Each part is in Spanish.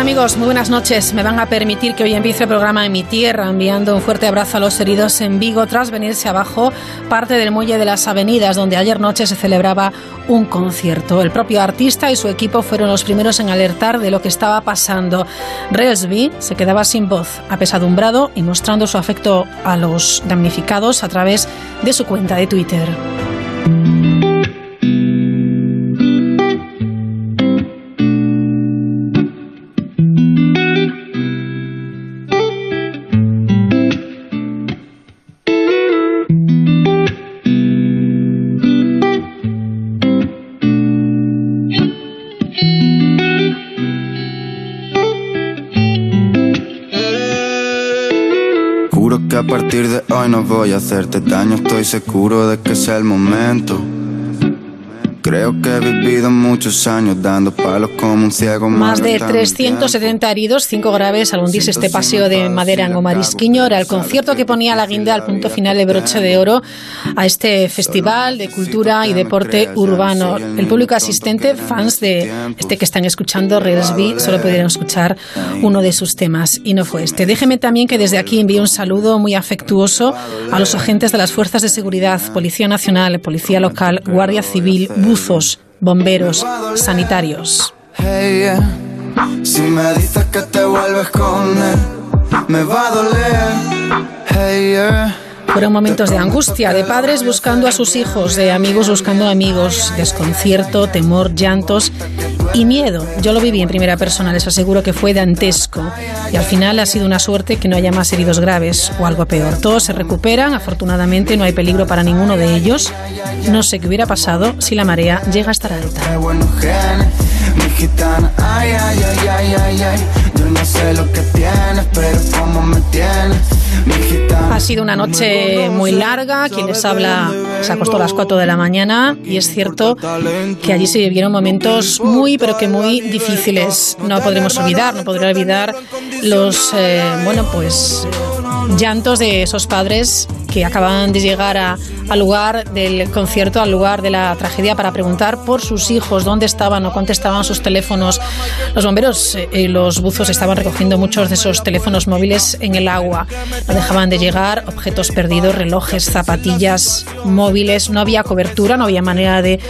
amigos? Muy buenas noches. Me van a permitir que hoy empiece el programa en mi tierra, enviando un fuerte abrazo a los heridos en Vigo tras venirse abajo parte del muelle de las avenidas, donde ayer noche se celebraba un concierto. El propio artista y su equipo fueron los primeros en alertar de lo que estaba pasando. Reelsby se quedaba sin voz, apesadumbrado y mostrando su afecto a los damnificados a través de su cuenta de Twitter. Partir de hoy no voy a hacerte daño, estoy seguro de que es el momento. Creo que he vivido muchos años dando palos como un ciego. Más de 370 heridos, 5 graves al hundirse este paseo de madera en Omarisquiño. Era el concierto que ponía la guinda al punto final de broche de oro a este festival de cultura y deporte urbano. El público asistente, fans de este que están escuchando, Reelsby, solo pudieron escuchar uno de sus temas y no fue este. Déjeme también que desde aquí envíe un saludo muy afectuoso a los agentes de las fuerzas de seguridad, Policía Nacional, Policía Local, Guardia Civil, bomberos, sanitarios. si me dices que te vuelves con él, me va a doler. Fueron momentos de angustia, de padres buscando a sus hijos, de amigos buscando amigos, desconcierto, temor, llantos y miedo. Yo lo viví en primera persona, les aseguro que fue dantesco. Y al final ha sido una suerte que no haya más heridos graves o algo peor. Todos se recuperan, afortunadamente no hay peligro para ninguno de ellos. No sé qué hubiera pasado si la marea llega a estar alta. Ha sido una noche muy larga. Quien les habla se acostó a las 4 de la mañana y es cierto que allí se vivieron momentos muy, pero que muy difíciles. No podremos olvidar, no podré olvidar los, eh, bueno, pues llantos de esos padres que acaban de llegar al lugar del concierto, al lugar de la tragedia, para preguntar por sus hijos, dónde estaban o contestaban sus teléfonos. Los bomberos y los buzos estaban recogiendo muchos de esos teléfonos móviles en el agua. No dejaban de llegar objetos perdidos, relojes, zapatillas, móviles. No había cobertura, no había manera de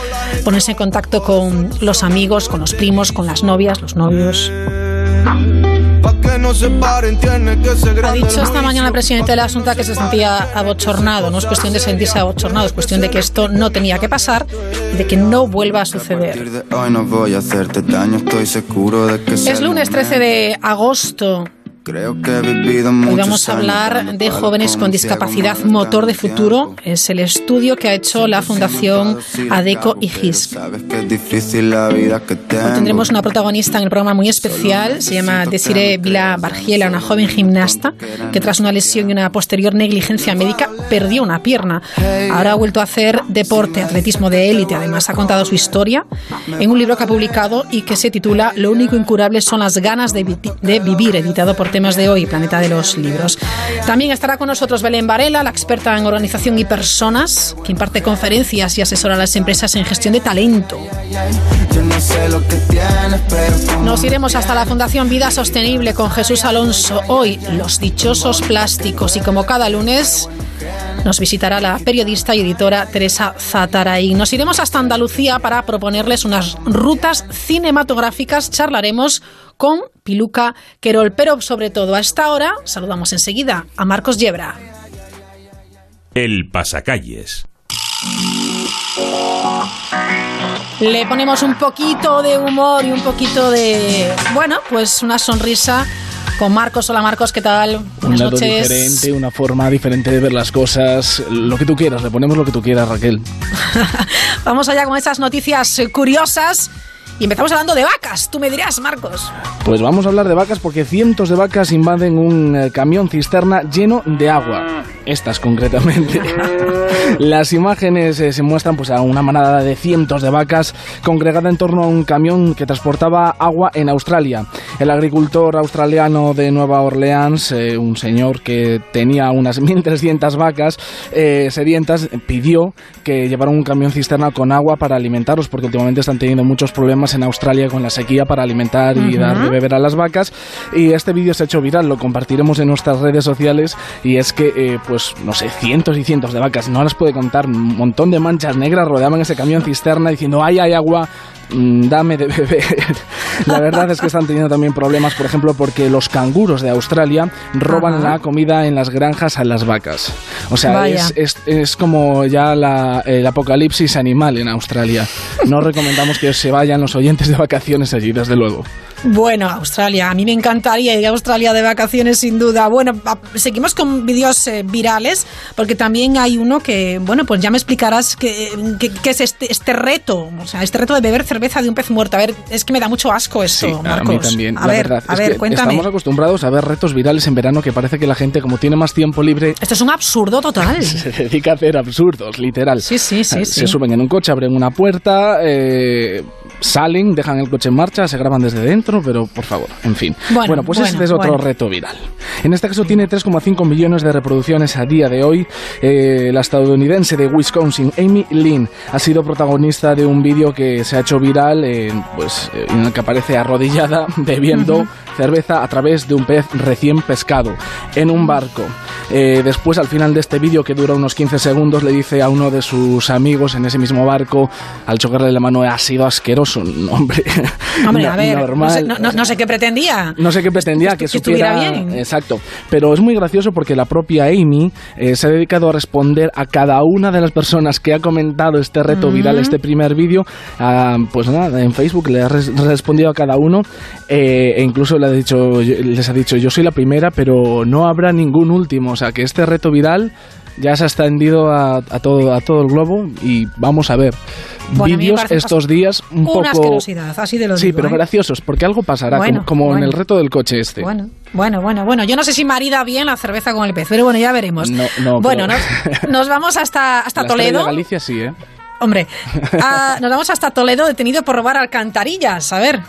ponerse en contacto con los amigos, con los primos, con las novias, los novios. Ha dicho esta mañana el presidente de la Asunta que se sentía abochornado. No es cuestión de sentirse abochornado, es cuestión de que esto no tenía que pasar y de que no vuelva a suceder. Es lunes 13 de agosto. Creo que he vivido Hoy vamos a hablar de jóvenes con discapacidad motor de futuro. Es el estudio que ha hecho la Fundación ADECO y GIS. Hoy tendremos una protagonista en el programa muy especial. Se llama Desiree Vila Bargiela, una joven gimnasta que tras una lesión y una posterior negligencia médica perdió una pierna. Ahora ha vuelto a hacer deporte, atletismo de élite. Además ha contado su historia en un libro que ha publicado y que se titula Lo único incurable son las ganas de, de vivir, editado por temas de hoy, Planeta de los Libros. También estará con nosotros Belén Varela, la experta en organización y personas, que imparte conferencias y asesora a las empresas en gestión de talento. Nos iremos hasta la Fundación Vida Sostenible con Jesús Alonso. Hoy, los dichosos plásticos. Y como cada lunes, nos visitará la periodista y editora Teresa Zataraí. Nos iremos hasta Andalucía para proponerles unas rutas cinematográficas. Charlaremos con Piluca Querol, pero sobre todo a esta hora saludamos enseguida a Marcos Yebra. El pasacalles. Le ponemos un poquito de humor y un poquito de, bueno, pues una sonrisa con Marcos. Hola Marcos, ¿qué tal? Buenas un noches. diferente, una forma diferente de ver las cosas, lo que tú quieras, le ponemos lo que tú quieras, Raquel. Vamos allá con esas noticias curiosas. Y empezamos hablando de vacas, tú me dirás, Marcos. Pues vamos a hablar de vacas porque cientos de vacas invaden un eh, camión cisterna lleno de agua. Estas concretamente. Las imágenes eh, se muestran pues, a una manada de cientos de vacas congregada en torno a un camión que transportaba agua en Australia. El agricultor australiano de Nueva Orleans, eh, un señor que tenía unas 1.300 vacas eh, sedientas, pidió que llevaran un camión cisterna con agua para alimentarlos, porque últimamente están teniendo muchos problemas en Australia con la sequía para alimentar y dar beber a las vacas. Y este vídeo se ha hecho viral, lo compartiremos en nuestras redes sociales. Y es que, eh, pues, no sé, cientos y cientos de vacas, no las puede contar, un montón de manchas negras rodeaban ese camión cisterna diciendo, ay, hay agua, dame de beber. la verdad es que están teniendo también problemas, por ejemplo, porque los canguros de Australia roban la comida en las granjas a las vacas. O sea, es, es, como ya el apocalipsis animal en Australia. No recomendamos que se vayan los oyentes de vacaciones allí, desde luego. Bueno, Australia, a mí me encantaría ir a Australia de vacaciones sin duda. Bueno, seguimos con vídeos eh, virales porque también hay uno que, bueno, pues ya me explicarás qué es este, este reto, o sea, este reto de beber cerveza de un pez muerto. A ver, es que me da mucho asco eso, Marcos. A mí también. A ver, a ver, cuéntame. Estamos acostumbrados a ver retos virales en verano que parece que la gente, como tiene más tiempo libre... Esto es un absurdo total. se dedica a hacer absurdos, literal. Sí, sí, sí. Se suben en un coche, abren una puerta, eh, salen, dejan el coche en marcha, se graban desde dentro, pero por favor, en fin. Bueno, pues este es otro reto viral. En este caso tiene 3,5 millones de reproducciones a día de hoy. Eh, la estadounidense de Wisconsin, Amy Lynn, ha sido protagonista de un vídeo que se ha hecho viral, pues, en el que aparece arrodillada bebiendo cerveza a través de un pez recién pescado en un barco. Eh, después, al final de este vídeo, que dura unos 15 segundos, le dice a uno de sus amigos en ese mismo barco, al chocarle la mano, ha sido asqueroso. hombre, hombre a ver, No, sé, qué pretendía. No sé qué pretendía, que, estuviera bien. Exacto. Pero es muy gracioso porque la propia Amy eh, se ha dedicado a responder a cada una de las personas que ha comentado este reto viral, este primer vídeo. pues nada, en Facebook le ha respondido a cada uno eh, e incluso le ha dicho, les ha dicho, yo soy la primera, pero no habrá ningún último. O sea, que este reto viral ya se ha extendido a, todo, a todo el globo y vamos a ver vídeos estos días un una poco... asquerosidad, así de lo Sí, pero ¿eh? graciosos, porque algo pasará, como, en el reto del coche este. Bueno, bueno, bueno, bueno. Yo no sé si marida bien la cerveza con el pez, pero bueno, ya veremos. No, no, bueno, nos, vamos hasta, hasta Toledo. Galicia sí, ¿eh? Hombre, ah, nos vamos hasta Toledo detenido por robar alcantarillas. A ver.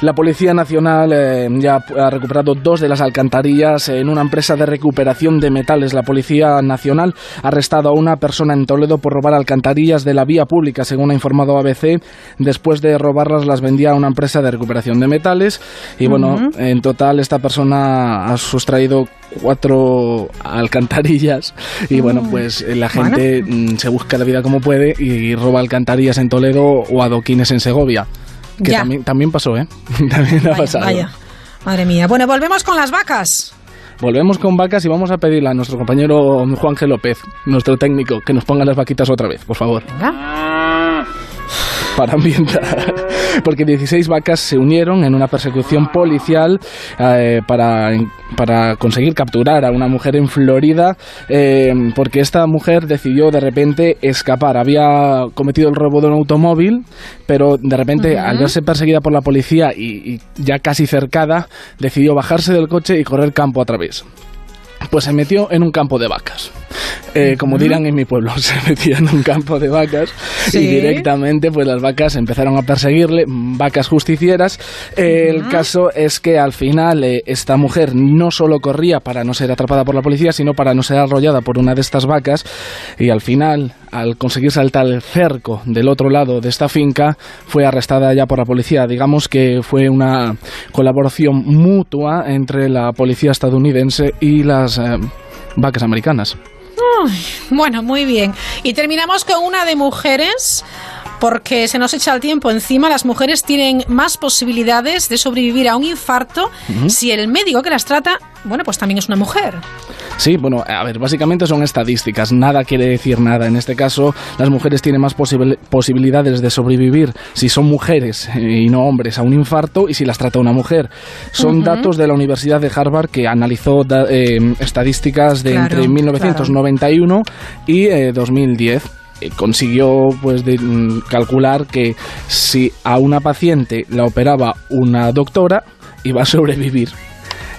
La Policía Nacional eh, ya ha recuperado dos de las alcantarillas en una empresa de recuperación de metales. La Policía Nacional ha arrestado a una persona en Toledo por robar alcantarillas de la vía pública, según ha informado ABC. Después de robarlas, las vendía a una empresa de recuperación de metales. Y bueno, en total esta persona ha sustraído cuatro alcantarillas. Y bueno, pues eh, la gente mm, se busca la vida como puede y roba alcantarillas en Toledo o adoquines en Segovia. Que también, también pasó, ¿eh? también ha pasado. Vaya. Madre mía. Bueno, volvemos con las vacas. Volvemos con vacas y vamos a pedirle a nuestro compañero Juan G. López, nuestro técnico, que nos ponga las vaquitas otra vez, por favor. Venga. Para ambientar porque 16 vacas se unieron en una persecución policial eh, para, para, conseguir capturar a una mujer en Florida, eh, porque esta mujer decidió de repente escapar. Había cometido el robo de un automóvil, pero de repente, al verse perseguida por la policía y, y ya casi cercada, decidió bajarse del coche y correr campo a través pues se metió en un campo de vacas. Eh, como dirán en mi pueblo, se metió en un campo de vacas y directamente pues las vacas empezaron a perseguirle, vacas justicieras. el caso es que al final eh, esta mujer no solo corría para no ser atrapada por la policía, sino para no ser arrollada por una de estas vacas y al final, al conseguir saltar el cerco del otro lado de esta finca, fue arrestada ya por la policía. Digamos que fue una colaboración mutua entre la policía estadounidense y las eh, vacas americanas. bueno, muy bien. Y terminamos con una de mujeres porque se nos echa el tiempo encima, las mujeres tienen más posibilidades de sobrevivir a un infarto si el médico que las trata, bueno, pues también es una mujer. Sí, bueno, a ver, básicamente son estadísticas, nada quiere decir nada. En este caso, las mujeres tienen más posibilidades de sobrevivir si son mujeres y no hombres a un infarto y si las trata una mujer. Son datos de la Universidad de Harvard que analizó eh, estadísticas de entre 1991 y 2010 eh, eh, consiguió pues de, mm, calcular que si a una paciente la operaba una doctora iba a sobrevivir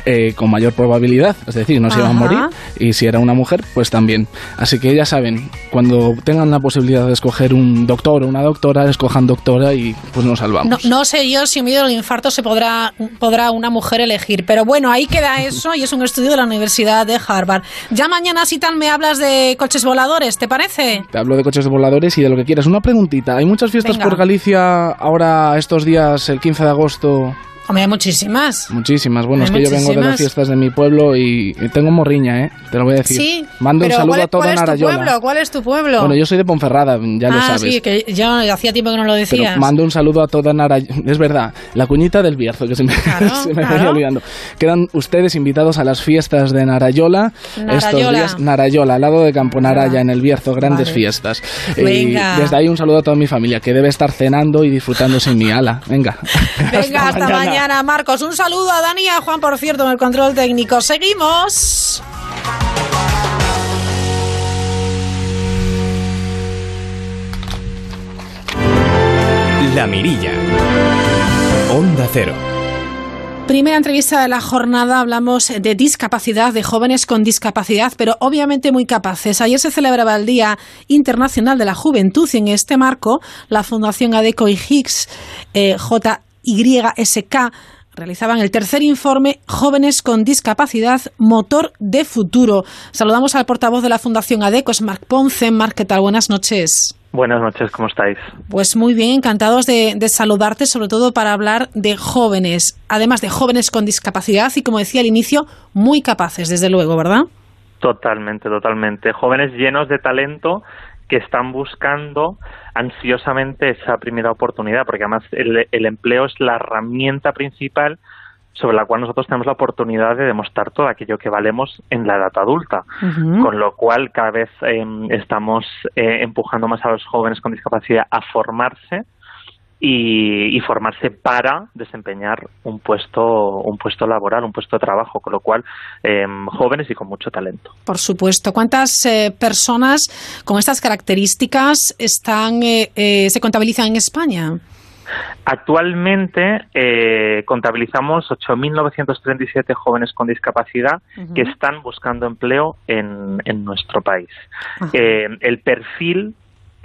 eh, con mayor probabilidad, es decir, no se iba a morir, y si era una mujer, pues también. Así que ya saben, cuando tengan la posibilidad de escoger un doctor o una doctora, escojan doctora y pues nos salvamos. No, sé yo si en medio del infarto se podrá, podrá una mujer elegir, pero bueno, ahí queda eso y es un estudio de la Universidad de Harvard. Ya mañana, si tal, me hablas de coches voladores, ¿te parece? Te hablo de coches voladores y de lo que quieras. Una preguntita, ¿hay muchas fiestas por Galicia ahora estos días, el 15 de agosto? Hombre, hay muchísimas. Muchísimas. Bueno, es que yo vengo de las fiestas de mi pueblo y, tengo morriña, ¿eh? Te lo voy a decir. Sí. Mando un saludo a toda Narayola. ¿Cuál es tu pueblo? ¿Cuál es tu pueblo? Bueno, yo soy de Ponferrada, ya lo ah, sabes. sí, que ya hacía tiempo que no lo decías. mando un saludo a toda Narayola. Es verdad, la cuñita del Bierzo, que se me, se me olvidando. Quedan ustedes invitados a las fiestas de Narayola. Narayola. Estos días, Narayola, al lado de Campo Naraya, en el Bierzo, grandes fiestas. Venga. Y desde ahí un saludo a toda mi familia, que debe estar cenando y disfrutándose en mi ala. Venga. Venga, hasta, mañana. Marcos. Un saludo a Dani y a Juan, por cierto, en el control técnico. Seguimos. La Mirilla. Onda Cero. Primera entrevista de la jornada hablamos de discapacidad, de jóvenes con discapacidad, pero obviamente muy capaces. Ayer se celebraba el Día Internacional de la Juventud y en este marco la Fundación ADECO y Higgs eh, JYSK realizaban el tercer informe Jóvenes con Discapacidad, Motor de Futuro. Saludamos al portavoz de la Fundación ADECO, es Marc Ponce. Marc, ¿qué tal? Buenas noches. Buenas noches, ¿cómo estáis? Pues muy bien, encantados de, saludarte, sobre todo para hablar de jóvenes, además de jóvenes con discapacidad y, como decía al inicio, muy capaces, desde luego, ¿verdad? Totalmente, totalmente. Jóvenes llenos de talento que están buscando ansiosamente esa primera oportunidad, porque además el, el empleo es la herramienta principal sobre la cual nosotros tenemos la oportunidad de demostrar todo aquello que valemos en la edad adulta. Con lo cual, cada vez em, estamos eh, empujando más a los jóvenes con discapacidad a formarse y, formarse para desempeñar un puesto, un puesto laboral, un puesto de trabajo, con lo cual em, jóvenes y con mucho talento. Por supuesto. ¿Cuántas eh, personas con estas características están eh, se contabilizan en España? Actualmente eh, contabilizamos 8.937 jóvenes con discapacidad que están buscando empleo en, nuestro país. Eh, el perfil,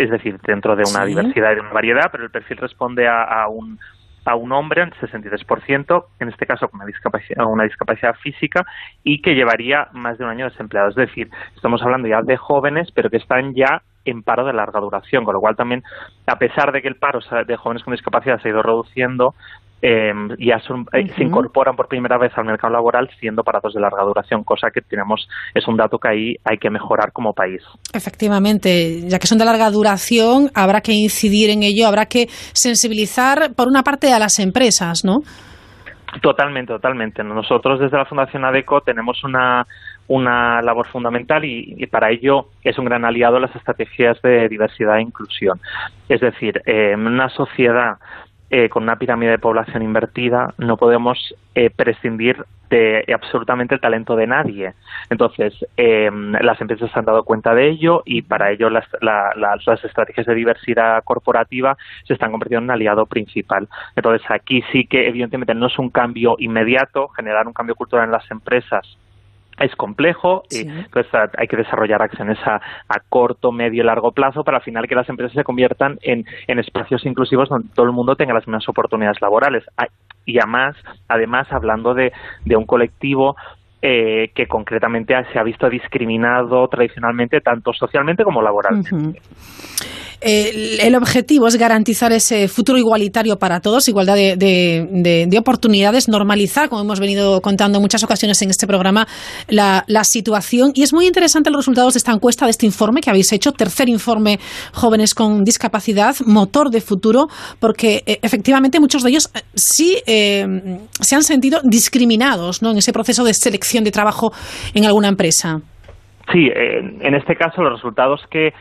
es decir, dentro de una diversidad y de una variedad, pero el perfil responde a, un a un hombre, el 63%, en este caso con una discapacidad, una discapacidad física, y que llevaría más de un año desempleado. Es decir, estamos hablando ya de jóvenes, pero que están ya en paro de larga duración, con lo cual también, a pesar de que el paro de jóvenes con discapacidad se ha ido reduciendo, eh, ya eh, se incorporan por primera vez al mercado laboral siendo parados de larga duración, cosa que tenemos es un dato que ahí hay que mejorar como país. Efectivamente, ya que son de larga duración, habrá que incidir en ello, habrá que sensibilizar por una parte a las empresas, ¿no? Totalmente, totalmente. Nosotros desde la Fundación ADECO tenemos una una labor fundamental y, para ello es un gran aliado las estrategias de diversidad e inclusión. Es decir, en una sociedad eh, con una pirámide de población invertida no podemos eh, prescindir de absolutamente el talento de nadie. Entonces, em, las empresas se han dado cuenta de ello y para ello las, las, estrategias de diversidad corporativa se están convirtiendo en un aliado principal. Entonces, aquí sí que evidentemente no es un cambio inmediato, generar un cambio cultural en las empresas es complejo y pues hay que desarrollar acciones a, a, corto, medio y largo plazo para al final que las empresas se conviertan en, en espacios inclusivos donde todo el mundo tenga las mismas oportunidades laborales. Y además, además hablando de, de un colectivo eh, que concretamente se ha visto discriminado tradicionalmente tanto socialmente como laboralmente. El objetivo es garantizar ese futuro igualitario para todos, igualdad de, oportunidades, normalizar, como hemos venido contando en muchas ocasiones en este programa, la, situación. Y es muy interesante los resultados de esta encuesta, de este informe que habéis hecho, tercer informe Jóvenes con Discapacidad, motor de futuro, porque eh, efectivamente muchos de ellos eh, sí se han sentido discriminados en ese proceso de selección de trabajo en alguna empresa? Sí, en este caso los resultados que,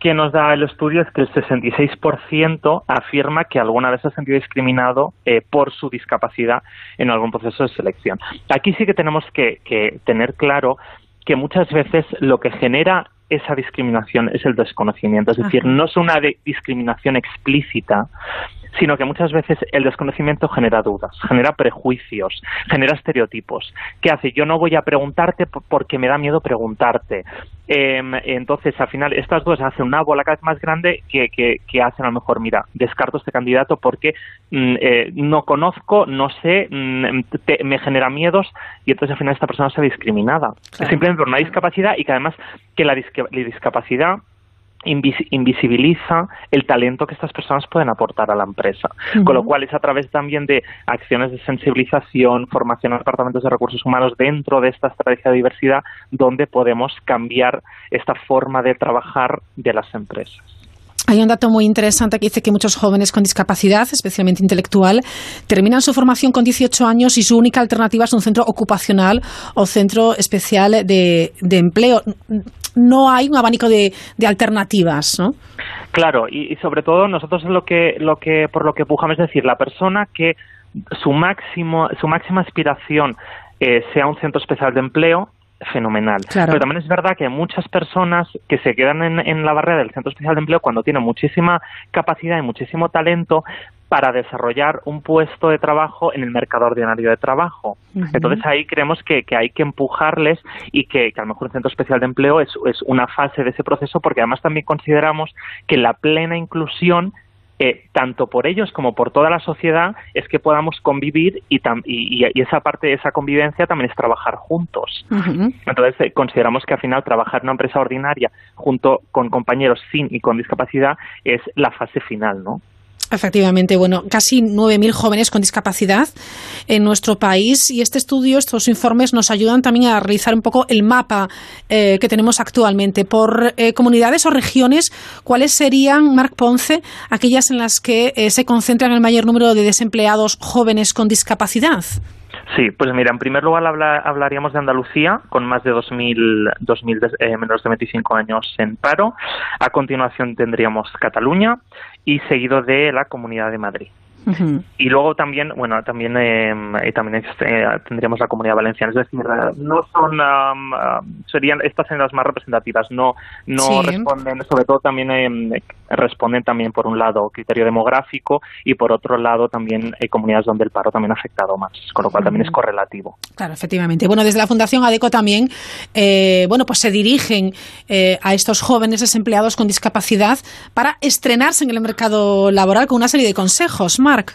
que nos da el estudio es que el 66% afirma que alguna vez se ha sentido discriminado eh, por su discapacidad en algún proceso de selección. Aquí sí que tenemos que, que tener claro que muchas veces lo que genera esa discriminación es el desconocimiento, es decir, no es una discriminación explícita, sino que muchas veces el desconocimiento genera dudas, genera prejuicios, genera estereotipos. ¿Qué hace? Yo no voy a preguntarte porque me da miedo preguntarte. Em, entonces, al final, estas dudas hacen una bola cada vez más grande que, que, hacen a lo mejor, mira, descarto este candidato porque mm, eh, no conozco, no sé, mm, me genera miedos y entonces al final esta persona se ve discriminada. Simplemente por una discapacidad y que además que la discapacidad invisibiliza el talento que estas personas pueden aportar a la empresa. Con lo cual es a través también de acciones de sensibilización, formación a departamentos de recursos humanos dentro de esta estrategia de diversidad donde podemos cambiar esta forma de trabajar de las empresas. Hay un dato muy interesante que dice que muchos jóvenes con discapacidad, especialmente intelectual, terminan su formación con 18 años y su única alternativa es un centro ocupacional o centro especial de, empleo. No hay un abanico de, alternativas, ¿no? Claro, y, sobre todo nosotros lo que, lo que, por lo que pujamos es decir, la persona que su máximo, su máxima aspiración eh, sea un centro especial de empleo, fenomenal. Pero también es verdad que hay muchas personas que se quedan en, la barrera del Centro Especial de Empleo cuando tienen muchísima capacidad y muchísimo talento para desarrollar un puesto de trabajo en el mercado ordinario de trabajo. Entonces ahí creemos que, hay que empujarles y que, que, a lo mejor el Centro Especial de Empleo es, es una fase de ese proceso porque además también consideramos que la plena inclusión eh, tanto por ellos como por toda la sociedad, es que podamos convivir y, y, esa parte de esa convivencia también es trabajar juntos. Entonces, eh, consideramos que al final trabajar en una empresa ordinaria junto con compañeros sin y con discapacidad es la fase final, ¿no? Efectivamente, bueno, casi 9.000 jóvenes con discapacidad en nuestro país y este estudio, estos informes nos ayudan también a realizar un poco el mapa eh, que tenemos actualmente. Por eh, comunidades o regiones, ¿cuáles serían, Marc Ponce, aquellas en las que eh, se concentran el mayor número de desempleados jóvenes con discapacidad? Sí, pues mira, en primer lugar hablaríamos de Andalucía, con más de 2.000 2000 eh, menores de 25 años en paro. A continuación tendríamos Cataluña y seguido de la Comunidad de Madrid. Y luego también, bueno, también em, eh, también eh, tendríamos la comunidad valenciana, es decir, no son serían estas serían las más representativas, no no responden, sobre todo también em, responden también por un lado criterio demográfico y por otro lado también hay comunidades donde el paro también ha afectado más, con lo cual también es correlativo. Claro, efectivamente. Bueno, desde la Fundación ADECO también, eh, bueno, pues se dirigen eh, a estos jóvenes desempleados con discapacidad para estrenarse en el mercado laboral con una serie de consejos, Marc.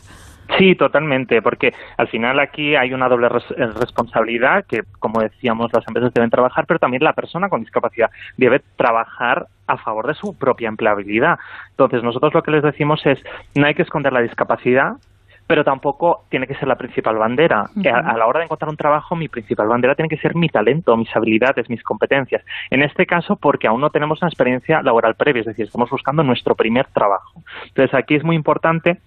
Sí, totalmente, porque al final aquí hay una doble eh, responsabilidad que, como decíamos, las empresas deben trabajar, pero también la persona con discapacidad debe trabajar a favor de su propia empleabilidad. Entonces, nosotros lo que les decimos es, no hay que esconder la discapacidad, pero tampoco tiene que ser la principal bandera. a, la hora de encontrar un trabajo, mi principal bandera tiene que ser mi talento, mis habilidades, mis competencias. En este caso, porque aún no tenemos una experiencia laboral previa, es decir, estamos buscando nuestro primer trabajo. Entonces, aquí es muy importante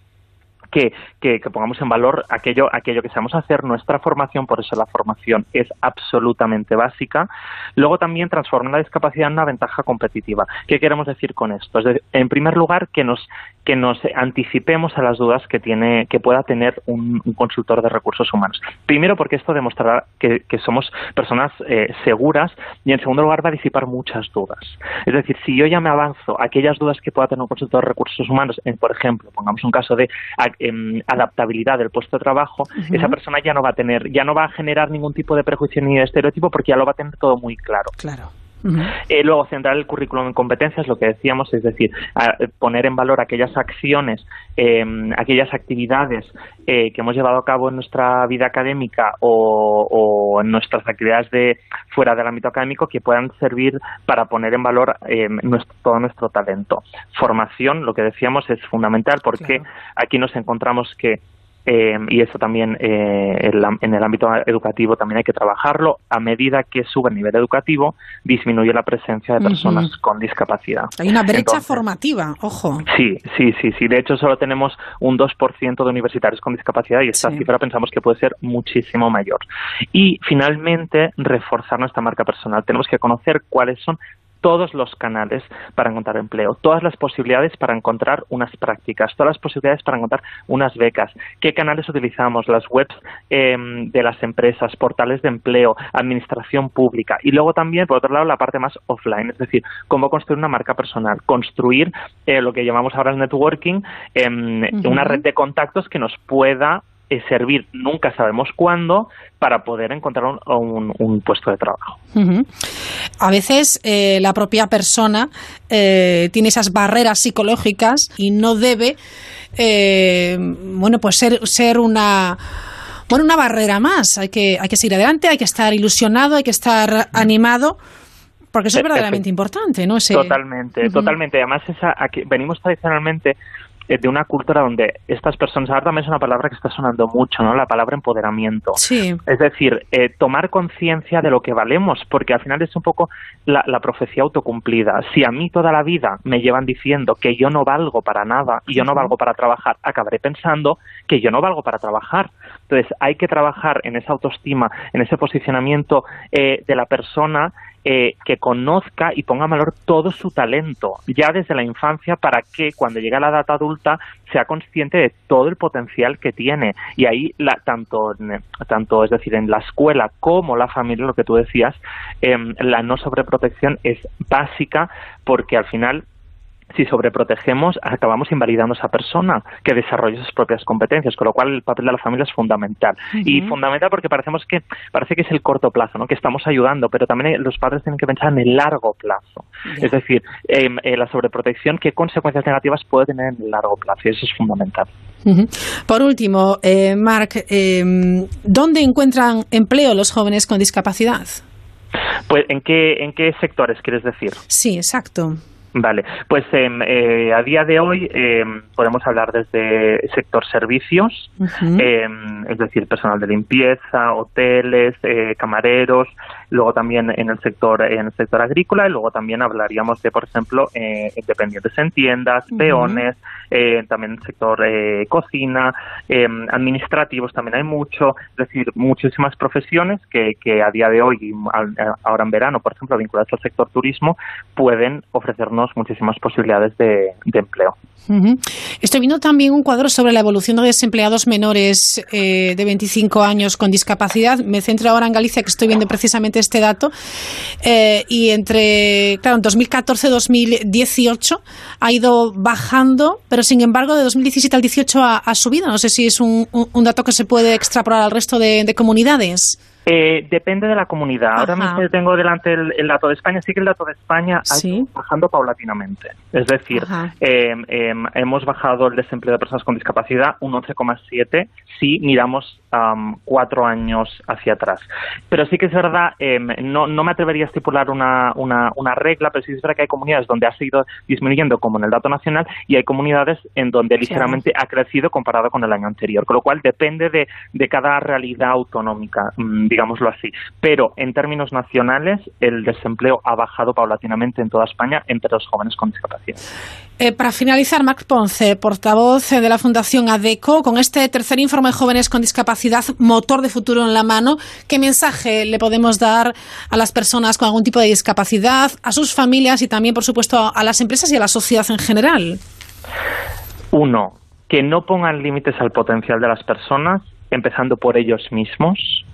que, pongamos en valor aquello, aquello que sabemos hacer, nuestra formación, por eso la formación es absolutamente básica. Luego también transformar la discapacidad en una ventaja competitiva. ¿Qué queremos decir con esto? Es en primer lugar, que nos, que nos anticipemos a las dudas que, tiene, que pueda tener un, consultor de recursos humanos. Primero, porque esto demostrará que, somos personas eh, seguras y, en segundo lugar, va a disipar muchas dudas. Es decir, si yo ya me avanzo aquellas dudas que pueda tener un consultor de recursos humanos, por ejemplo, pongamos un caso de Em, adaptabilidad del puesto de trabajo, esa persona ya no va a tener, ya no va a generar ningún tipo de prejuicio ni de estereotipo porque ya lo va a tener todo muy claro. Claro. Eh, luego, centrar el currículum en competencias, lo que decíamos, es decir, poner en valor aquellas acciones, em, aquellas actividades eh, que hemos llevado a cabo en nuestra vida académica o, en nuestras actividades de fuera del ámbito académico que puedan servir para poner en valor em, todo nuestro talento. Formación, lo que decíamos, es fundamental porque aquí nos encontramos que eh, y eso también eh, en el ámbito educativo también hay que trabajarlo. A medida que sube el nivel educativo, disminuye la presencia de personas con discapacidad. Hay una brecha formativa, ojo. Sí, sí, sí, sí. De hecho, solo tenemos un 2% de universitarios con discapacidad y esta cifra pensamos que puede ser muchísimo mayor. Y finalmente, reforzar nuestra marca personal. Tenemos que conocer cuáles son todos los canales para encontrar empleo, todas las posibilidades para encontrar unas prácticas, todas las posibilidades para encontrar unas becas, qué canales utilizamos, las webs em, de las empresas, portales de empleo, administración pública. Y luego también, por otro lado, la parte más offline, es decir, cómo construir una marca personal, construir eh, lo que llamamos ahora el networking, em, una red de contactos que nos pueda servir nunca sabemos cuándo para poder encontrar un, puesto de trabajo. A veces eh, la propia persona eh, tiene esas barreras psicológicas y no debe, eh, bueno, pues ser, ser una bueno, una barrera más. Hay que, hay que seguir adelante, hay que estar ilusionado, hay que estar animado Porque eso es verdaderamente importante, ¿no? Totalmente, totalmente. Además, esa, aquí, venimos tradicionalmente eh, de una cultura donde estas personas, ahora también es una palabra que está sonando mucho, ¿no? La palabra empoderamiento. Sí. Es decir, eh, tomar conciencia de lo que valemos, porque al final es un poco la, la, profecía autocumplida. Si a mí toda la vida me llevan diciendo que yo no valgo para nada y yo no valgo para trabajar, acabaré pensando que yo no valgo para trabajar. Entonces, hay que trabajar en esa autoestima, en ese posicionamiento eh, de la persona eh, que conozca y ponga en valor todo su talento, ya desde la infancia, para que cuando llegue a la edad adulta sea consciente de todo el potencial que tiene. Y ahí, la, tanto, tanto, es decir, en la escuela como la familia, lo que tú decías, eh, la no sobreprotección es básica porque al final si sobreprotegemos, acabamos invalidando a esa persona que desarrolle sus propias competencias, con lo cual el papel de la familia es fundamental. Uh -huh. Y fundamental porque parecemos que parece que es el corto plazo, ¿no? que estamos ayudando, pero también los padres tienen que pensar en el largo plazo. Yeah. Es decir, eh, eh, la sobreprotección, qué consecuencias negativas puede tener en el largo plazo, y eso es fundamental. Uh -huh. Por último, eh, Marc, ¿dónde encuentran empleo los jóvenes con discapacidad? Pues, ¿en qué, ¿en qué sectores quieres decir? Sí, exacto. Vale, pues eh, a día de hoy eh, podemos hablar desde sector servicios, uh -huh. eh, es decir, personal de limpieza, hoteles, camareros, luego también en el sector en el sector agrícola y luego también hablaríamos de, por ejemplo, dependientes en tiendas, uh -huh. peones, también el sector cocina, administrativos también hay mucho, es decir, muchísimas profesiones que, que a día de hoy, ahora en verano, por ejemplo, vinculadas al sector turismo, pueden ofrecernos muchísimas posibilidades de, de empleo. Uh -huh. Estoy viendo también un cuadro sobre la evolución de desempleados menores eh, de 25 años con discapacidad. Me centro ahora en Galicia, que estoy viendo precisamente este dato. Eh, y entre, claro, en 2014-2018 ha ido bajando, pero sin embargo de 2017 al 18 ha, ha subido. No sé si es un, dato que se puede extrapolar al resto de comunidades. Eh, depende de la comunidad. Ajá. Ahora mismo tengo delante el, el, dato de España. Sí que el dato de España ¿Sí? ha ido bajando paulatinamente. Es decir, eh, eh, hemos bajado el desempleo de personas con discapacidad un 11,7 si miramos um, cuatro años hacia atrás. Pero sí que es verdad, no, no me atrevería a estipular una, una, una, regla, pero sí es verdad que hay comunidades donde ha seguido disminuyendo, como en el dato nacional, y hay comunidades en donde ligeramente sí. ha crecido comparado con el año anterior. Con lo cual depende de, de cada realidad autonómica. Mm, digámoslo así. Pero en términos nacionales, el desempleo ha bajado paulatinamente en toda España entre los jóvenes con discapacidad. Eh, para finalizar, Marc Ponce, portavoz de la Fundación ADECO, con este tercer informe de jóvenes con discapacidad, motor de futuro en la mano, ¿qué mensaje le podemos dar a las personas con algún tipo de discapacidad, a sus familias y también, por supuesto, a las empresas y a la sociedad en general? Uno, que no pongan límites al potencial de las personas empezando por ellos mismos.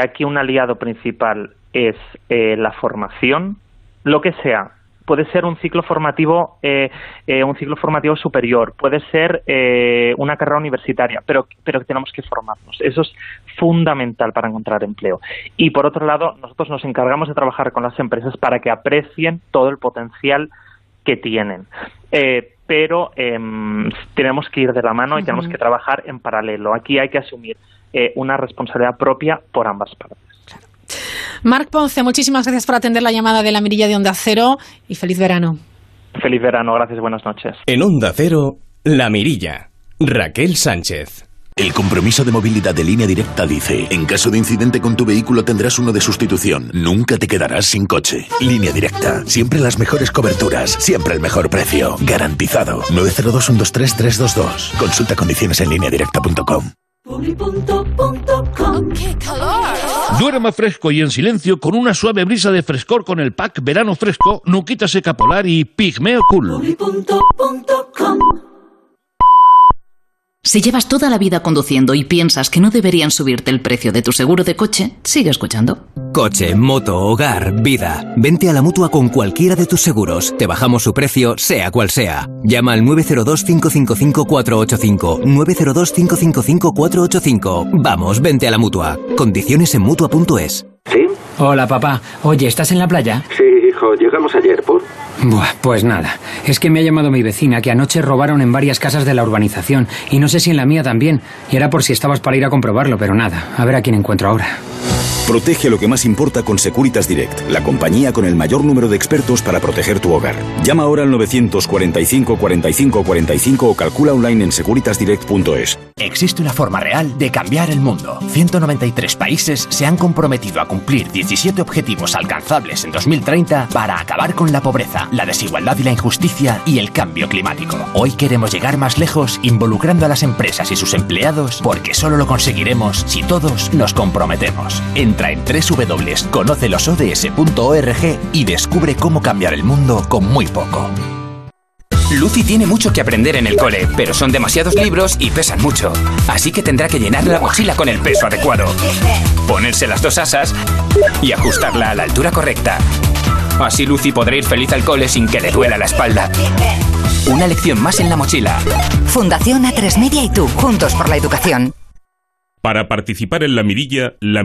Aquí un aliado principal es eh, la formación, lo que sea. Puede ser un ciclo formativo, eh, eh, un ciclo formativo superior, puede ser eh, una carrera universitaria, pero, pero tenemos que formarnos. Eso es fundamental para encontrar empleo. Y por otro lado, nosotros nos encargamos de trabajar con las empresas para que aprecien todo el potencial que tienen. Eh, pero eh, tenemos que ir de la mano y uh -huh. tenemos que trabajar en paralelo. Aquí hay que asumir eh, una responsabilidad propia por ambas partes. Claro. Marc Ponce, muchísimas gracias por atender la llamada de la mirilla de Onda Cero y feliz verano. Feliz verano, gracias, buenas noches. En Onda Cero, La Mirilla, Raquel Sánchez. El compromiso de movilidad de línea directa dice, en caso de incidente con tu vehículo tendrás uno de sustitución, nunca te quedarás sin coche. Línea directa, siempre las mejores coberturas, siempre el mejor precio, garantizado. 902-123-322. Consulta condiciones en lineadirecta.com. ¡Qué calor! Duerma fresco y en silencio con una suave brisa de frescor con el pack Verano Fresco, Nuquita Seca Polar y Pigmeo Cool. Si llevas toda la vida conduciendo y piensas que no deberían subirte el precio de tu seguro de coche, sigue escuchando. Coche, moto, hogar, vida. Vente a la mutua con cualquiera de tus seguros. Te bajamos su precio, sea cual sea. Llama al 902-555-485. 902-555-485. Vamos, vente a la mutua. Condiciones en mutua.es. ¿Sí? Hola, papá. Oye, ¿estás en la playa? Sí, Llegamos ayer, ¿por? Buah, pues nada. Es que me ha llamado mi vecina que anoche robaron en varias casas de la urbanización. Y no sé si en la mía también. Y era por si estabas para ir a comprobarlo, pero nada. A ver a quién encuentro ahora. Protege lo que más importa con Securitas Direct, la compañía con el mayor número de expertos para proteger tu hogar. Llama ahora al 945 45 45 o calcula online en securitasdirect.es. Existe una forma real de cambiar el mundo. 193 países se han comprometido a cumplir 17 objetivos alcanzables en 2030 para acabar con la pobreza, la desigualdad y la injusticia y el cambio climático. Hoy queremos llegar más lejos involucrando a las empresas y sus empleados porque solo lo conseguiremos si todos nos comprometemos. Entra en www.conocelosods.org y descubre cómo cambiar el mundo con muy poco. Lucy tiene mucho que aprender en el cole, pero son demasiados libros y pesan mucho. Así que tendrá que llenar la mochila con el peso adecuado, ponerse las dos asas y ajustarla a la altura correcta. Así Lucy podrá ir feliz al cole sin que le duela la espalda. Una lección más en la mochila. Fundación A3 Media y tú, juntos por la educación. Para participar en la mirilla, la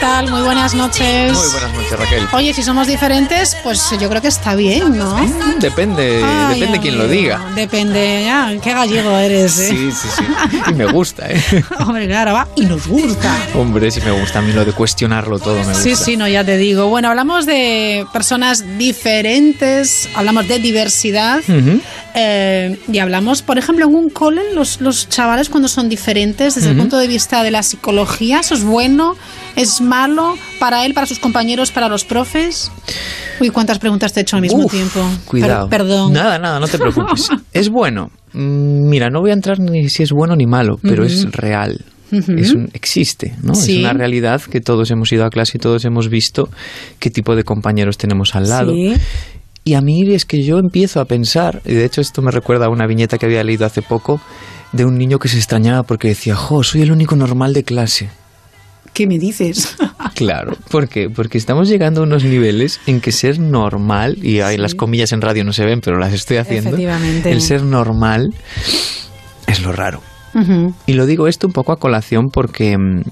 tal? Muy buenas noches. Muy buenas noches, Raquel. Oye, si somos diferentes, pues yo creo que está bien, ¿no? Depende, Ay, depende quién lo diga. Depende, ya, qué gallego eres, ¿eh? Sí, sí, sí. Y me gusta, ¿eh? Hombre, claro, va, y nos gusta. Hombre, sí me gusta a mí lo de cuestionarlo todo, me gusta. Sí, sí, no, ya te digo. Bueno, hablamos de personas diferentes, hablamos de diversidad. Eh, y hablamos, por ejemplo, en un cole, los, los chavales cuando son diferentes, desde el punto de vista de la psicología, ¿eso es bueno? ¿Es malo para él, para sus compañeros, para los profes? Uy, cuántas preguntas te he hecho al mismo Uf, tiempo. Cuidado. Per- perdón. Nada, nada, no te preocupes. ¿Es bueno? Mm, Mira, no voy a entrar ni si es bueno ni malo, pero es real. Es un- existe, ¿no? Sí. Es una realidad que todos hemos ido a clase y todos hemos visto qué tipo de compañeros tenemos al lado. Sí. Y a mí es que yo empiezo a pensar, y de hecho esto me recuerda a una viñeta que había leído hace poco, de un niño que se extrañaba porque decía, jo, soy el único normal de clase. ¿Qué me dices? Claro, ¿por qué? Porque estamos llegando a unos niveles en que ser normal, y hay las comillas en radio no se ven, pero las estoy haciendo, Efectivamente. el ser normal es lo raro. Y lo digo esto un poco a colación porque mm,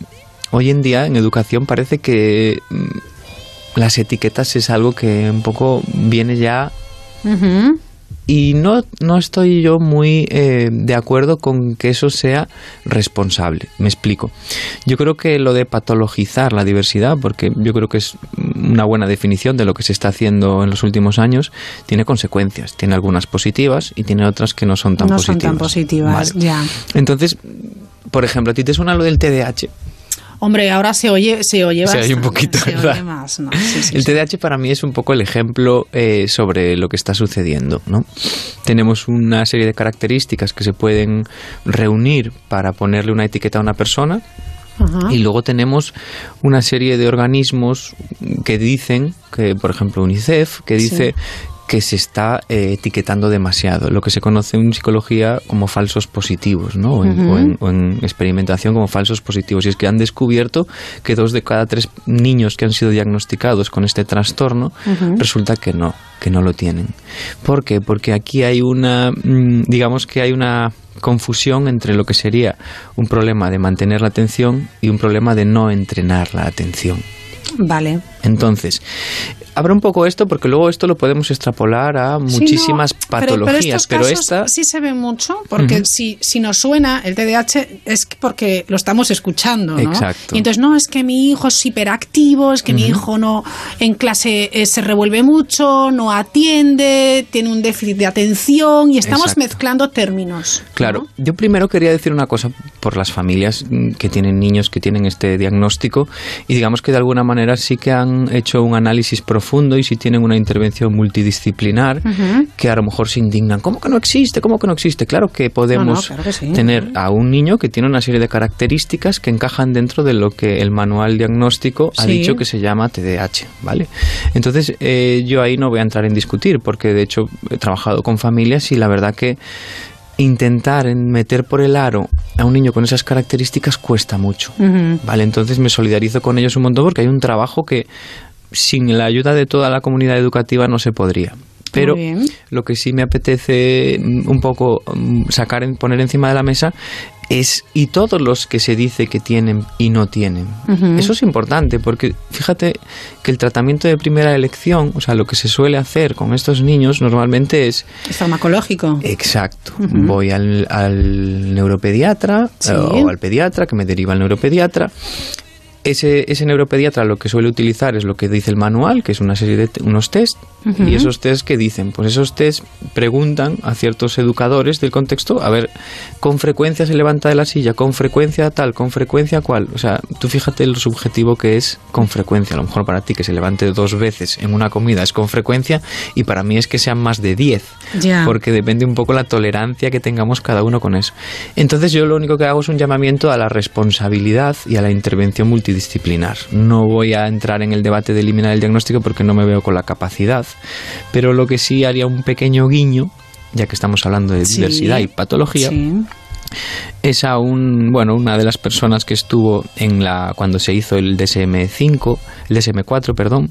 hoy en día en educación parece que mm, las etiquetas es algo que un poco viene ya Ujú. Y no, no estoy yo muy eh, de acuerdo con que eso sea responsable. Me explico. Yo creo que lo de patologizar la diversidad, porque yo creo que es una buena definición de lo que se está haciendo en los últimos años, tiene consecuencias. Tiene algunas positivas y tiene otras que no son tan no positivas. son tan positivas, Vale. ya. Entonces, por ejemplo, ¿a ti te suena lo del TDAH? Hombre, ahora se oye, se oye Se oye un poquito, se ¿verdad? oye más, ¿no? Sí, sí, el sí. TDAH para mí es un poco el ejemplo eh, sobre lo que está sucediendo. ¿no? Tenemos una serie de características que se pueden reunir para ponerle una etiqueta a una persona Ajá. y luego tenemos una serie de organismos que dicen, que por ejemplo UNICEF, que dice que se está eh, etiquetando demasiado, lo que se conoce en psicología como falsos positivos, ¿no? O en, Ujú. o en- o en experimentación como falsos positivos. Y es que han descubierto que dos de cada tres niños que han sido diagnosticados con este trastorno resulta que no, que no lo tienen. ¿Por qué? Porque aquí hay una, mm, digamos que hay una confusión entre lo que sería un problema de mantener la atención y un problema de no entrenar la atención. Vale. Entonces, abro un poco esto porque luego esto lo podemos extrapolar a Sí, muchísimas no, patologías, Pero, esta sí se ve mucho, porque si, si nos suena el TDAH es que porque lo estamos escuchando, ¿no? Exacto. Y entonces, no, es que mi hijo es hiperactivo, es que mi hijo no en clase eh, se revuelve mucho, no atiende, tiene un déficit de atención y estamos Exacto. mezclando términos. Claro, yo primero quería decir una cosa por las familias mm, que tienen niños que tienen este diagnóstico y digamos que de alguna manera sí que han hecho un análisis profundo y sí tienen una intervención multidisciplinar que a lo mejor se indignan. ¿Cómo que no existe? ¿Cómo que no existe? Claro que podemos No, no, claro que sí. tener a un niño que tiene una serie de características que encajan dentro de lo que el manual diagnóstico ha dicho que se llama TDAH, ¿vale? Entonces eh, yo ahí no voy a entrar en discutir porque de hecho he trabajado con familias y la verdad que intentar en meter por el aro a un niño con esas características cuesta mucho. Vale, entonces me solidarizo con ellos un montón porque hay un trabajo que sin la ayuda de toda la comunidad educativa no se podría. Pero lo que sí me apetece mm, un poco mm, sacar, poner encima de la mesa es y todos los que se dice que tienen y no tienen. Eso es importante porque fíjate que el tratamiento de primera elección, o sea, lo que se suele hacer con estos niños normalmente es Es farmacológico. Exacto. Voy al, al neuropediatra Sí. eh, o al pediatra, que me deriva al neuropediatra. Ese, ese neuropediatra lo que suele utilizar es lo que dice el manual, que es una serie de unos test, y esos test que dicen, pues esos test preguntan a ciertos educadores del contexto, a ver, con frecuencia se levanta de la silla, con frecuencia tal, con frecuencia cual. O sea, tú fíjate lo subjetivo que es con frecuencia. A lo mejor para ti que se levante dos veces en una comida es con frecuencia, y para mí es que sean más de diez Ya. porque depende un poco la tolerancia que tengamos cada uno con eso. Entonces yo lo único que hago es un llamamiento a la responsabilidad y a la intervención multidisciplinar. No voy a entrar en el debate de eliminar el diagnóstico porque no me veo con la capacidad, pero lo que sí haría un pequeño guiño, ya que estamos hablando de Sí. diversidad y patología, Sí. es a un, bueno, una de las personas que estuvo en la cuando se hizo el DSM-5, el DSM-4, perdón,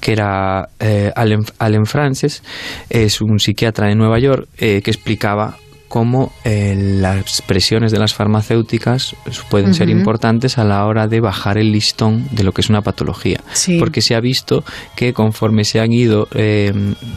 que era eh, Allen, Allen Frances, es un psiquiatra de Nueva York eh, que explicaba cómo eh, las presiones de las farmacéuticas pueden ser importantes a la hora de bajar el listón de lo que es una patología. Sí. Porque se ha visto que conforme se han ido eh,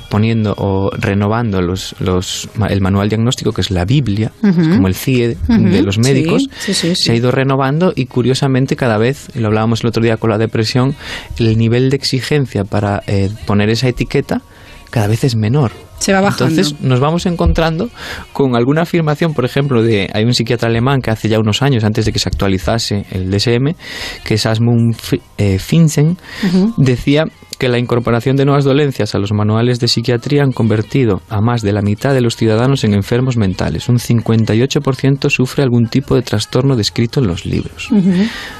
poniendo o renovando los, los, el manual diagnóstico, que es la Biblia, es como el CIE de los médicos, Sí, sí, se ha ido renovando y curiosamente cada vez, lo hablábamos el otro día con la depresión, el nivel de exigencia para eh, poner esa etiqueta cada vez es menor. Se va bajando. Entonces nos vamos encontrando con alguna afirmación, por ejemplo, de hay un psiquiatra alemán que hace ya unos años, antes de que se actualizase el DSM, que es Asmund eh, Finsen, decía que la incorporación de nuevas dolencias a los manuales de psiquiatría han convertido a más de la mitad de los ciudadanos en enfermos mentales. Un 58% sufre algún tipo de trastorno descrito en los libros.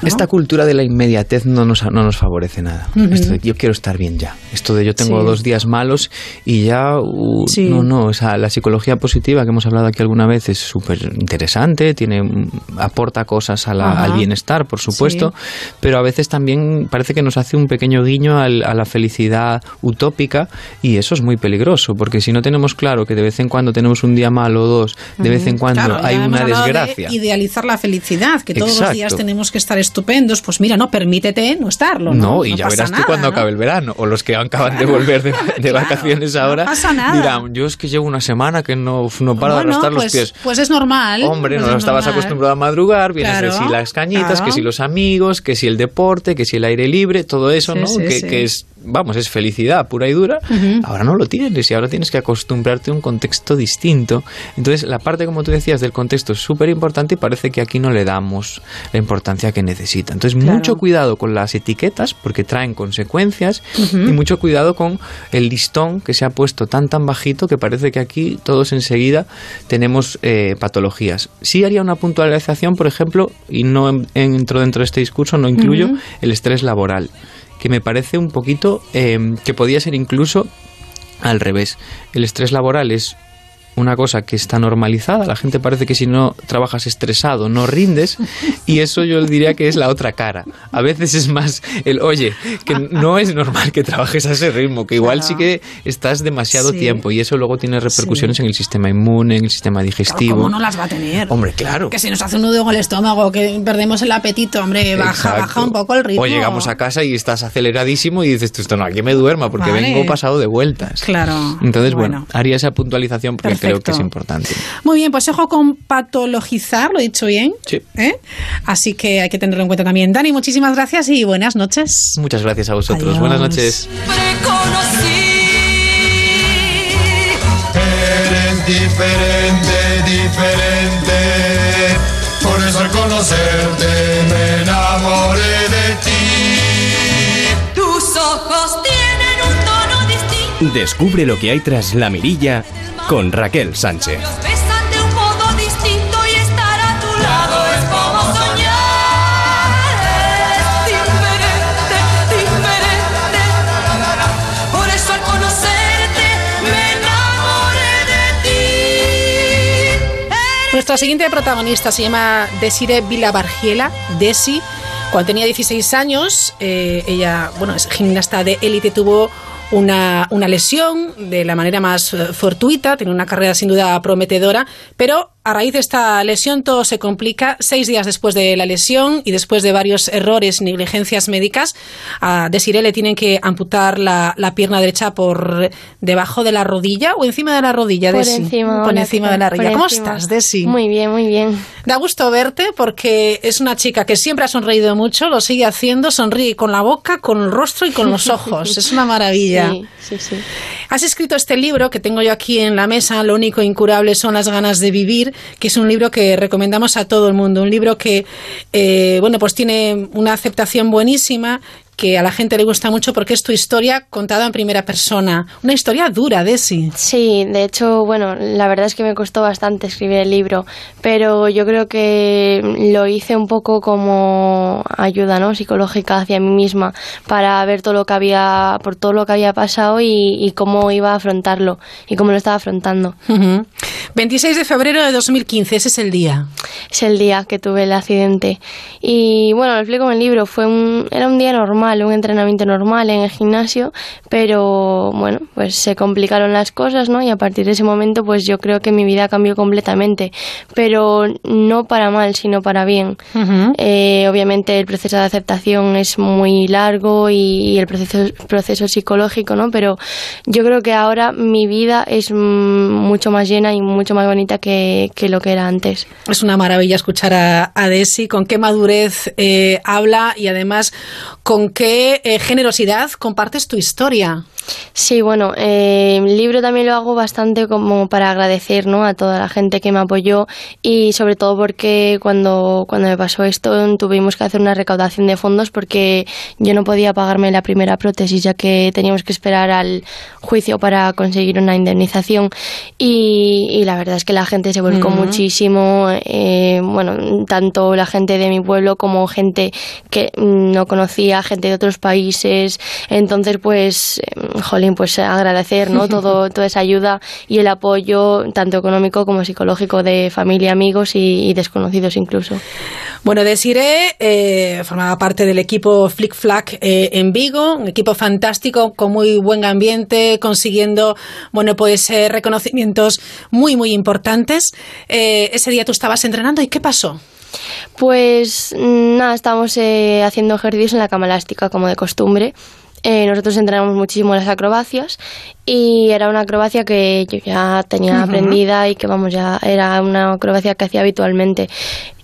Esta cultura de la inmediatez no nos, no nos favorece nada. Esto de yo quiero estar bien ya. Esto de yo tengo Sí. dos días malos y ya... uh, Sí. No, no. O sea, la psicología positiva que hemos hablado aquí alguna vez es súper interesante, tiene, mm, aporta cosas a la- Ajá. al bienestar, por supuesto, pero a veces también parece que nos hace un pequeño guiño al- a la felicidad utópica y eso es muy peligroso, porque si no tenemos claro que de vez en cuando tenemos un día malo o dos, de vez en cuando Claro, hay una hablado de desgracia. idealizar la felicidad, que todos los días tenemos que estar estupendos. Pues mira, no, permítete no estarlo. No, No, y No ya verás tú nada, cuando ¿no? acabe el verano, o los que acaban de volver de, de vacaciones ahora, pasa nada. dirán, yo es que llevo una semana que no, no paro de Bueno, arrastrar pues, los pies. Pues es normal. Hombre, pues no es estabas normal. acostumbrado a madrugar, vienes de Claro, si las cañitas, que si los amigos, que si el deporte, que si el aire libre, todo eso, Sí, ¿no? sí, que, sí. que es, vamos, es felicidad pura y dura. Ahora no lo tienes y ahora tienes que acostumbrarte a un contexto distinto. Entonces, la parte, como tú decías, del contexto es súper importante y parece que aquí no le damos la importancia que necesita. Entonces, Claro. mucho cuidado con las etiquetas porque traen consecuencias y mucho cuidado con el listón que se ha puesto tan tan bajito que parece que aquí todos enseguida tenemos eh, patologías. Sí haría una puntualización, por ejemplo, y no en- entro dentro de este discurso, no incluyo el estrés laboral, que me parece un poquito eh, que podía ser incluso al revés. El estrés laboral es una cosa que está normalizada. La gente parece que si no trabajas estresado no rindes y eso yo diría que es la otra cara. A veces es más el, oye, que no es normal que trabajes a ese ritmo, que igual sí que estás demasiado Sí. tiempo y eso luego tiene repercusiones en el sistema inmune, en el sistema digestivo. ¿Cómo no las va a tener? Hombre, claro. Que si nos hace un nudo en el estómago, que perdemos el apetito, hombre, baja, Exacto. baja un poco el ritmo. O llegamos a casa y estás aceleradísimo y dices, esto no, aquí me duerma porque Vale. vengo pasado de vueltas. Claro. Entonces, bueno, Bueno. haría esa puntualización porque creo que es importante. Muy bien, pues ojo con patologizar, lo he dicho bien. Sí. ¿eh? Así que hay que tenerlo en cuenta también. Dani, muchísimas gracias y buenas noches. Muchas gracias a vosotros. Adiós. Buenas noches. Eres diferente, diferente. Por eso al conocerte me enamoré Descubre lo que hay tras la mirilla con Raquel Sánchez. Besan de un modo distinto y estar a tu lado es como soñar. Es diferente, diferente. Por eso al conocerte me enamoré de ti. Nuestra siguiente protagonista se llama Desire Vilabargiela, Desi. Cuando tenía 16 años, eh, ella, bueno, es gimnasta de élite, tuvo una, una lesión de la manera más eh, fortuita, tiene una carrera sin duda prometedora, pero a raíz de esta lesión todo se complica. Seis días después de la lesión y después de varios errores, negligencias médicas, a Desiree le tienen que amputar la, la pierna derecha por debajo de la rodilla o encima de la rodilla, Por Desi. encima, Por encima de la rodilla. ¿Cómo encima. estás, Desi? Muy bien, muy bien. Da gusto verte porque es una chica que siempre ha sonreído mucho, lo sigue haciendo, sonríe con la boca, con el rostro y con los ojos. Es una maravilla. Sí, sí, sí. Has escrito este libro que tengo yo aquí en la mesa, Lo único incurable son las ganas de vivir, que es un libro que recomendamos a todo el mundo. Un libro que, eh, bueno, pues tiene una aceptación buenísima que a la gente le gusta mucho porque es tu historia contada en primera persona. Una historia dura, Desi. Sí, de hecho, bueno, la verdad es que me costó bastante escribir el libro, pero yo creo que lo hice un poco como ayuda, ¿no? Psicológica hacia mí misma para ver todo lo que había, por todo lo que había pasado y, y cómo iba a afrontarlo y cómo lo estaba afrontando. Ujú. 26 de febrero de 2015, ese es el día. Es el día que tuve el accidente. Y bueno, lo explico en el libro, fue un, era un día normal, un entrenamiento normal en el gimnasio, pero bueno, pues se complicaron las cosas, ¿no? Y a partir de ese momento, pues yo creo que mi vida cambió completamente, pero no para mal, sino para bien. Eh, obviamente el proceso de aceptación es muy largo y, y el proceso, proceso psicológico, ¿no? Pero yo creo que ahora mi vida es mm, mucho más llena y mucho más bonita que, que lo que era antes. Es una maravilla escuchar a, a Desi, con qué madurez eh, habla y además con qué eh, generosidad compartes tu historia. Sí, bueno, eh, el libro también lo hago bastante como para agradecer ¿no? a toda la gente que me apoyó y sobre todo porque cuando, cuando me pasó esto tuvimos que hacer una recaudación de fondos porque yo no podía pagarme la primera prótesis ya que teníamos que esperar al juicio para conseguir una indemnización y, y la verdad es que la gente se volcó muchísimo, eh, bueno, tanto la gente de mi pueblo como gente que no conocía, gente de otros países, entonces pues, eh, jolín, pues agradecer, ¿no? Todo, toda esa ayuda y el apoyo, tanto económico como psicológico de familia, amigos y, y desconocidos incluso. Bueno, Desiree eh, formaba parte del equipo Flick Flack eh, en Vigo, un equipo fantástico con muy buen ambiente, consiguiendo, bueno, pues eh, reconocimientos muy, muy importantes. Eh, ese día tú estabas entrenando y ¿qué pasó? Pues mm, nada, estábamos eh, haciendo ejercicios en la cama elástica como de costumbre. Eh, nosotros entrenamos muchísimo las acrobacias y era una acrobacia que yo ya tenía aprendida y que vamos ya era una acrobacia que hacía habitualmente.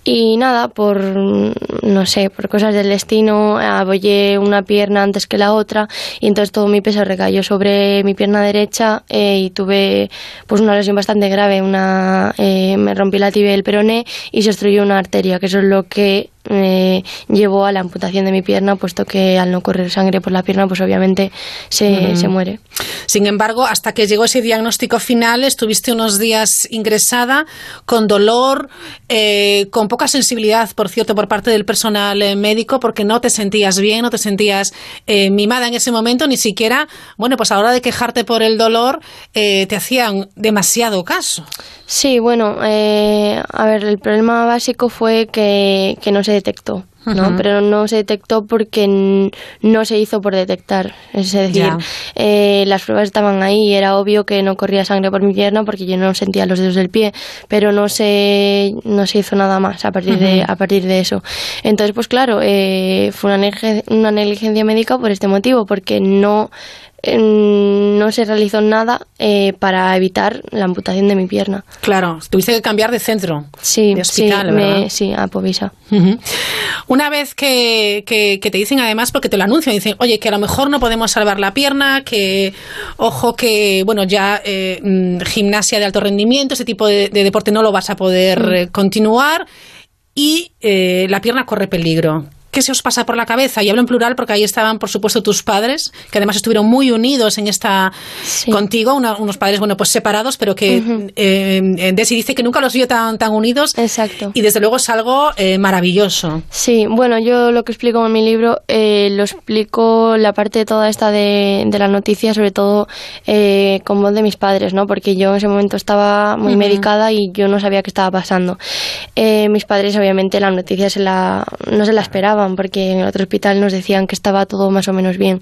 Y nada, por no sé, por cosas del destino, abollé una pierna antes que la otra y entonces todo mi peso recayó sobre mi pierna derecha eh, y tuve pues una lesión bastante grave, una eh, me rompí la tibia del peroné y se obstruyó una arteria, que eso es lo que eh, llevó a la amputación de mi pierna, puesto que al no correr sangre por la pierna, pues obviamente se, Ujú. se muere. Sin embargo, hasta que llegó ese diagnóstico final, estuviste unos días ingresada con dolor, eh, con poca sensibilidad, por cierto, por parte del personal eh, médico, porque no te sentías bien, no te sentías eh, mimada en ese momento, ni siquiera, bueno, pues a la hora de quejarte por el dolor, eh, te hacían demasiado caso. Sí, bueno, eh, a ver, el problema básico fue que, que no se detectó. ¿No? Pero no se detectó porque no se hizo por detectar. Es decir, eh, las pruebas estaban ahí y era obvio que no corría sangre por mi pierna porque yo no sentía los dedos del pie, pero no se, no se hizo nada más a partir, de, a partir de eso. Entonces, pues claro, eh, fue una, negligen- una negligencia médica por este motivo, porque no, no se realizó nada eh, para evitar la amputación de mi pierna. Claro, tuviste que cambiar de centro. Sí, de hospital, sí, ¿verdad? me- sí, a Povisa. Ujú. Una vez que, que- que te dicen además, porque te lo anuncian, dicen, oye, que a lo mejor no podemos salvar la pierna, que, ojo, que, bueno, ya eh, mm, gimnasia de alto rendimiento, ese tipo de, de deporte no lo vas a poder Mm. eh, continuar y eh, la pierna corre peligro. ¿Qué se os pasa por la cabeza? Y hablo en plural porque ahí estaban, por supuesto, tus padres, que además estuvieron muy unidos en esta contigo, una- unos padres, bueno, pues separados, pero que eh, Desi dice que nunca los vio tan, tan unidos. Exacto. Y desde luego es algo eh, maravilloso. Sí, bueno, yo lo que explico en mi libro eh, lo explico la parte toda esta de, de la noticia, sobre todo eh, con voz de mis padres, ¿no? Porque yo en ese momento estaba muy medicada y yo no sabía qué estaba pasando. Mis padres, obviamente, la noticia se la, no se la esperaban porque en el otro hospital nos decían que estaba todo más o menos bien.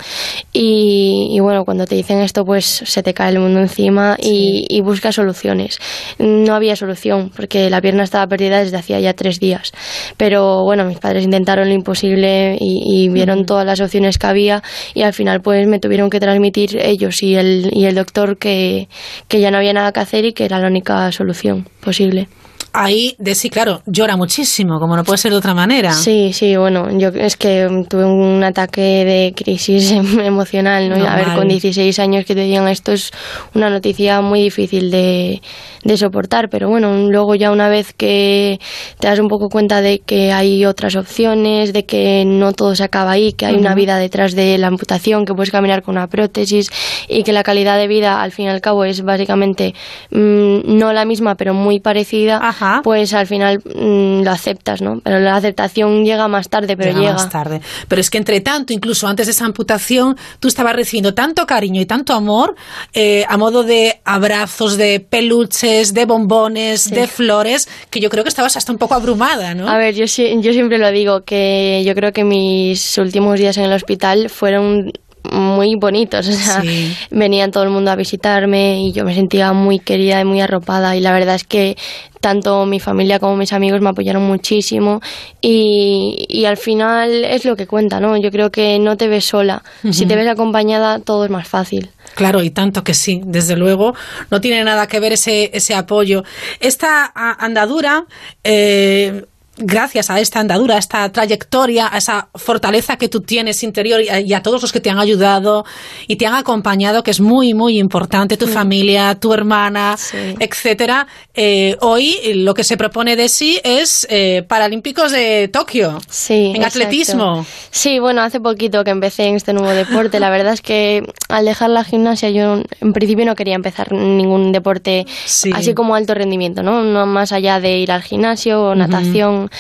Y, y bueno, cuando te dicen esto, pues se te cae el mundo encima y, y buscas soluciones. No había solución porque la pierna estaba perdida desde hacía ya tres días. Pero bueno, mis padres intentaron lo imposible y, y vieron todas las opciones que había y al final pues me tuvieron que transmitir ellos y el, y el doctor que, que ya no había nada que hacer y que era la única solución posible. Ahí, de sí, claro, llora muchísimo, como no puede ser de otra manera. Sí, sí, bueno, yo es que tuve un ataque de crisis emocional, ¿no? A ver, con 16 años que te digan esto es una noticia muy difícil de, de soportar, pero bueno, luego ya una vez que te das un poco cuenta de que hay otras opciones, de que no todo se acaba ahí, que hay una vida detrás de la amputación, que puedes caminar con una prótesis y que la calidad de vida al fin y al cabo es básicamente mm, no la misma, pero muy parecida, pues al final mm, lo aceptas, ¿no? Pero la aceptación llega más tarde, pero llega. más tarde. Pero es que entre tanto, incluso antes de esa amputación, tú estabas recibiendo tanto cariño y tanto amor eh, a modo de abrazos, de peluches, de bombones, de flores, que yo creo que estabas hasta un poco abrumada, ¿no? A ver, yo, siempre lo digo, que yo creo que mis últimos días en el hospital fueron muy bonitos, o sea, Sí. venían todo el mundo a visitarme y yo me sentía muy querida y muy arropada y la verdad es que tanto mi familia como mis amigos me apoyaron muchísimo y, y al final es lo que cuenta, ¿no? Yo creo que no te ves sola, si te ves acompañada todo es más fácil. Claro, y tanto que sí, desde luego, no tiene nada que ver ese, ese apoyo. Esta andadura, eh, gracias a esta andadura, a esta trayectoria, a esa fortaleza que tú tienes interior y a, y a todos los que te han ayudado y te han acompañado, que es muy, muy importante, tu familia, tu hermana, etcétera. eh, hoy lo que se propone de sí es eh, Paralímpicos de Tokio. Sí, En exacto. atletismo. Sí, bueno, hace poquito que empecé en este nuevo deporte. La verdad es que al dejar la gimnasia yo en principio no quería empezar ningún deporte así como alto rendimiento, ¿no? No más allá de ir al gimnasio o natación.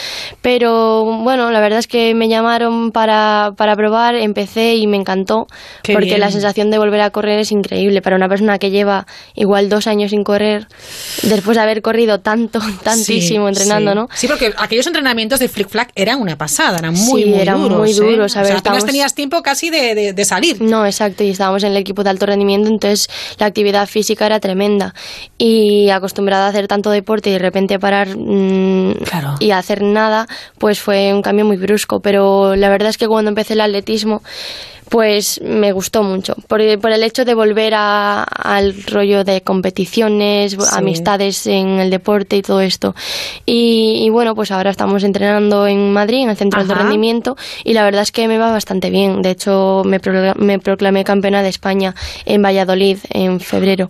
Pero bueno, la verdad es que me llamaron para, para probar, empecé y me encantó. Qué porque bien. la sensación de volver a correr es increíble. Para una persona que lleva igual dos años sin correr, después de haber corrido tanto, tantísimo Sí, entrenando, sí. ¿no? Sí, porque aquellos entrenamientos de flick flack eran una pasada, eran muy, Sí, muy eran duros. muy ¿eh? duros, a O ver, sea, apenas estábamos- tenías tiempo casi de, de- de salir. No, exacto, y estábamos en el equipo de alto rendimiento, entonces la actividad física era tremenda. Y acostumbrada a hacer tanto deporte y de repente parar mm, y hacer nada, pues fue un cambio muy brusco. Pero la verdad es que cuando empecé el atletismo, pues me gustó mucho. Por, por el hecho de volver a- al rollo de competiciones, amistades en el deporte y todo esto. Y, y bueno, pues ahora estamos entrenando en Madrid, en el Centro de. Rendimiento, y la verdad es que me va bastante bien. De hecho, me, procla- me proclamé campeona de España en Valladolid en febrero.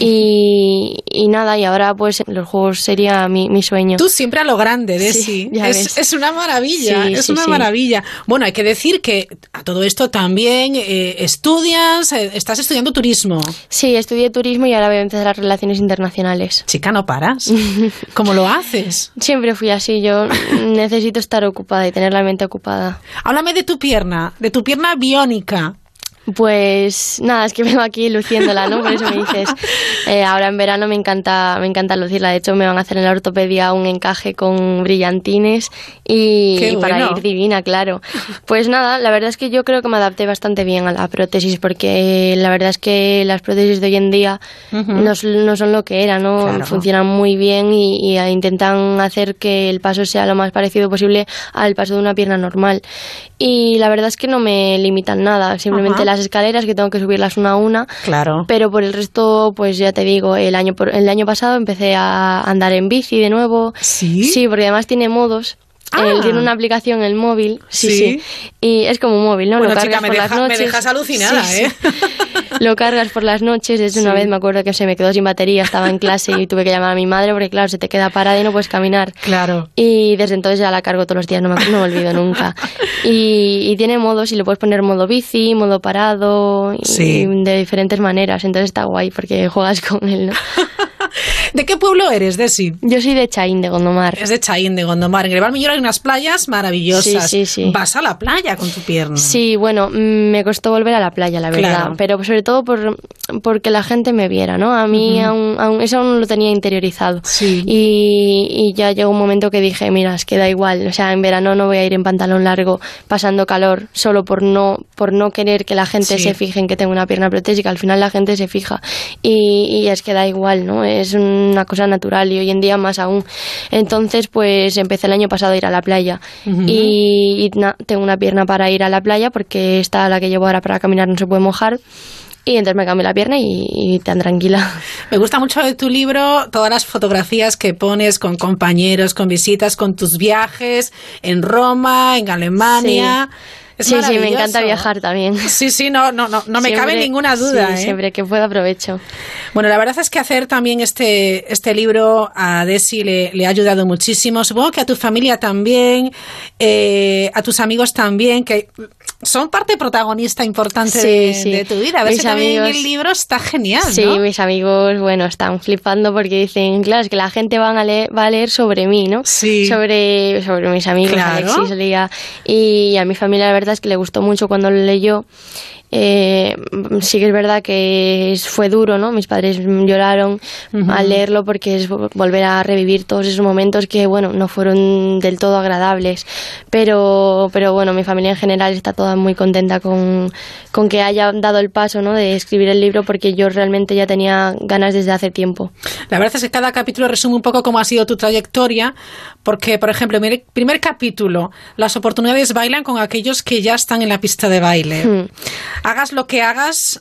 Y, y nada, y ahora pues los Juegos sería mi, mi sueño. Tú siempre a lo grande, Desi. Sí, es, una maravilla, Sí, es una maravilla. Bueno, hay que decir que a todo esto también eh, estudias, eh, estás estudiando turismo. Sí, estudié turismo y ahora voy a empezar las relaciones internacionales. Chica, no paras. ¿Cómo lo haces? Siempre fui así, yo necesito estar ocupada y tener la mente ocupada. Háblame de tu pierna, de tu pierna biónica. Pues nada, es que vengo aquí luciéndola, ¿no? Por eso me dices. Eh, ahora en verano me encanta, me encanta lucirla. De hecho, me van a hacer en la ortopedia un encaje con brillantines y, para bueno. ir divina, claro. Pues nada, la verdad es que yo creo que me adapté bastante bien a la prótesis porque la verdad es que las prótesis de hoy en día no, son- no son lo que eran, ¿no? Claro. Funcionan muy bien y, y intentan hacer que el paso sea lo más parecido posible al paso de una pierna normal. Y la verdad es que no me limitan nada, simplemente Ajá. Las escaleras que tengo que subirlas una a una. Claro. Pero por el resto, pues ya te digo, el año, por- el año pasado empecé a andar en bici de nuevo. Sí. Sí, porque además tiene modos. Ah. Él tiene una aplicación en el móvil. Sí, Sí. sí. Y es como un móvil, ¿no? Bueno, Lo chica, cargas me, por las deja- me noches. dejas alucinada, Sí. ¿eh? Lo cargas por las noches. De hecho, una vez me acuerdo que se me quedó sin batería, estaba en clase y tuve que llamar a mi madre porque, claro, se te queda parada y no puedes caminar. Claro. Y desde entonces ya la cargo todos los días, no me, no me olvido nunca. Y, y tiene modos y le puedes poner modo bici, modo parado, y de diferentes maneras. Entonces está guay porque juegas con él, ¿no? ¿De qué pueblo eres, Desi? Yo soy de Chaín, de Gondomar. Es de Chaín, de Gondomar. En Greval Millor hay unas playas maravillosas. Sí, sí, sí. Vas a la playa con tu pierna. Sí, bueno, mm, me costó volver a la playa, la verdad. Claro. Pero sobre todo por, porque la gente me viera, ¿no? A mí Ujú. aún, aún- eso aún lo tenía interiorizado. Sí. Y, y ya llegó un momento que dije, mira, es que da igual. O sea, en verano no voy a ir en pantalón largo pasando calor solo por no, por no querer que la gente Sí. se fije en que tengo una pierna protésica. Al final la gente se fija. Y, y es que da igual, ¿no? Es una cosa natural y hoy en día más aún. Entonces, pues empecé el año pasado a ir a la playa. Y, y na- tengo una pierna para ir a la playa porque esta la que llevo ahora para caminar no se puede mojar. Y entonces me cambié la pierna y, y tan tranquila. Me gusta mucho de tu libro todas las fotografías que pones con compañeros, con visitas, con tus viajes en Roma, en Alemania. Es sí, sí, me encanta viajar también. Sí, sí, no, no, no, no me cabe Siempre- ninguna duda. sí, ¿eh? Siempre que pueda aprovecho. Bueno, la verdad es que hacer también este, este libro a Desi le, le ha ayudado muchísimo. Supongo que a tu familia también, eh, a tus amigos también, que son parte protagonista importante Sí, de, sí. de tu vida. A ver Mis si también amigos- el libro está genial, Sí, ¿no? mis amigos, bueno, están flipando porque dicen, claro, es que la gente va a leer, va a leer sobre mí, ¿no? Sí. Sobre, sobre mis amigos, Claro. Alexis, Lía. Y a mi familia la verdad es que le gustó mucho cuando lo leyó. Eh, sí que es verdad que fue duro, ¿no? Mis padres lloraron Ujú. al leerlo porque es vo- volver a revivir todos esos momentos que, bueno, no fueron del todo agradables. Pero, pero bueno, mi familia en general está toda muy contenta con, con que haya dado el paso, ¿no? De escribir el libro porque yo realmente ya tenía ganas desde hace tiempo. La verdad es que cada capítulo resume un poco cómo ha sido tu trayectoria, porque, por ejemplo, en el primer capítulo, las oportunidades bailan con aquellos que ya están en la pista de baile. Hmm. Hagas lo que hagas,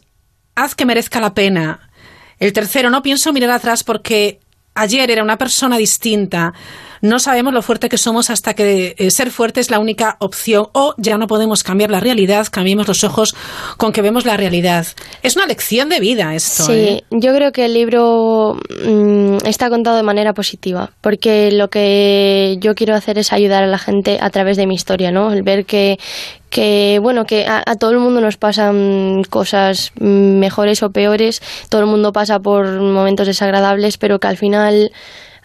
haz que merezca la pena. El tercero, no pienso mirar atrás porque ayer era una persona distinta. No sabemos lo fuerte que somos hasta que eh, ser fuerte es la única opción o ya no podemos cambiar la realidad, cambiemos los ojos con que vemos la realidad. Es una lección de vida esto. Sí, ¿eh? yo creo que el libro mm, está contado de manera positiva, porque lo que yo quiero hacer es ayudar a la gente a través de mi historia, ¿no? El ver que, que bueno, que a, a todo el mundo nos pasan cosas mejores o peores, todo el mundo pasa por momentos desagradables, pero que al final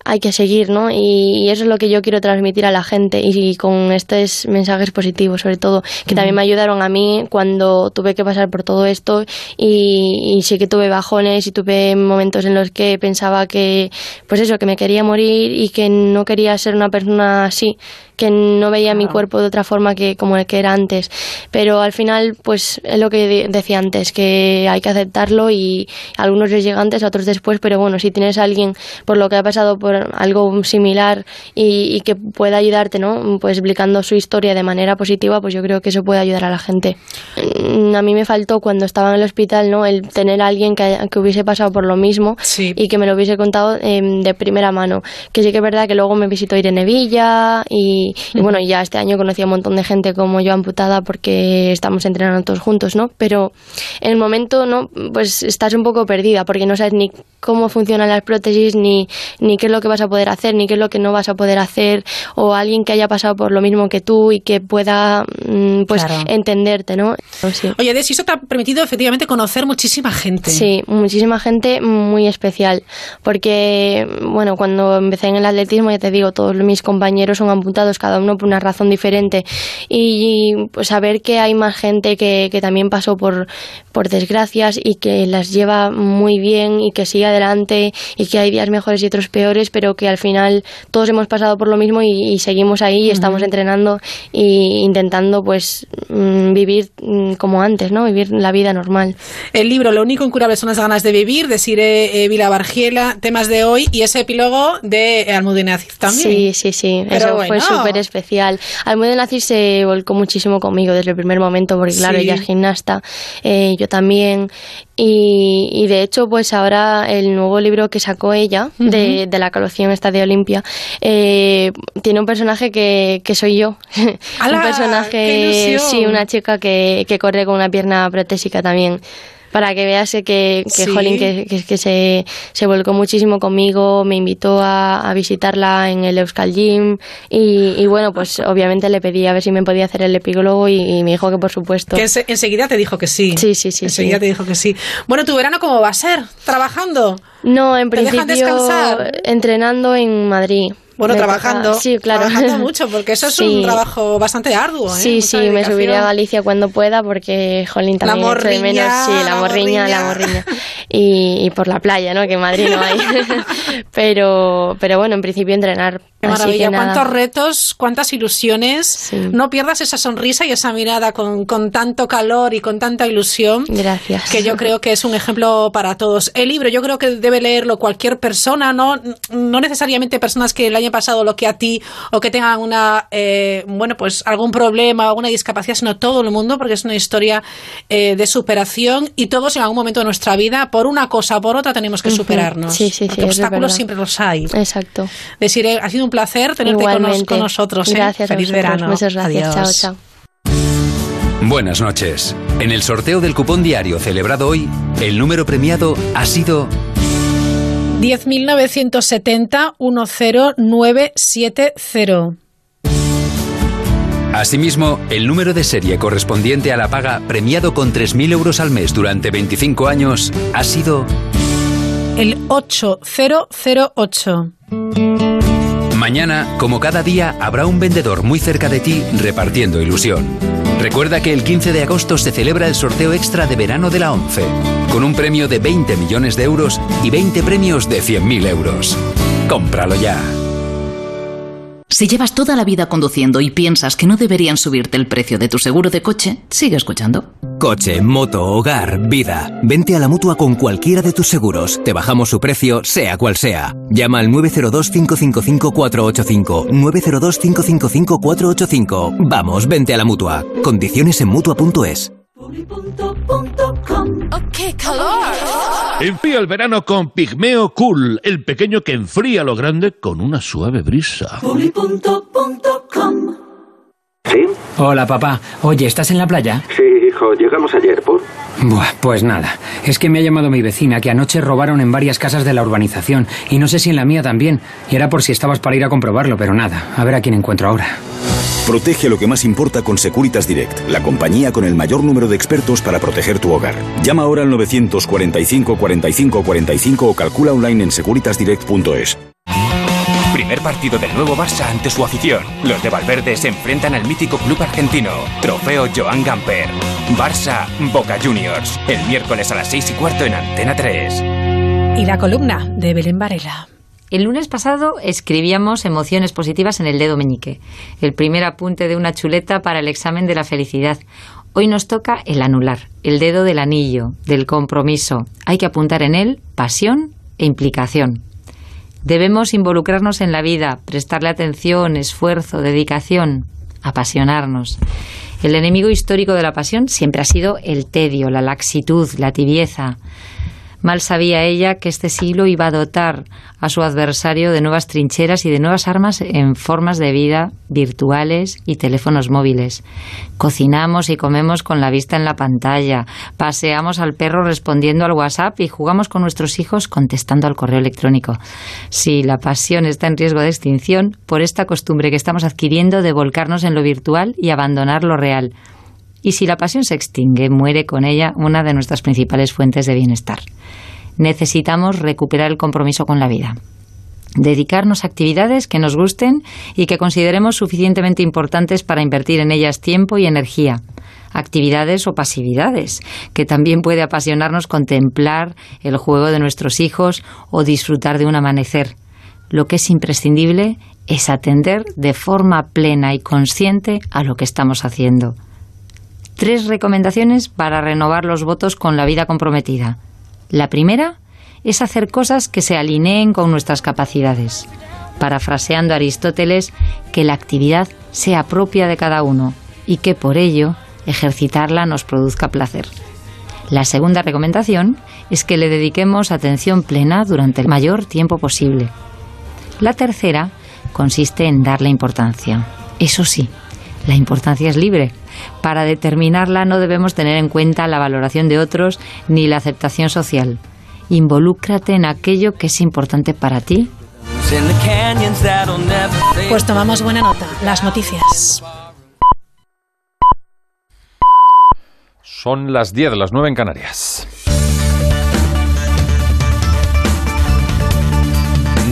hay que seguir, ¿no? Y, y eso es lo que yo quiero transmitir a la gente y, con estos mensajes positivos, sobre todo, que también me ayudaron a mí cuando tuve que pasar por todo esto y, y sí que tuve bajones y tuve momentos en los que pensaba que, pues eso, que me quería morir y que no quería ser una persona así, que no veía mi cuerpo de otra forma que como el que era antes. Pero al final, pues es lo que de- decía antes, que hay que aceptarlo y a algunos les llega antes, a otros después, pero bueno, si tienes a alguien por lo que ha pasado por algo similar y, y que pueda ayudarte, ¿no? Pues explicando su historia de manera positiva, pues yo creo que eso puede ayudar a la gente. Mm, A mí me faltó cuando estaba en el hospital, ¿no? El tener a alguien que, que hubiese pasado por lo mismo y que me lo hubiese contado em, de primera mano. Que sí que es verdad que luego me visitó Irene Villa y, y bueno, ya este año conocí a un montón de gente como yo amputada porque estamos entrenando todos juntos, ¿no? Pero en el momento, ¿no? Pues estás un poco perdida porque no sabes ni cómo funcionan las prótesis, ni, ni qué es lo que vas a poder hacer, ni qué es lo que no vas a poder hacer, o alguien que haya pasado por lo mismo que tú y que pueda, mm, pues, Claro. entenderte, ¿no? Sí. Oye, Desi, eso te ha permitido efectivamente conocer muchísima gente. Sí, muchísima gente muy especial. Porque, bueno, cuando empecé en el atletismo, ya te digo, todos mis compañeros son amputados, cada uno por una razón diferente. Y pues saber que hay más gente que, que también pasó por, por desgracias y que las lleva muy bien y que sigue adelante y que hay días mejores y otros peores, pero que al final todos hemos pasado por lo mismo y, y seguimos ahí y estamos entrenando e intentando pues mm, vivir mm, como antes, ¿no? Vivir la vida normal. El libro Lo único incurable son las ganas de vivir, de Sire eh, Vila Bargiela, temas de hoy y ese epílogo de Almudena Aziz también. Sí, sí, sí. Pero Eso bueno. fue súper especial. Almudena se volcó muchísimo conmigo desde el primer momento, porque claro, Sí. ella es gimnasta, eh, yo también. Y, y de hecho, pues ahora el nuevo libro que sacó ella, de, de la colección esta de Olimpia, eh, tiene un personaje que, que soy yo. Un ¡Qué personaje, sí, una chica que, que corre con una pierna protésica también. Para que veas que, que Sí. Jolín, que, que- que se, se volcó muchísimo conmigo, me invitó a, a visitarla en el Euskal Gym y, y bueno, pues obviamente le pedí a ver si me podía hacer el epílogo y, y me dijo que por supuesto. Que ense- enseguida te dijo que sí. Sí, sí, sí. Enseguida sí. te dijo que sí. Bueno, ¿tu verano cómo va a ser? ¿Trabajando? No, en ¿Te dejan principio descansar? entrenando en Madrid. Bueno, Me trabajando. sí, claro. Trabajando mucho, porque eso es Sí. un trabajo bastante arduo. ¿eh? Sí, Mucha sí, me dedicación. subiré a Galicia cuando pueda porque, jolín, La también echo de morriña, menos, sí, la, la morriña, morriña. la morriña. Y, y por la playa, ¿no? Que en Madrid no hay. pero, pero bueno, en principio entrenar. Qué así maravilla, que cuántos retos, cuántas ilusiones. No pierdas esa sonrisa y esa mirada con, con tanto calor y con tanta ilusión. Gracias. Que yo creo que es un ejemplo para todos. El libro, yo creo que debe leerlo cualquier persona, no, no necesariamente personas que le hayan pasado lo que a ti o que tengan una, eh, bueno, pues algún problema o alguna discapacidad, sino todo el mundo, porque es una historia eh, de superación y todos en algún momento de nuestra vida, por una cosa o por otra, tenemos que superarnos. Sí, sí, sí, porque es obstáculos siempre los hay. Exacto. Decir, eh, ha sido un placer tenerte con, nos- Igualmente. con nosotros. ¿eh? Gracias Feliz vosotros. verano. Muchas gracias. Adiós. Chao, chao. Buenas noches. En el sorteo del cupón diario celebrado hoy, el número premiado ha sido 10.970 10970. Asimismo, el número de serie correspondiente a la paga premiado con 3.000 euros al mes durante 25 años ha sido... El 8008. Mañana, como cada día, habrá un vendedor muy cerca de ti repartiendo ilusión. Recuerda que el 15 de agosto se celebra el sorteo extra de verano de la ONCE, con un premio de 20 millones de euros y 20 premios de 100.000 euros. Cómpralo ya. Si llevas toda la vida conduciendo y piensas que no deberían subirte el precio de tu seguro de coche, sigue escuchando. Coche, moto, hogar, vida. Vente a la mutua con cualquiera de tus seguros. Te bajamos su precio, sea cual sea. Llama al 902-555-485. 902-555-485. Vamos, vente a la mutua. Condiciones en mutua.es. ¡Qué calor! Enfría el verano con Pigmeo Cool, el pequeño que enfría lo grande con una suave brisa. ¿Sí? Hola, papá. Oye, ¿estás en la playa? Sí, hijo, llegamos ayer por... Buah, pues nada. Es que me ha llamado mi vecina que anoche robaron en varias casas de la urbanización y no sé si en la mía también. Y era por si estabas para ir a comprobarlo, pero nada. A ver a quién encuentro ahora. Protege lo que más importa con Securitas Direct, la compañía con el mayor número de expertos para proteger tu hogar. Llama ahora al 945 45 45 o calcula online en securitasdirect.es. Primer partido del nuevo Barça ante su afición. Los de Valverde se enfrentan al mítico club argentino. Trofeo Joan Gamper. Barça Boca Juniors. El miércoles a las 6 y cuarto en Antena 3. Y la columna de Belén Varela. El lunes pasado escribíamos emociones positivas en el dedo meñique, el primer apunte de una chuleta para el examen de la felicidad. Hoy nos toca el anular, el dedo del anillo, del compromiso. Hay que apuntar en él pasión e implicación. Debemos involucrarnos en la vida, prestarle atención, esfuerzo, dedicación, apasionarnos. El enemigo histórico de la pasión siempre ha sido el tedio, la laxitud, la tibieza. Mal sabía ella que este siglo iba a dotar a su adversario de nuevas trincheras y de nuevas armas en formas de vida virtuales y teléfonos móviles. Cocinamos y comemos con la vista en la pantalla, paseamos al perro respondiendo al WhatsApp y jugamos con nuestros hijos contestando al correo electrónico. Si la pasión está en riesgo de extinción por esta costumbre que estamos adquiriendo de volcarnos en lo virtual y abandonar lo real. Y si la pasión se extingue, muere con ella una de nuestras principales fuentes de bienestar. Necesitamos recuperar el compromiso con la vida. Dedicarnos a actividades que nos gusten y que consideremos suficientemente importantes para invertir en ellas tiempo y energía. Actividades o pasividades, que también puede apasionarnos contemplar el juego de nuestros hijos o disfrutar de un amanecer. Lo que es imprescindible es atender de forma plena y consciente a lo que estamos haciendo. Tres recomendaciones para renovar los votos con la vida comprometida. La primera es hacer cosas que se alineen con nuestras capacidades. Parafraseando a Aristóteles, que la actividad sea propia de cada uno y que por ello ejercitarla nos produzca placer. La segunda recomendación es que le dediquemos atención plena durante el mayor tiempo posible. La tercera consiste en darle importancia. Eso sí, la importancia es libre. Para determinarla no debemos tener en cuenta la valoración de otros ni la aceptación social. Involúcrate en aquello que es importante para ti. Pues tomamos buena nota. Las noticias. Son las 10, las 9 en Canarias.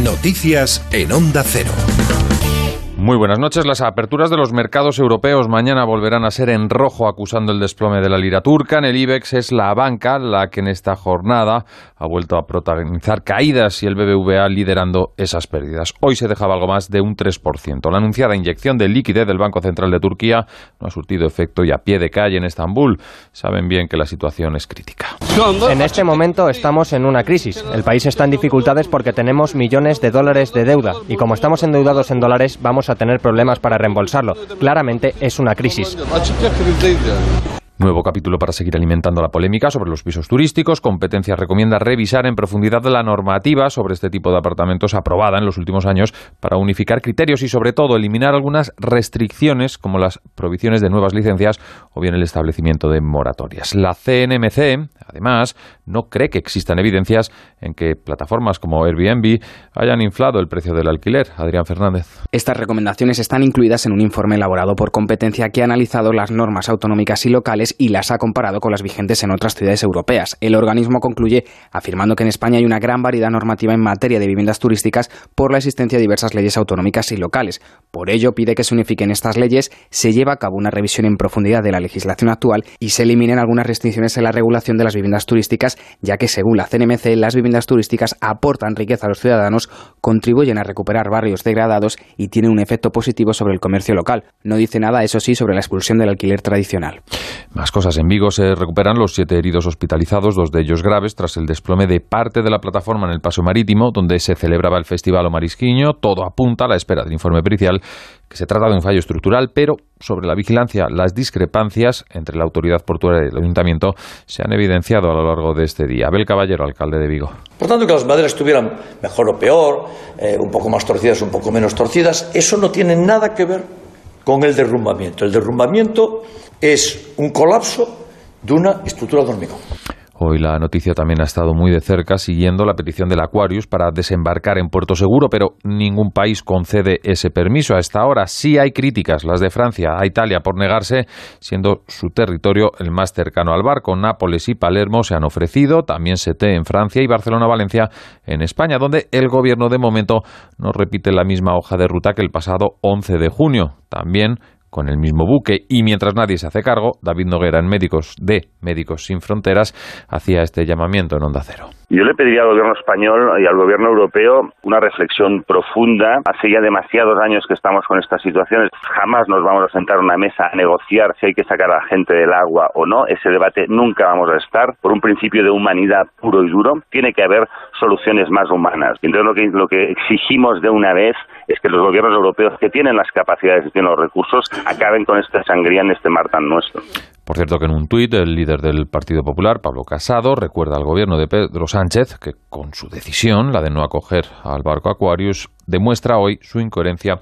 Noticias en Onda Cero. Muy buenas noches. Las aperturas de los mercados europeos mañana volverán a ser en rojo acusando el desplome de la lira turca. En el IBEX es la banca la que en esta jornada ha vuelto a protagonizar caídas y el BBVA liderando esas pérdidas. Hoy se dejaba algo más de un 3%. La anunciada inyección de liquidez del Banco Central de Turquía no ha surtido efecto y a pie de calle en Estambul. Saben bien que la situación es crítica. En este momento estamos en una crisis. El país está en dificultades porque tenemos millones de dólares de deuda y como estamos endeudados en dólares vamos a tener problemas para reembolsarlo. Claramente es una crisis. Nuevo capítulo para seguir alimentando la polémica sobre los pisos turísticos. Competencia recomienda revisar en profundidad la normativa sobre este tipo de apartamentos aprobada en los últimos años para unificar criterios y sobre todo eliminar algunas restricciones como las prohibiciones de nuevas licencias o bien el establecimiento de moratorias. La CNMC, además, no cree que existan evidencias en que plataformas como Airbnb hayan inflado el precio del alquiler. Adrián Fernández. Estas recomendaciones están incluidas en un informe elaborado por Competencia que ha analizado las normas autonómicas y locales y las ha comparado con las vigentes en otras ciudades europeas. El organismo concluye afirmando que en España hay una gran variedad normativa en materia de viviendas turísticas por la existencia de diversas leyes autonómicas y locales. Por ello, pide que se unifiquen estas leyes, se lleva a cabo una revisión en profundidad de la legislación actual y se eliminen algunas restricciones en la regulación de las viviendas turísticas, ya que según la CNMC, las viviendas turísticas aportan riqueza a los ciudadanos, contribuyen a recuperar barrios degradados y tienen un efecto positivo sobre el comercio local. No dice nada, eso sí, sobre la expulsión del alquiler tradicional. Más cosas. En Vigo se recuperan los siete heridos hospitalizados, dos de ellos graves, tras el desplome de parte de la plataforma en el paso marítimo, donde se celebraba el Festival Marisquiño. Todo apunta a la espera del informe pericial que se trata de un fallo estructural, pero sobre la vigilancia, las discrepancias entre la autoridad portuaria y el ayuntamiento se han evidenciado a lo largo de este día. Abel Caballero, alcalde de Vigo. Por tanto, que las maderas estuvieran mejor o peor, eh, un poco más torcidas, un poco menos torcidas, eso no tiene nada que ver con el derrumbamiento. El derrumbamiento es un colapso de una estructura de hormigón. Hoy la noticia también ha estado muy de cerca siguiendo la petición del Aquarius para desembarcar en Puerto Seguro, pero ningún país concede ese permiso. A esta hora sí hay críticas, las de Francia a Italia por negarse, siendo su territorio el más cercano al barco. Nápoles y Palermo se han ofrecido, también Sete en Francia y Barcelona-Valencia en España, donde el gobierno de momento no repite la misma hoja de ruta que el pasado 11 de junio. También con el mismo buque y mientras nadie se hace cargo, David Noguera en Médicos de Médicos Sin Fronteras hacía este llamamiento en Onda Cero. Yo le pediría al gobierno español y al gobierno europeo una reflexión profunda. Hace ya demasiados años que estamos con estas situaciones. Jamás nos vamos a sentar a una mesa a negociar si hay que sacar a la gente del agua o no. Ese debate nunca vamos a estar. Por un principio de humanidad puro y duro, tiene que haber soluciones más humanas. Entonces lo que, lo que exigimos de una vez es que los gobiernos europeos que tienen las capacidades y tienen los recursos acaben con esta sangría en este mar tan nuestro. Por cierto que en un tuit el líder del Partido Popular, Pablo Casado, recuerda al gobierno de Pedro Sánchez que con su decisión, la de no acoger al barco Aquarius, demuestra hoy su incoherencia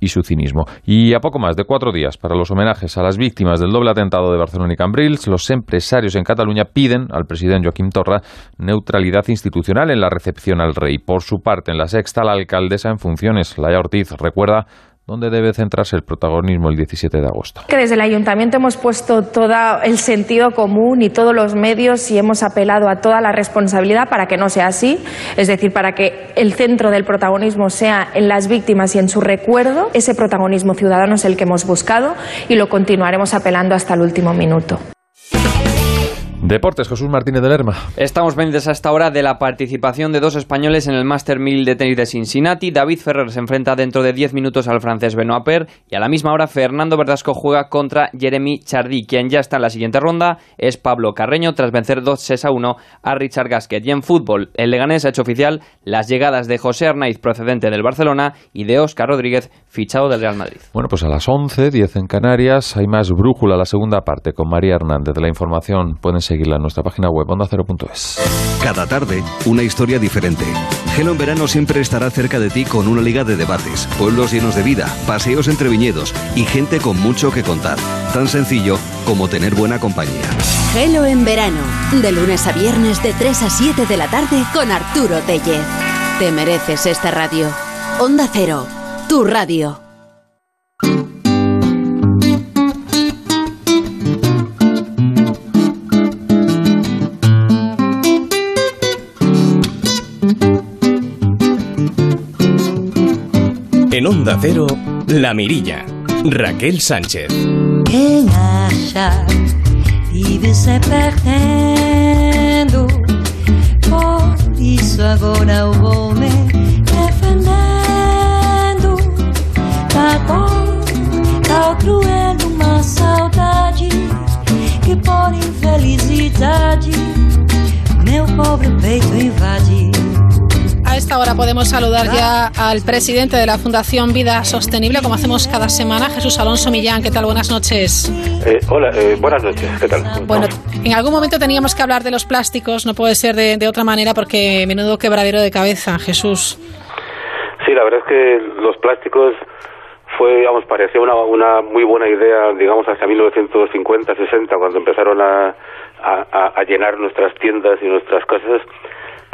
y su cinismo. Y a poco más de cuatro días para los homenajes a las víctimas del doble atentado de Barcelona y Cambrils, los empresarios en Cataluña piden al presidente Joaquim Torra neutralidad institucional en la recepción al rey. Por su parte, en la sexta, la alcaldesa en funciones, Laia Ortiz, recuerda dónde debe centrarse el protagonismo el 17 de agosto. Que desde el ayuntamiento hemos puesto todo el sentido común y todos los medios y hemos apelado a toda la responsabilidad para que no sea así, es decir, para que el centro del protagonismo sea en las víctimas y en su recuerdo. Ese protagonismo ciudadano es el que hemos buscado y lo continuaremos apelando hasta el último minuto. Deportes, Jesús Martínez de Lerma. Estamos pendientes a esta hora de la participación de dos españoles en el Master 1000 de tenis de Cincinnati. David Ferrer se enfrenta dentro de 10 minutos al francés Benoit Per y a la misma hora Fernando Verdasco juega contra Jeremy Chardy. Quien ya está en la siguiente ronda es Pablo Carreño tras vencer 2-6 a 1 a Richard Gasquet. Y en fútbol, el Leganés ha hecho oficial las llegadas de José Arnaiz procedente del Barcelona y de Óscar Rodríguez fichado del Real Madrid. Bueno, pues a las 11, 10 en Canarias, hay más brújula la segunda parte con María Hernández. La información pueden seguirla en nuestra página web ondacero.es. Cada tarde, una historia diferente. Gelo en verano siempre estará cerca de ti con una liga de debates, pueblos llenos de vida, paseos entre viñedos y gente con mucho que contar. Tan sencillo como tener buena compañía. Gelo en verano, de lunes a viernes de 3 a 7 de la tarde con Arturo Tellez. Te mereces esta radio. Onda Cero, tu radio. En Onda Cero, La Mirilla. Raquel Sánchez. Quem acha vive se perdendo. Por isso agora eu vou me defendendo. Tá bom, tá cruel uma saudade que por infelicidade meu pobre peito invade. A esta hora podemos saludar ya al presidente de la Fundación Vida Sostenible, como hacemos cada semana, Jesús Alonso Millán. ¿Qué tal? Buenas noches. Eh, hola, eh, buenas noches, ¿qué tal? Bueno, en algún momento teníamos que hablar de los plásticos, no puede ser de, de otra manera porque menudo quebradero de cabeza, Jesús. Sí, la verdad es que los plásticos fue, digamos, parecía una, una muy buena idea, digamos, hasta 1950, 60, cuando empezaron a, a, a llenar nuestras tiendas y nuestras casas.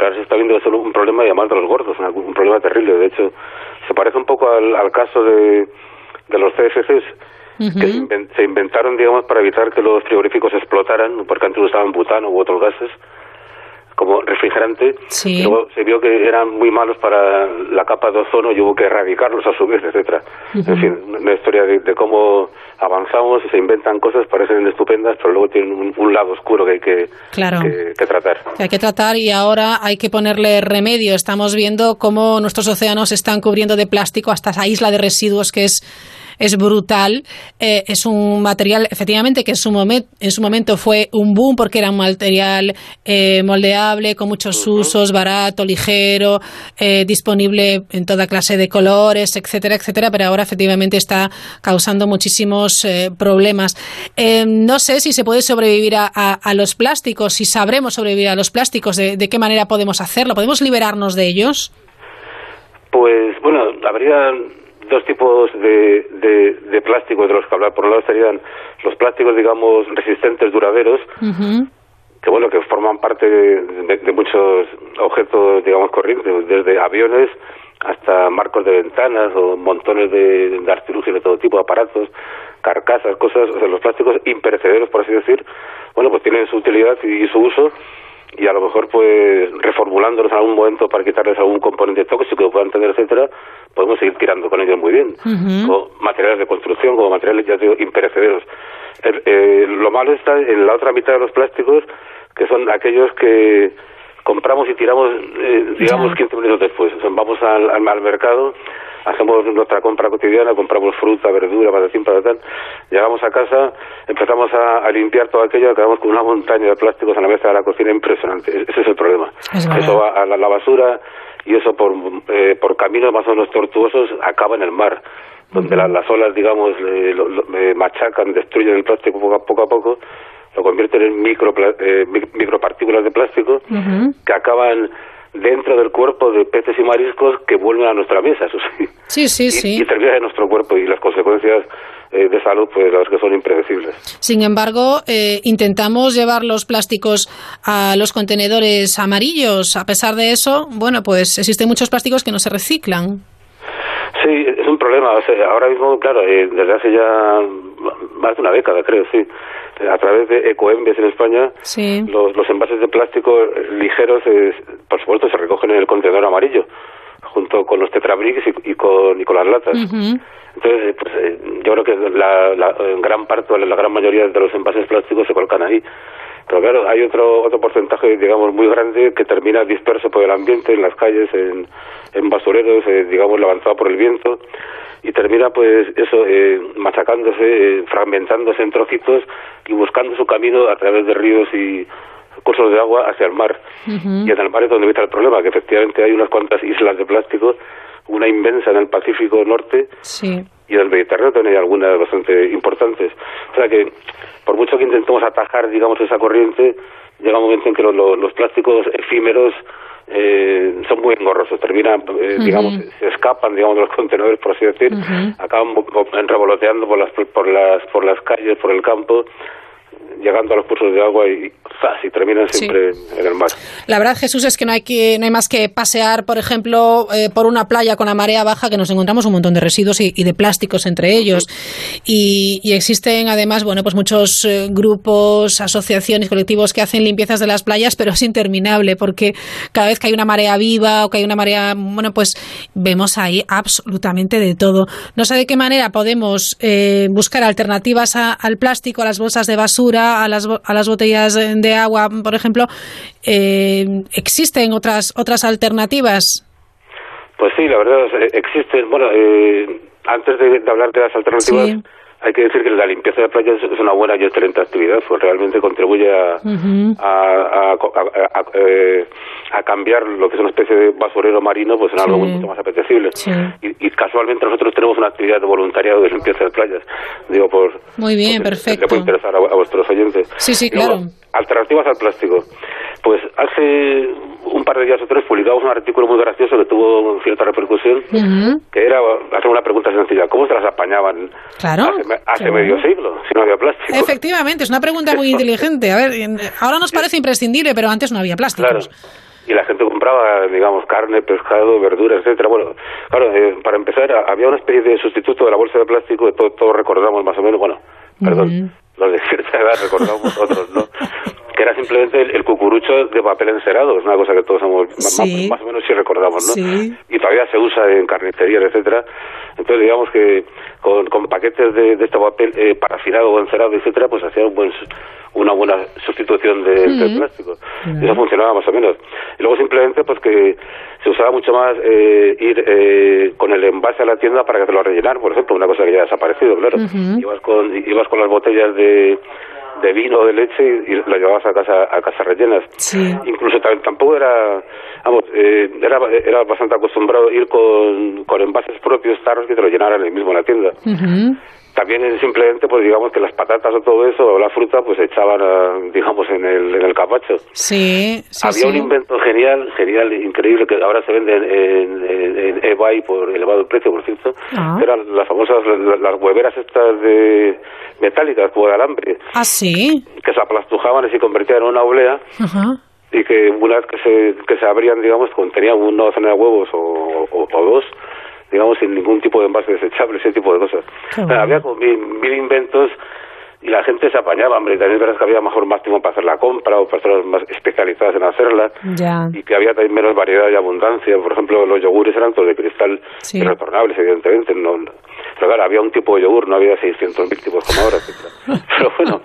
Ahora se está viendo solo un problema llamado de los gordos, un problema terrible. De hecho, se parece un poco al, al caso de, de los CFCs, que se inventaron, digamos, para evitar que los frigoríficos explotaran, porque antes usaban butano u otros gases como refrigerante. Sí. Luego se vio que eran muy malos para la capa de ozono y hubo que erradicarlos a su vez, etcétera. En fin, una historia de, de cómo avanzamos y se inventan cosas, parecen estupendas, pero luego tienen un, un lado oscuro que hay que, Claro. que- que tratar. que hay que tratar y ahora hay que ponerle remedio. Estamos viendo cómo nuestros océanos se están cubriendo de plástico hasta esa isla de residuos que es es brutal. Eh, es un material, efectivamente, que en su, momen- en su momento fue un boom porque era un material eh, moldeable, con muchos usos, barato, ligero, eh, disponible en toda clase de colores, etcétera, etcétera, pero ahora efectivamente está causando muchísimos eh, problemas. Eh, no sé si se puede sobrevivir a, a- a los plásticos, si sabremos sobrevivir a los plásticos, de, de qué manera podemos hacerlo, podemos liberarnos de ellos. Pues bueno, habría dos tipos de, de, de plásticos de los que hablar. Por un lado estarían los plásticos, digamos, resistentes, duraderos, que bueno, que forman parte de, de- de muchos objetos, digamos, corrientes, desde aviones hasta marcos de ventanas o montones de, de artilugios de todo tipo, aparatos, carcasas, cosas, o sea, los plásticos imperecederos, por así decir, bueno, pues tienen su utilidad y, y su uso y a lo mejor pues reformulándolos en algún momento para quitarles algún componente tóxico que puedan tener, etcétera, podemos seguir tirando con ellos muy bien como materiales de construcción, como materiales ya digo, imperecederos. El- eh, lo malo está en la otra mitad de los plásticos, que son aquellos que compramos y tiramos, eh, digamos, Ya. 15 minutos después. O sea, vamos al, al mercado, hacemos nuestra compra cotidiana, compramos fruta, verdura, patatín, patatán, llegamos a casa, empezamos a, a limpiar todo aquello, acabamos con una montaña de plásticos en la mesa de la cocina impresionante. E- Ese es el problema. Es eso va a la, la basura y eso por, eh, por caminos más o menos tortuosos acaba en el mar donde la- las olas, digamos, le- lo- lo- eh, machacan, destruyen el plástico poco a poco, a poco lo convierten en micro, eh, mic- micropartículas de plástico que acaban dentro del cuerpo de peces y mariscos que vuelven a nuestra mesa, eso sí. Sí, sí, Y, sí. y terminan en nuestro cuerpo y las consecuencias eh, de salud, pues las que son impredecibles. Sin embargo, eh, intentamos llevar los plásticos a los contenedores amarillos. A pesar de eso, bueno, pues existen muchos plásticos que no se reciclan. Sí, es un problema. O sea, ahora mismo, claro, eh, desde hace ya más de una década, creo, sí, a través de Ecoembes en España, Sí. los, los envases de plástico eh, ligeros, eh, por supuesto, se recogen en el contenedor amarillo, junto con los tetrabricks y, y con, y con las latas. Entonces, eh, pues, eh, yo creo que la, la en gran parte, la gran mayoría de los envases plásticos se colocan ahí. Pero claro, hay otro otro porcentaje, digamos, muy grande que termina disperso por el ambiente, en las calles, en, en basureros, eh, digamos, levantado por el viento, y termina, pues, eso, eh, machacándose, eh, fragmentándose en trocitos y buscando su camino a través de ríos y cursos de agua hacia el mar. Y en el mar es donde está el problema, que efectivamente hay unas cuantas islas de plástico, una inmensa en el Pacífico Norte Sí. y en el Mediterráneo también hay algunas bastante importantes. O sea que, por mucho que intentemos atajar, digamos, esa corriente, llega un momento en que lo- lo- los plásticos efímeros eh, son muy engorrosos, terminan, eh, digamos, se escapan, digamos, de los contenedores, por así decir, acaban revoloteando por las, por las, por las calles, por el campo, llegando a los cursos de agua y, ¡zas! y terminan Sí. siempre en el mar. La verdad, Jesús, es que no hay, que, no hay más que pasear, por ejemplo, eh, por una playa con la marea baja, que nos encontramos un montón de residuos y, y de plásticos entre ellos. Y, y existen, además, bueno, pues muchos eh, grupos, asociaciones, colectivos que hacen limpiezas de las playas, pero es interminable, porque cada vez que hay una marea viva o que hay una marea, bueno, pues vemos ahí absolutamente de todo. No sé de qué manera podemos eh, buscar alternativas a- al plástico, a las bolsas de basura, a las, a las botellas de agua, por ejemplo. Eh, ¿Existen otras, otras alternativas? Pues sí, la verdad, eh, existen, bueno, eh, antes de, de hablar de las alternativas, Sí. Hay que decir que la limpieza de playas es una buena y excelente actividad, pues realmente contribuye a, a, a- a- a- eh, a cambiar lo que es una especie de basurero marino pues en algo Sí. mucho más apetecible. Sí. Y, y casualmente nosotros tenemos una actividad de voluntariado de limpieza de playas, digo, por... Muy bien, le perfecto. puede interesar a, vuestros oyentes. Sí, sí, luego, claro. Alternativas al plástico. Pues hace un par de días o tres publicamos un artículo muy gracioso que tuvo cierta repercusión, que era hacer una pregunta sencilla. ¿Cómo se las apañaban Claro. hace, me- hace claro. medio siglo si no había plástico? Efectivamente, es una pregunta muy inteligente. A ver, ahora nos parece imprescindible, pero antes no había Claro. plásticos. Y la gente compraba, digamos, carne, pescado, verduras, etcétera. Bueno, claro, eh, para empezar, había una especie de sustituto de la bolsa de plástico todos recordamos más o menos, bueno, perdón, los de cierta edad recordamos, otros no, que era simplemente el, el cucurucho de papel encerado, es una cosa que todos hemos, Sí. más, o menos sí recordamos, ¿no? Sí. Y todavía se usa en carnicerías, etcétera. Entonces, digamos que con, con paquetes de, de este papel eh, parafinado o encerado, etcétera, pues hacía un buen una buena sustitución de- del plástico. Eso funcionaba más o menos. Y luego simplemente pues que se usaba mucho más eh, ir eh, con el envase a la tienda para que te lo rellenar, por ejemplo, una cosa que ya ha desaparecido, claro. Ibas con ibas con las botellas de de vino o de leche y las llevabas a casa a casa rellenas. Incluso tam- tampoco era, vamos, eh, era, era bastante acostumbrado ir con, con envases propios, tarros que te lo llenaran ahí mismo en la tienda. También simplemente, pues digamos que las patatas o todo eso, o la fruta, pues se echaban, a, digamos, en el, en el capacho. Sí, sí, Había sí. un invento genial, genial, increíble, que ahora se vende en, en, en- eBay por elevado precio, por cierto, Ah. eran las famosas, la- las hueveras estas de metálicas, como de alambre, Ah, sí. que se aplastujaban y se convertían en una oblea, Ajá. y que una vez que se, que se abrían, digamos, contenían una docena de huevos o, o- o dos, digamos, sin ningún tipo de envase desechable, ese tipo de cosas. Qué O sea, bueno. había como mil, mil inventos y la gente se apañaba, hombre, también es verdad que había mejor más tiempo para hacer la compra o personas más especializadas en hacerla Ya. y que había también menos variedad y abundancia. Por ejemplo, los yogures eran todos de cristal Sí. retornables, evidentemente. No, pero claro, había un tipo de yogur, no había 600.000 tipos como ahora. Pero bueno,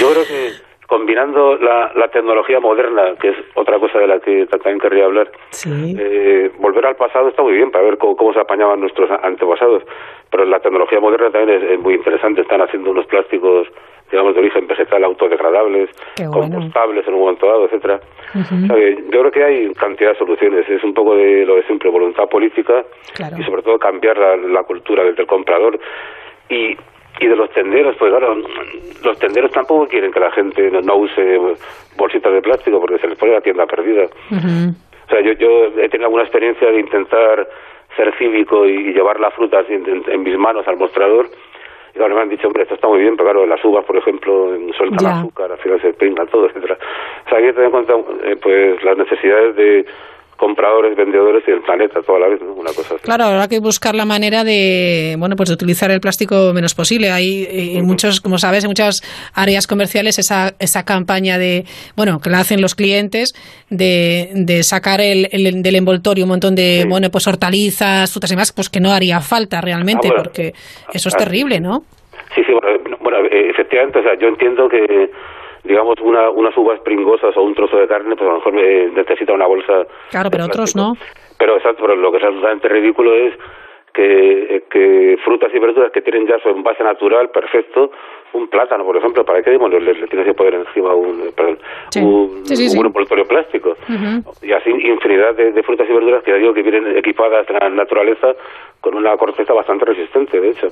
yo creo que combinando la, la tecnología moderna, que es otra cosa de la que también querría hablar, eh, volver al pasado está muy bien para ver cómo, cómo se apañaban nuestros antepasados, pero la tecnología moderna también es, es muy interesante. Están haciendo unos plásticos, digamos, de origen vegetal autodegradables, bueno. compostables en un momento dado, etcétera. O sea, que yo creo que hay cantidad de soluciones. Es un poco de lo de siempre, voluntad política y sobre todo cambiar la, la cultura del, del comprador. Y, y de los tenderos, pues claro, los tenderos tampoco quieren que la gente no, no use bolsitas de plástico porque se les pone la tienda perdida. O sea, yo, yo he tenido alguna experiencia de intentar ser cívico y llevar la fruta así en, en- en mis manos al mostrador. Y claro, me han dicho, hombre, esto está muy bien, pero claro, las uvas, por ejemplo, sueltan Ya. azúcar, al final se pringan todo, etcétera. O sea, hay que tener en cuenta eh, pues las necesidades de compradores, vendedores y el planeta toda la vez, ¿no? Una cosa así. Claro, habrá que buscar la manera de, bueno, pues de utilizar el plástico menos posible. Hay eh, en muchos, como sabes, en muchas áreas comerciales esa, esa campaña de, bueno, que la hacen los clientes de, de sacar el, el- del envoltorio un montón de, bueno, pues hortalizas, frutas y demás, pues que no haría falta realmente, Ah, bueno. porque eso es Ah, terrible, ¿no? Sí, sí, bueno, bueno, eh, efectivamente, o sea, yo entiendo que, digamos, una, unas uvas pringosas o un trozo de carne, pues a lo mejor eh, necesita una bolsa. Claro, pero otros no. Pero exacto, pero lo que es absolutamente ridículo es que, eh, que frutas y verduras que tienen ya su envase natural perfecto, un plátano, por ejemplo, ¿para qué bueno, le, le tienes que poner encima un, eh, perdón, Sí. un, Sí, un envoltorio plástico? Y así infinidad de, de frutas y verduras que ya digo que vienen equipadas en la naturaleza con una corteza bastante resistente, de hecho.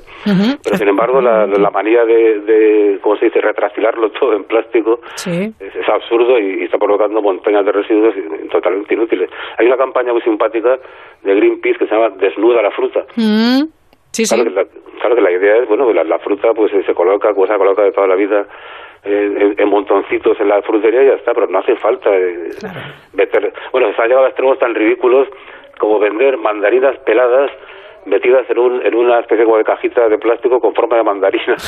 Pero sin embargo, la, la manía de, de, ¿cómo se dice?, retrastilarlo todo en plástico es, es absurdo y, y está provocando montañas de residuos totalmente inútiles. Hay una campaña muy simpática de Greenpeace que se llama Desnuda la fruta. Mm, sí. Claro, que la, claro que la idea es, bueno, que la, la fruta pues eh, se coloca, como se ha colocado de toda la vida, en, en montoncitos en la frutería y ya está, pero no hace falta eh, meter... Bueno, se ha llegado a extremos tan ridículos como vender mandarinas peladas metidas en, un, en una especie como de cajita de plástico con forma de mandarina.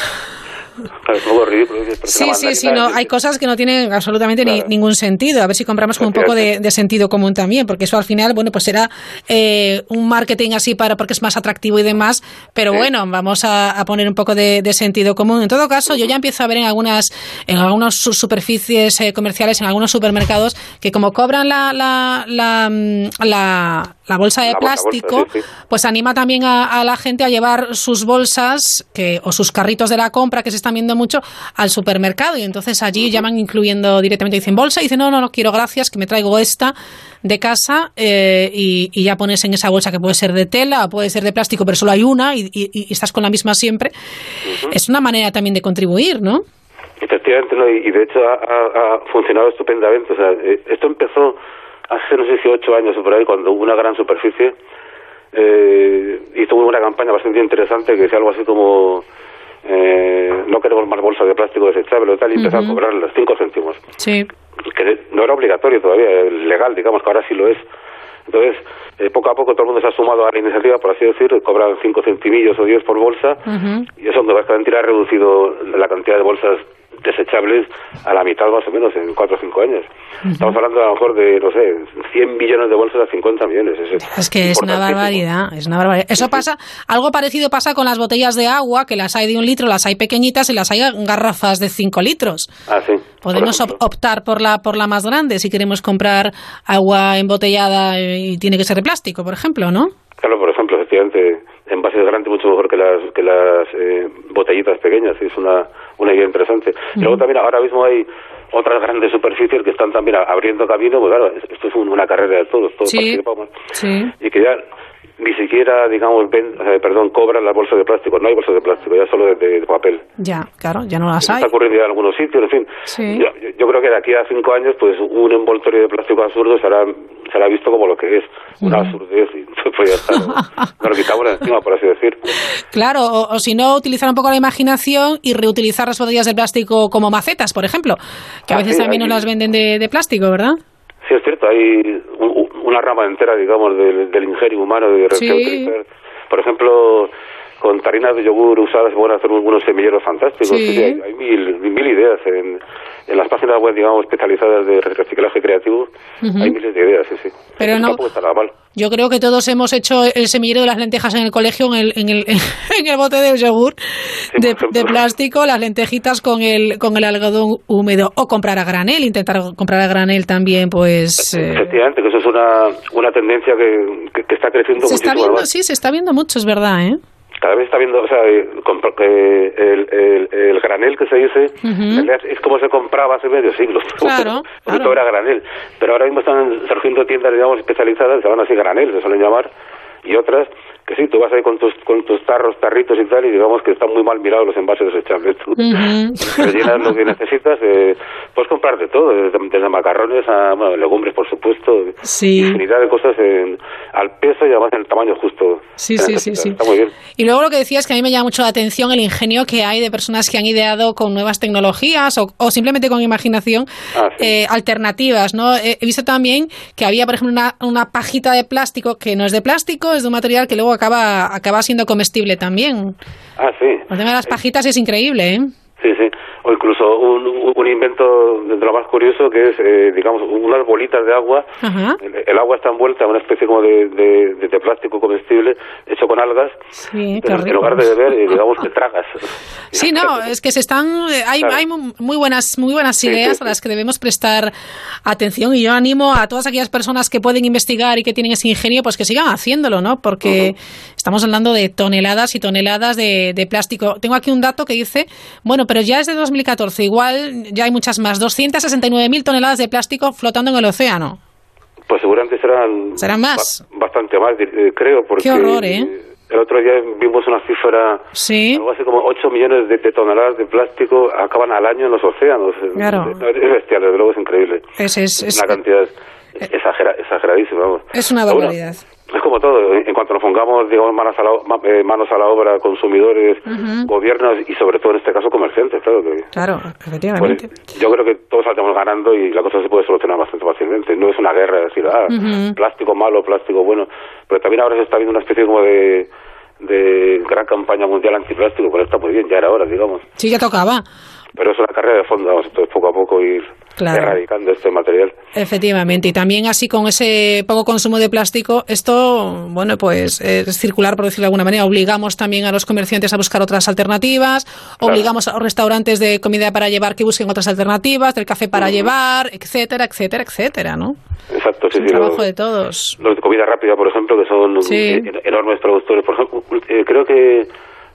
Claro, es un poco ridículo. Sí, sí, sí, no, hay cosas que no tienen absolutamente ni- ningún sentido. A ver si compramos con un poco de, de sentido común también, porque eso al final, bueno, pues será eh, un marketing así para porque es más atractivo y demás, pero bueno, vamos a, a poner un poco de, de sentido común. En todo caso, yo ya empiezo a ver en algunas en algunas su- superficies eh, comerciales, en algunos supermercados, que como cobran la, la, la, mm, la- la bolsa de La bolsa, plástico, bolsa, sí, sí. pues anima también a, a la gente a llevar sus bolsas que, o sus carritos de la compra que se están viendo mucho al supermercado y entonces allí ya van incluyendo directamente, dicen bolsa y dicen no, no, no quiero gracias, que me traigo esta de casa eh, y, y ya pones en esa bolsa que puede ser de tela o puede ser de plástico, pero solo hay una y, y- y estás con la misma siempre. Es una manera también de contribuir, ¿no? Efectivamente, ¿no? y, de hecho ha, ha- ha funcionado estupendamente. O sea, eh, esto empezó hace, no sé si ocho años o por ahí, cuando hubo una gran superficie eh, hizo una campaña bastante interesante que decía algo así como eh, no queremos más bolsas de plástico desechable o tal, y empezó a cobrar los cinco céntimos. Sí. Que no era obligatorio todavía, eh, legal, digamos que ahora sí lo es. Entonces, eh, poco a poco todo el mundo se ha sumado a la iniciativa, por así decir, cobran cinco centimillos o diez por bolsa, y eso bastante ha reducido la cantidad de bolsas desechables a la mitad más o menos en cuatro o cinco años. Estamos hablando a lo mejor de, no sé, 100 billones de bolsas a 50 millones. Es, Es que es una barbaridad, es una barbaridad. Eso pasa, algo parecido pasa con las botellas de agua, que las hay de un litro, las hay pequeñitas y las hay garrafas de cinco litros. Ah, sí. Podemos op- optar por la por la más grande si queremos comprar agua embotellada y tiene que ser de plástico, por ejemplo, ¿no? Claro, por ejemplo, efectivamente, envases grandes mucho mejor que las que las eh, botellitas pequeñas, es una, una idea interesante. Y Luego también ahora mismo hay otras grandes superficies que están también abriendo camino, pues claro, esto es un- una carrera de todos, todos Sí. participamos. Sí. Y que ya ni siquiera, digamos, ven, perdón, cobran las bolsas de plástico, no hay bolsas de plástico, ya solo de, de- papel. Ya, claro, ya no las Eso hay. está ocurriendo ya en algunos sitios, en fin. Sí. Yo, yo- creo que de aquí a cinco años, pues un envoltorio de plástico absurdo será, será visto como lo que es, una absurdez, y pues ya está, ¿no? Lo quitamos encima, por así decir. Claro, o, o si no, utilizar un poco la imaginación y reutilizar las botellas de plástico como macetas, por ejemplo, que a Ah, veces sí, también hay- nos las venden de, de plástico, ¿verdad? Sí, es cierto, hay un- una rama entera, digamos, del, del ingenio humano de Sí. Por ejemplo, con tarinas de yogur usadas se pueden hacer unos semilleros fantásticos. Sí. Sí, hay, hay mil, mil ideas en, en las páginas web, digamos, especializadas de reciclaje creativo. Hay miles de ideas, sí, sí. Pero no- mal. Yo creo que todos hemos hecho el semillero de las lentejas en el colegio, en el, en el, en el bote de yogur de, de plástico, las lentejitas con el, con el algodón húmedo, o comprar a granel, intentar comprar a granel también, pues... eh, Efectivamente, que eso es una, una tendencia que, que, que está creciendo se está viendo, sí, se está viendo mucho, es verdad, ¿eh? Cada vez está viendo, o sea, eh, el, el, el granel que se dice, en realidad es como se compraba hace medio siglo. Claro, Porque todo era granel. Pero ahora mismo están surgiendo tiendas, digamos, especializadas, se llaman así granel, se suelen llamar, y otras que sí, tú vas ahí con tus, con tus tarros, tarritos y tal, y digamos que están muy mal mirados los envases desechables. Tú rellenas lo que necesitas, eh, puedes comprar de todo, desde, desde macarrones a bueno, legumbres, por supuesto, Sí. infinidad de cosas en- al peso y además en el tamaño justo. Sí, sí, sí, sí. Está muy bien. Y luego lo que decías que a mí me llama mucho la atención el ingenio que hay de personas que han ideado con nuevas tecnologías o, o simplemente con imaginación Ah, eh, alternativas, ¿no? He, he visto también que había, por ejemplo, una, una pajita de plástico que no es de plástico, es de un material que luego acaba, acaba siendo comestible también. Ah, sí. El tema de las pajitas es increíble, ¿eh? Sí, sí. O incluso un, un invento de lo más curioso que es, eh, digamos, unas bolitas de agua. El, el agua está envuelta en una especie como de, de, de- de plástico comestible hecho con algas. Sí, Pero en lugar de beber, eh, digamos que tragas. Sí, no, es que se están eh, hay, Claro. hay mu- muy buenas muy buenas ideas sí, a las que debemos prestar atención y yo animo a todas aquellas personas que pueden investigar y que tienen ese ingenio pues que sigan haciéndolo, ¿no? Porque Estamos hablando de toneladas y toneladas de, de plástico. Tengo aquí un dato que dice, bueno, pero ya es de 2014, igual ya hay muchas más, 269.000 toneladas de plástico flotando en el océano. Pues seguramente serán... ¿Serán más? ba- bastante más, eh, creo, porque... Qué horror, ¿eh? El otro día vimos una cifra, Sí. algo así como 8 millones de, de toneladas de plástico acaban al año en los océanos. Claro. Es, es bestial, desde luego es increíble. Es, es, es, una cantidad exagera, exageradísima, vamos. es una bueno, barbaridad. Es como todo, en cuanto nos pongamos digamos, manos, a la, eh, manos a la obra, consumidores, gobiernos y sobre todo en este caso comerciantes, claro que... Claro, pues, efectivamente. yo creo que todos saldremos ganando y la cosa se puede solucionar bastante fácilmente. No es una guerra decir, ah, plástico malo, plástico bueno. Pero también ahora se está viendo una especie como de, de gran campaña mundial antiplástico, pero está muy bien, ya era hora, digamos. Sí, ya tocaba. Pero es una carrera de fondo, vamos, entonces poco a poco ir Claro. erradicando este material. Efectivamente, y también así con ese poco consumo de plástico, esto, bueno, pues es circular, por decirlo de alguna manera. Obligamos también a los comerciantes a buscar otras alternativas, obligamos a los restaurantes de comida para llevar que busquen otras alternativas, del café para llevar, etcétera, etcétera, etcétera, ¿no? Exacto, sí, Es un sí. trabajo los- de todos. los de comida rápida, por ejemplo, que son Sí. enormes productores. Por ejemplo, eh, creo que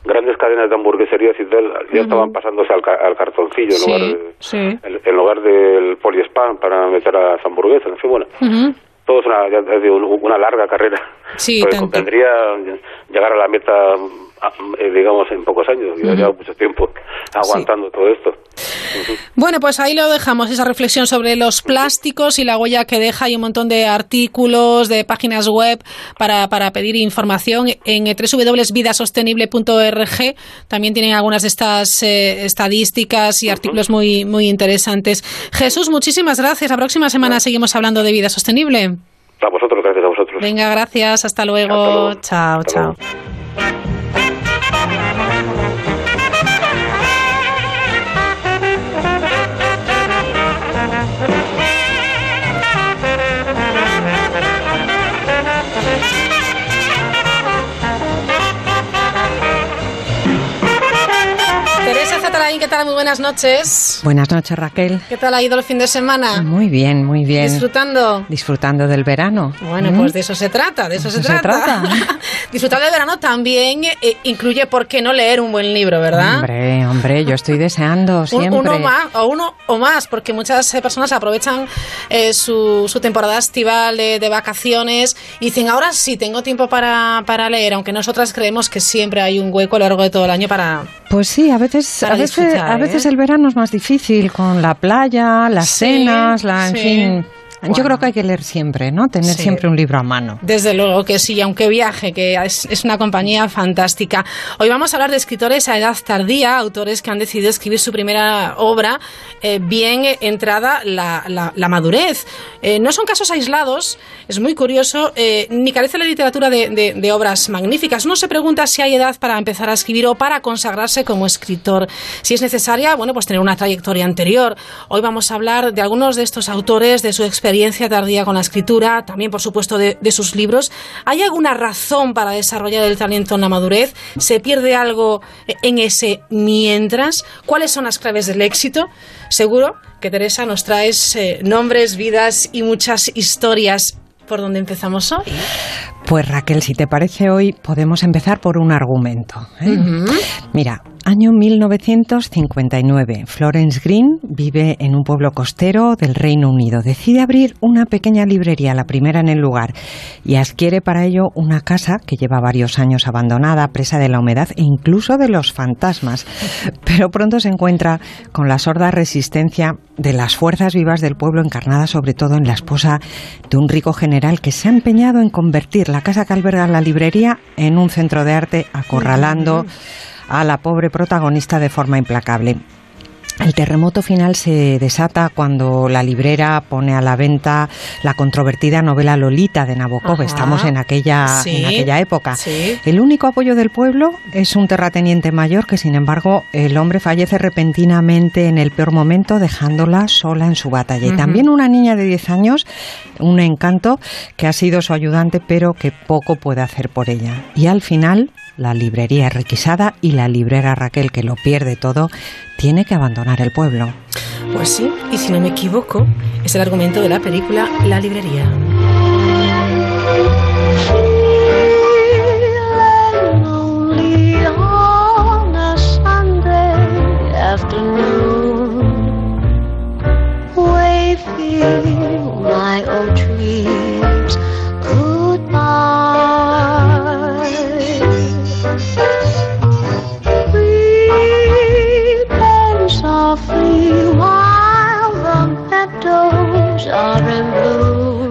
grandes cadenas de hamburgueserías y tal ya estaban pasándose al, ca- al cartoncillo en, lugar de- sí. en, en lugar del poliespan para meter a las hamburguesas. En fin, bueno, todo es una, una larga carrera. Sí, Porque tanto. convendría llegar a la meta, digamos, en pocos años. Ya Ujú. lleva mucho tiempo aguantando todo esto. Bueno, pues ahí lo dejamos, esa reflexión sobre los plásticos y la huella que deja y un montón de artículos, de páginas web para, para pedir información. En eh, www.vidasostenible.org también tienen algunas de estas eh, estadísticas y artículos muy, muy interesantes. Jesús, muchísimas gracias. La próxima semana seguimos hablando de vida sostenible. A vosotros, gracias a vosotros. Venga, gracias. Hasta luego. Hasta luego. Chao, Hasta chao. Tal? Muy buenas noches. Buenas noches, Raquel. ¿Qué tal ha ido el fin de semana? Muy bien, muy bien. ¿Disfrutando? Disfrutando del verano. Bueno, ¿Mm? pues de eso se trata, de eso se, Eso se trata. Disfrutar del verano también eh, incluye, ¿por qué no leer un buen libro, verdad? Hombre, hombre, yo estoy deseando siempre. Uno más, o uno o más, porque muchas eh, personas aprovechan eh, su, su temporada estival de, de vacaciones y dicen, ahora sí tengo tiempo para, para leer, aunque nosotras creemos que siempre hay un hueco a lo largo de todo el año para... Pues sí, a veces, a veces, a veces ¿eh? el verano es más difícil con la playa, las Sí, cenas, la, en sí. fin. Yo Bueno. creo que hay que leer siempre, ¿no? Tener Sí. siempre un libro a mano. Desde luego que sí, aunque viaje, que es, es una compañía fantástica. Hoy vamos a hablar de escritores a edad tardía, autores que han decidido escribir su primera obra eh, bien entrada la, la- la madurez. Eh, no son casos aislados, es muy curioso, eh, ni carece la literatura de, de- de obras magníficas. Uno se pregunta si hay edad para empezar a escribir o para consagrarse como escritor. Si es necesaria, bueno, pues tener una trayectoria anterior. Hoy vamos a hablar de algunos de estos autores, de su experiencia tardía con la escritura, también, por supuesto, de, de sus libros. ¿Hay alguna razón para desarrollar el talento en la madurez? ¿Se pierde algo en ese mientras? ¿Cuáles son las claves del éxito? Seguro que Teresa nos traes eh, nombres, vidas y muchas historias. ¿Por dónde empezamos hoy? Pues Raquel, si te parece hoy, podemos empezar por un argumento. ¿eh? Ujú. Mira, año 1959. Florence Green vive en un pueblo costero del Reino Unido. Decide abrir una pequeña librería, la primera en el lugar, y adquiere para ello una casa que lleva varios años abandonada, presa de la humedad e incluso de los fantasmas. Pero pronto se encuentra con la sorda resistencia de las fuerzas vivas del pueblo, encarnada sobre todo en la esposa de un rico general que se ha empeñado en convertir la casa que alberga la librería en un centro de arte, acorralando a la pobre protagonista de forma implacable. El terremoto final se desata cuando la librera pone a la venta la controvertida novela Lolita de Nabokov. Ajá. Estamos en aquella, Sí, en aquella época. sí. El único apoyo del pueblo es un terrateniente mayor que, sin embargo, el hombre fallece repentinamente en el peor momento, dejándola sola en su batalla. Y también una niña de 10 años, un encanto, que ha sido su ayudante, pero que poco puede hacer por ella. Y al final, la librería requisada y la librera Raquel, que lo pierde todo, tiene que abandonar el pueblo. Pues sí, y si no me equivoco, es el argumento de la película La librería.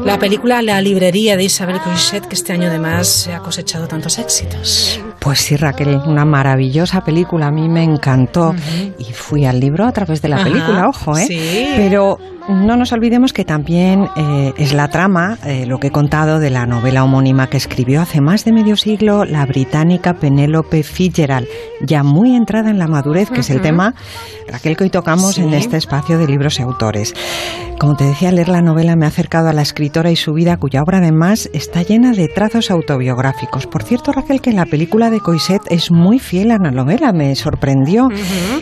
La película La librería de Isabel Coixet, que este año además ha cosechado tantos éxitos. Pues sí, Raquel, una maravillosa película. A mí me encantó. Y fui al libro a través de la Ajá, película, ojo, ¿eh? sí. Pero no nos olvidemos que también eh, es la trama, eh, lo que he contado de la novela homónima que escribió hace más de medio siglo la británica Penélope Fitzgerald, ya muy entrada en la madurez, que es el tema, Raquel, que hoy tocamos Sí. en este espacio de libros y autores. Como te decía, leer la novela me ha acercado a la escritora y su vida, cuya obra además está llena de trazos autobiográficos. Por cierto, Raquel, que la película de Coixet es muy fiel a la novela, me sorprendió.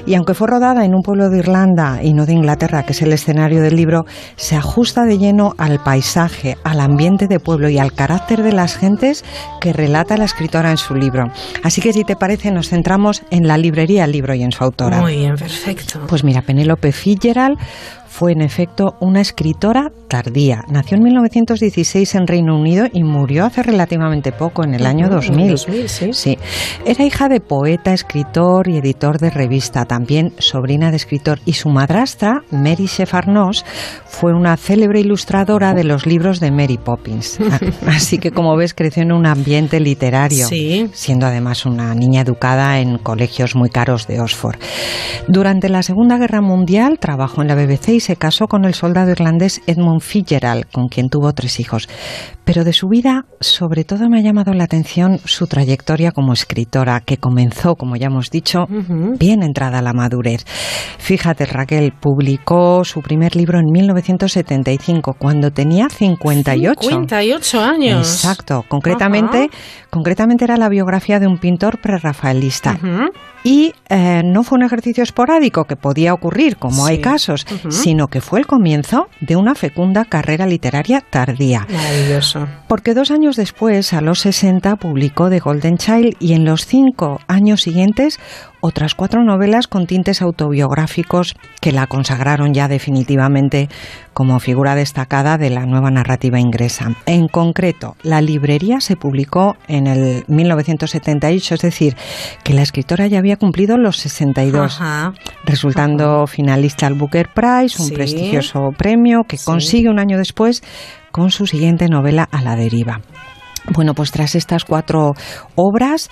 Y aunque fue rodada en un pueblo de Irlanda y no de Inglaterra, que es el escenario del libro, se ajusta de lleno al paisaje, al ambiente de pueblo y al carácter de las gentes que relata la escritora en su libro. Así que si te parece, nos centramos en la librería El libro y en su autora. Muy bien, perfecto. Pues mira, Penélope Fitzgerald fue en efecto una escritora tardía. Nació en 1916 en Reino Unido y murió hace relativamente poco, en el año Ujú, 2000. 2000, sí. Era hija de poeta, escritor y editor de revista, también sobrina de escritor. Y su madrastra, Mary Shefarnos, fue una célebre ilustradora de los libros de Mary Poppins. Así que, como ves, creció en un ambiente literario, Sí. siendo además una niña educada en colegios muy caros de Oxford. Durante la Segunda Guerra Mundial trabajó en la BBC y se casó con el soldado irlandés Edmund Fitzgerald, con quien tuvo tres hijos. Pero de su vida, sobre todo me ha llamado la atención su trayectoria como escritora, que comenzó, como ya hemos dicho, bien entrada a la madurez. Fíjate, Raquel publicó su primer libro en 1975, cuando tenía 58. 58 años. Exacto. Concretamente, concretamente era la biografía de un pintor prerrafaelista. Y eh, no fue un ejercicio esporádico que podía ocurrir, como hay casos, sino que fue el comienzo de una fecunda carrera literaria tardía. Maravilloso. Porque dos años después, a los 60, publicó The Golden Child y en los cinco años siguientes otras cuatro novelas con tintes autobiográficos que la consagraron ya definitivamente como figura destacada de la nueva narrativa inglesa. En concreto, La librería se publicó en el 1978, es decir, que la escritora ya había cumplido los 62 Ajá. resultando finalista al Booker Prize, un Sí. prestigioso premio que consigue un año después con su siguiente novela A la deriva. Bueno, pues tras estas cuatro obras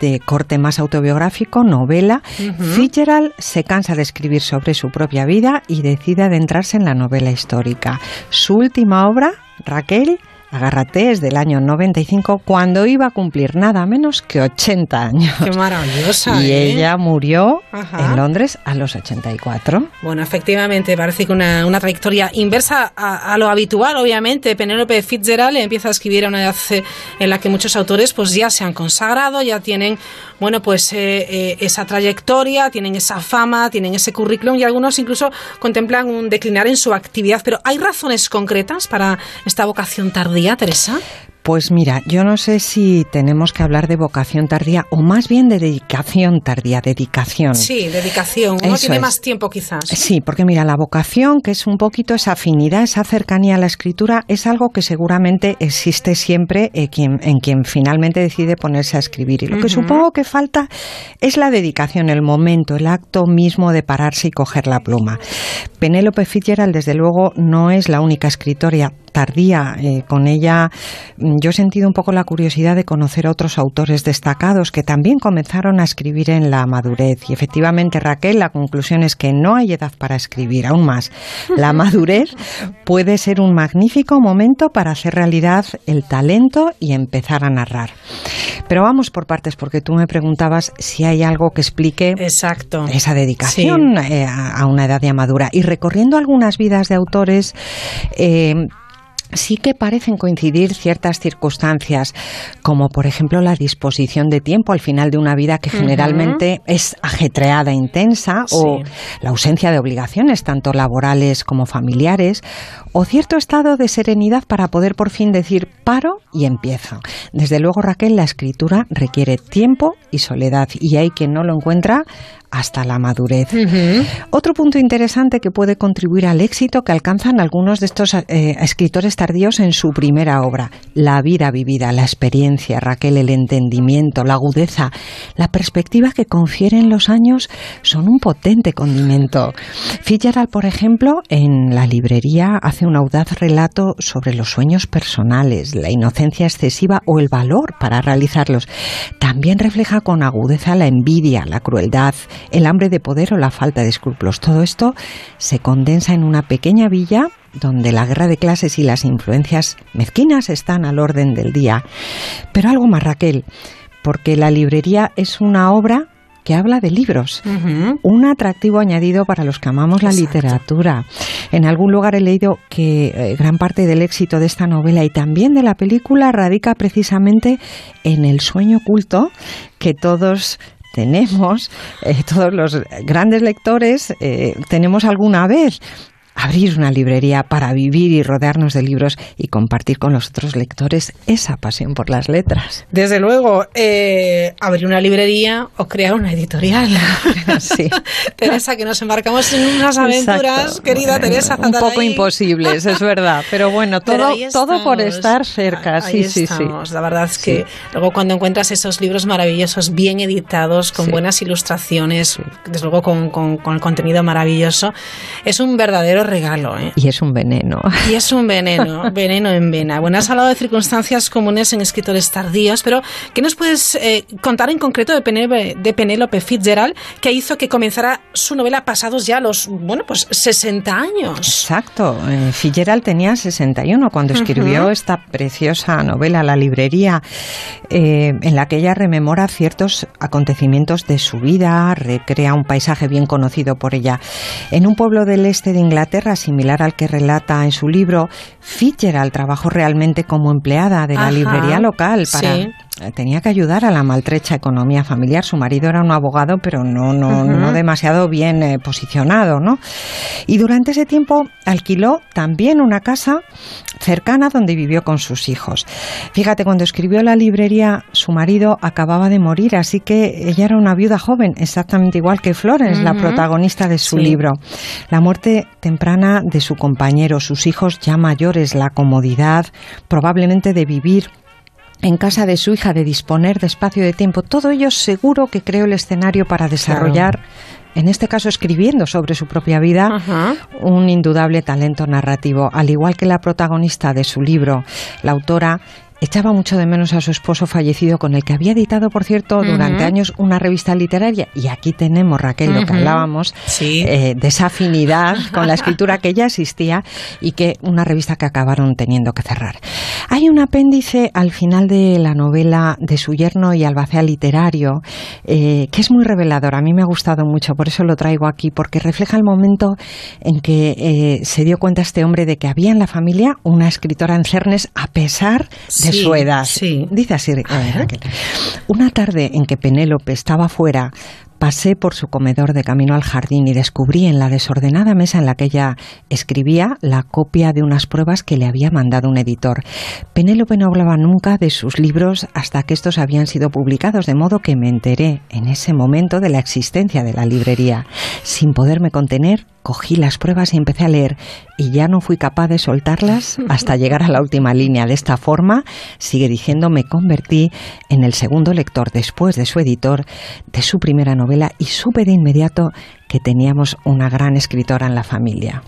de corte más autobiográfico, novela, Ujú. Fitzgerald se cansa de escribir sobre su propia vida y decide adentrarse en la novela histórica. Su última obra, Raquel, agárrate, es del año 95, cuando iba a cumplir nada menos que 80 años. Qué maravillosa. Y ¿eh? ella murió Ajá. en Londres a los 84. Bueno, efectivamente, parece que una, una trayectoria inversa a, a lo habitual, obviamente. Penélope Fitzgerald empieza a escribir a una edad eh, en la que muchos autores pues ya se han consagrado, ya tienen, bueno, pues eh, eh, esa trayectoria, tienen esa fama, tienen ese currículum y algunos incluso contemplan un declinar en su actividad. Pero ¿hay razones concretas para esta vocación tardía, Teresa? Pues mira, yo no sé si tenemos que hablar de vocación tardía o más bien de dedicación tardía, dedicación. Sí, dedicación. Uno Eso tiene es. más tiempo quizás. Sí, porque mira, la vocación, que es un poquito esa afinidad, esa cercanía a la escritura, es algo que seguramente existe siempre eh, quien- en quien finalmente decide ponerse a escribir. Y lo que supongo que falta es la dedicación, el momento, el acto mismo de pararse y coger la pluma. Penélope Fitzgerald, desde luego, no es la única escritora tardía. Eh, con ella mm, yo he sentido un poco la curiosidad de conocer a otros autores destacados que también comenzaron a escribir en la madurez. Y efectivamente, Raquel, la conclusión es que no hay edad para escribir, aún más. La madurez puede ser un magnífico momento para hacer realidad el talento y empezar a narrar. Pero vamos por partes, porque tú me preguntabas si hay algo que explique Exacto. esa dedicación eh, a, a una edad ya madura. Y recorriendo algunas vidas de autores, eh, sí que parecen coincidir ciertas circunstancias, como por ejemplo la disposición de tiempo al final de una vida que generalmente es ajetreada e intensa, o la ausencia de obligaciones, tanto laborales como familiares, o cierto estado de serenidad para poder por fin decir paro y empiezo. Desde luego, Raquel, la escritura requiere tiempo y soledad, y hay quien no lo encuentra hasta la madurez. Otro punto interesante que puede contribuir al éxito que alcanzan algunos de estos eh, escritores tardíos en su primera obra, la vida vivida, la experiencia, Raquel, el entendimiento, la agudeza, la perspectiva que confieren los años son un potente condimento. Fitzgerald, por ejemplo, en la librería hace un audaz relato sobre los sueños personales, la inocencia excesiva o el valor para realizarlos. También refleja con agudeza la envidia, la crueldad, el hambre de poder o la falta de escrúpulos. Todo esto se condensa en una pequeña villa donde la guerra de clases y las influencias mezquinas están al orden del día. Pero algo más, Raquel, porque la librería es una obra que habla de libros, un atractivo añadido para los que amamos la literatura. En algún lugar he leído que eh, gran parte del éxito de esta novela y también de la película radica precisamente en el sueño oculto que todos tenemos, eh, todos los grandes lectores eh, tenemos alguna vez abrir una librería para vivir y rodearnos de libros y compartir con los otros lectores esa pasión por las letras. Desde luego, eh, abrir una librería o crear una editorial. Sí. Teresa, que nos embarcamos en unas aventuras, Exacto. querida Teresa. Un poco imposibles, es verdad. Pero bueno, Pero todo, ahí todo por estar cerca. Ahí sí, sí, estamos. sí. La verdad es que Sí. luego cuando encuentras esos libros maravillosos, bien editados, con Sí. buenas ilustraciones, desde luego con, con- con el contenido maravilloso, es un verdadero regalo. ¿eh? Y es un veneno. Y es un veneno, veneno en vena. Bueno, has hablado de circunstancias comunes en escritores tardíos, pero ¿qué nos puedes eh, contar en concreto de Penélope, de Penélope Fitzgerald que hizo que comenzara su novela pasados ya los, bueno, pues 60 años? Exacto. Eh, Fitzgerald tenía 61 cuando escribió Ujú. esta preciosa novela, La librería, eh, en la que ella rememora ciertos acontecimientos de su vida, recrea un paisaje bien conocido por ella. En un pueblo del este de Inglaterra, similar al que relata en su libro, Fitzgerald trabajó realmente como empleada de la Ajá. librería local para Sí. Eh, tenía que ayudar a la maltrecha economía familiar. Su marido era un abogado, pero no, no, no demasiado bien eh, posicionado, ¿no? Y durante ese tiempo alquiló también una casa cercana donde vivió con sus hijos. Fíjate, cuando escribió la librería, su marido acababa de morir, así que ella era una viuda joven, exactamente igual que Florence, la Ujú. protagonista de su Sí. libro. La muerte temprana de su compañero, sus hijos ya mayores, la comodidad probablemente de vivir en casa de su hija, de disponer de espacio de tiempo, todo ello seguro que creó el escenario para desarrollar, en este caso escribiendo sobre su propia vida, un indudable talento narrativo. Al igual que la protagonista de su libro, la autora echaba mucho de menos a su esposo fallecido, con el que había editado, por cierto, durante años una revista literaria. Y aquí tenemos, Raquel, lo que hablábamos, eh, de esa afinidad con la escritura que ya existía y que una revista que acabaron teniendo que cerrar. Hay un apéndice al final de la novela de su yerno y albacea literario eh, que es muy revelador. A mí me ha gustado mucho, por eso lo traigo aquí, porque refleja el momento en que eh, se dio cuenta este hombre de que había en la familia una escritora en cernes a pesar de Sí, su edad. sí. Dice así, Raquel. Una tarde en que Penélope estaba fuera, pasé por su comedor de camino al jardín y descubrí en la desordenada mesa en la que ella escribía la copia de unas pruebas que le había mandado un editor. Penélope no hablaba nunca de sus libros hasta que estos habían sido publicados, de modo que me enteré en ese momento de la existencia de la librería. Sin poderme contener, cogí las pruebas y empecé a leer y ya no fui capaz de soltarlas hasta llegar a la última línea. De esta forma, sigue diciendo, me convertí en el segundo lector después de su editor de su primera novela y supe de inmediato que teníamos una gran escritora en la familia.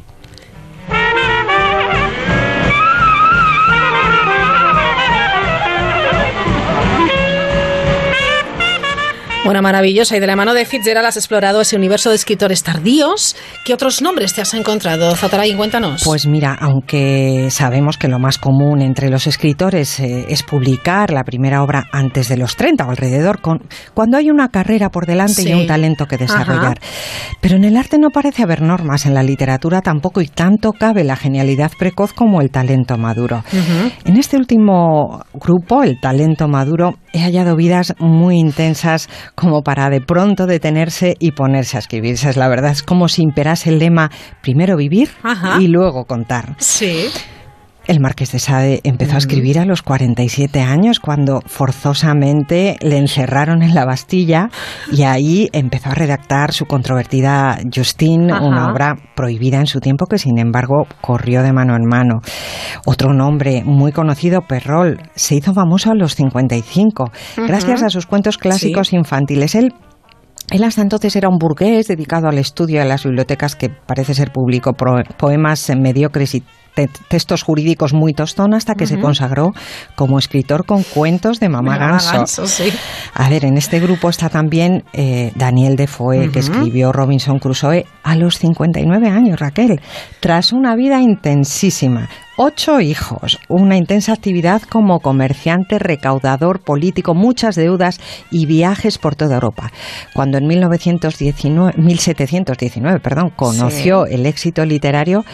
Bueno, maravillosa. Y de la mano de Fitzgerald has explorado ese universo de escritores tardíos. ¿Qué otros nombres te has encontrado? Zatarain, cuéntanos. Pues mira, aunque sabemos que lo más común entre los escritores eh, es publicar la primera obra antes de los 30 o alrededor, con, cuando hay una carrera por delante Sí. y un talento que desarrollar. Pero en el arte no parece haber normas, en la literatura tampoco, y tanto cabe la genialidad precoz como el talento maduro. En este último grupo, el talento maduro, he hallado vidas muy intensas como para de pronto detenerse y ponerse a escribir. Esa es la verdad. Es como si imperase el lema primero vivir Ajá. y luego contar. Sí. El Marqués de Sade empezó a escribir a los 47 años cuando forzosamente le encerraron en la Bastilla y ahí empezó a redactar su controvertida Justine, Ajá. una obra prohibida en su tiempo que sin embargo corrió de mano en mano. Otro nombre muy conocido, Perrol, se hizo famoso a los 55 gracias Ujú. a sus cuentos clásicos infantiles. Él él hasta entonces era un burgués dedicado al estudio de las bibliotecas que parece ser publicó pro- poemas mediocres y te- textos jurídicos muy tostón hasta que se consagró como escritor con cuentos de Mamá Mamá Ganso. Ganso, sí. A ver, en este grupo está también eh, Daniel Defoe, que Ujú. escribió Robinson Crusoe a los 59 años, Raquel, tras una vida intensísima. Ocho hijos, una intensa actividad como comerciante, recaudador, político, muchas deudas y viajes por toda Europa. Cuando en 1919, 1719 perdón, conoció el éxito literario,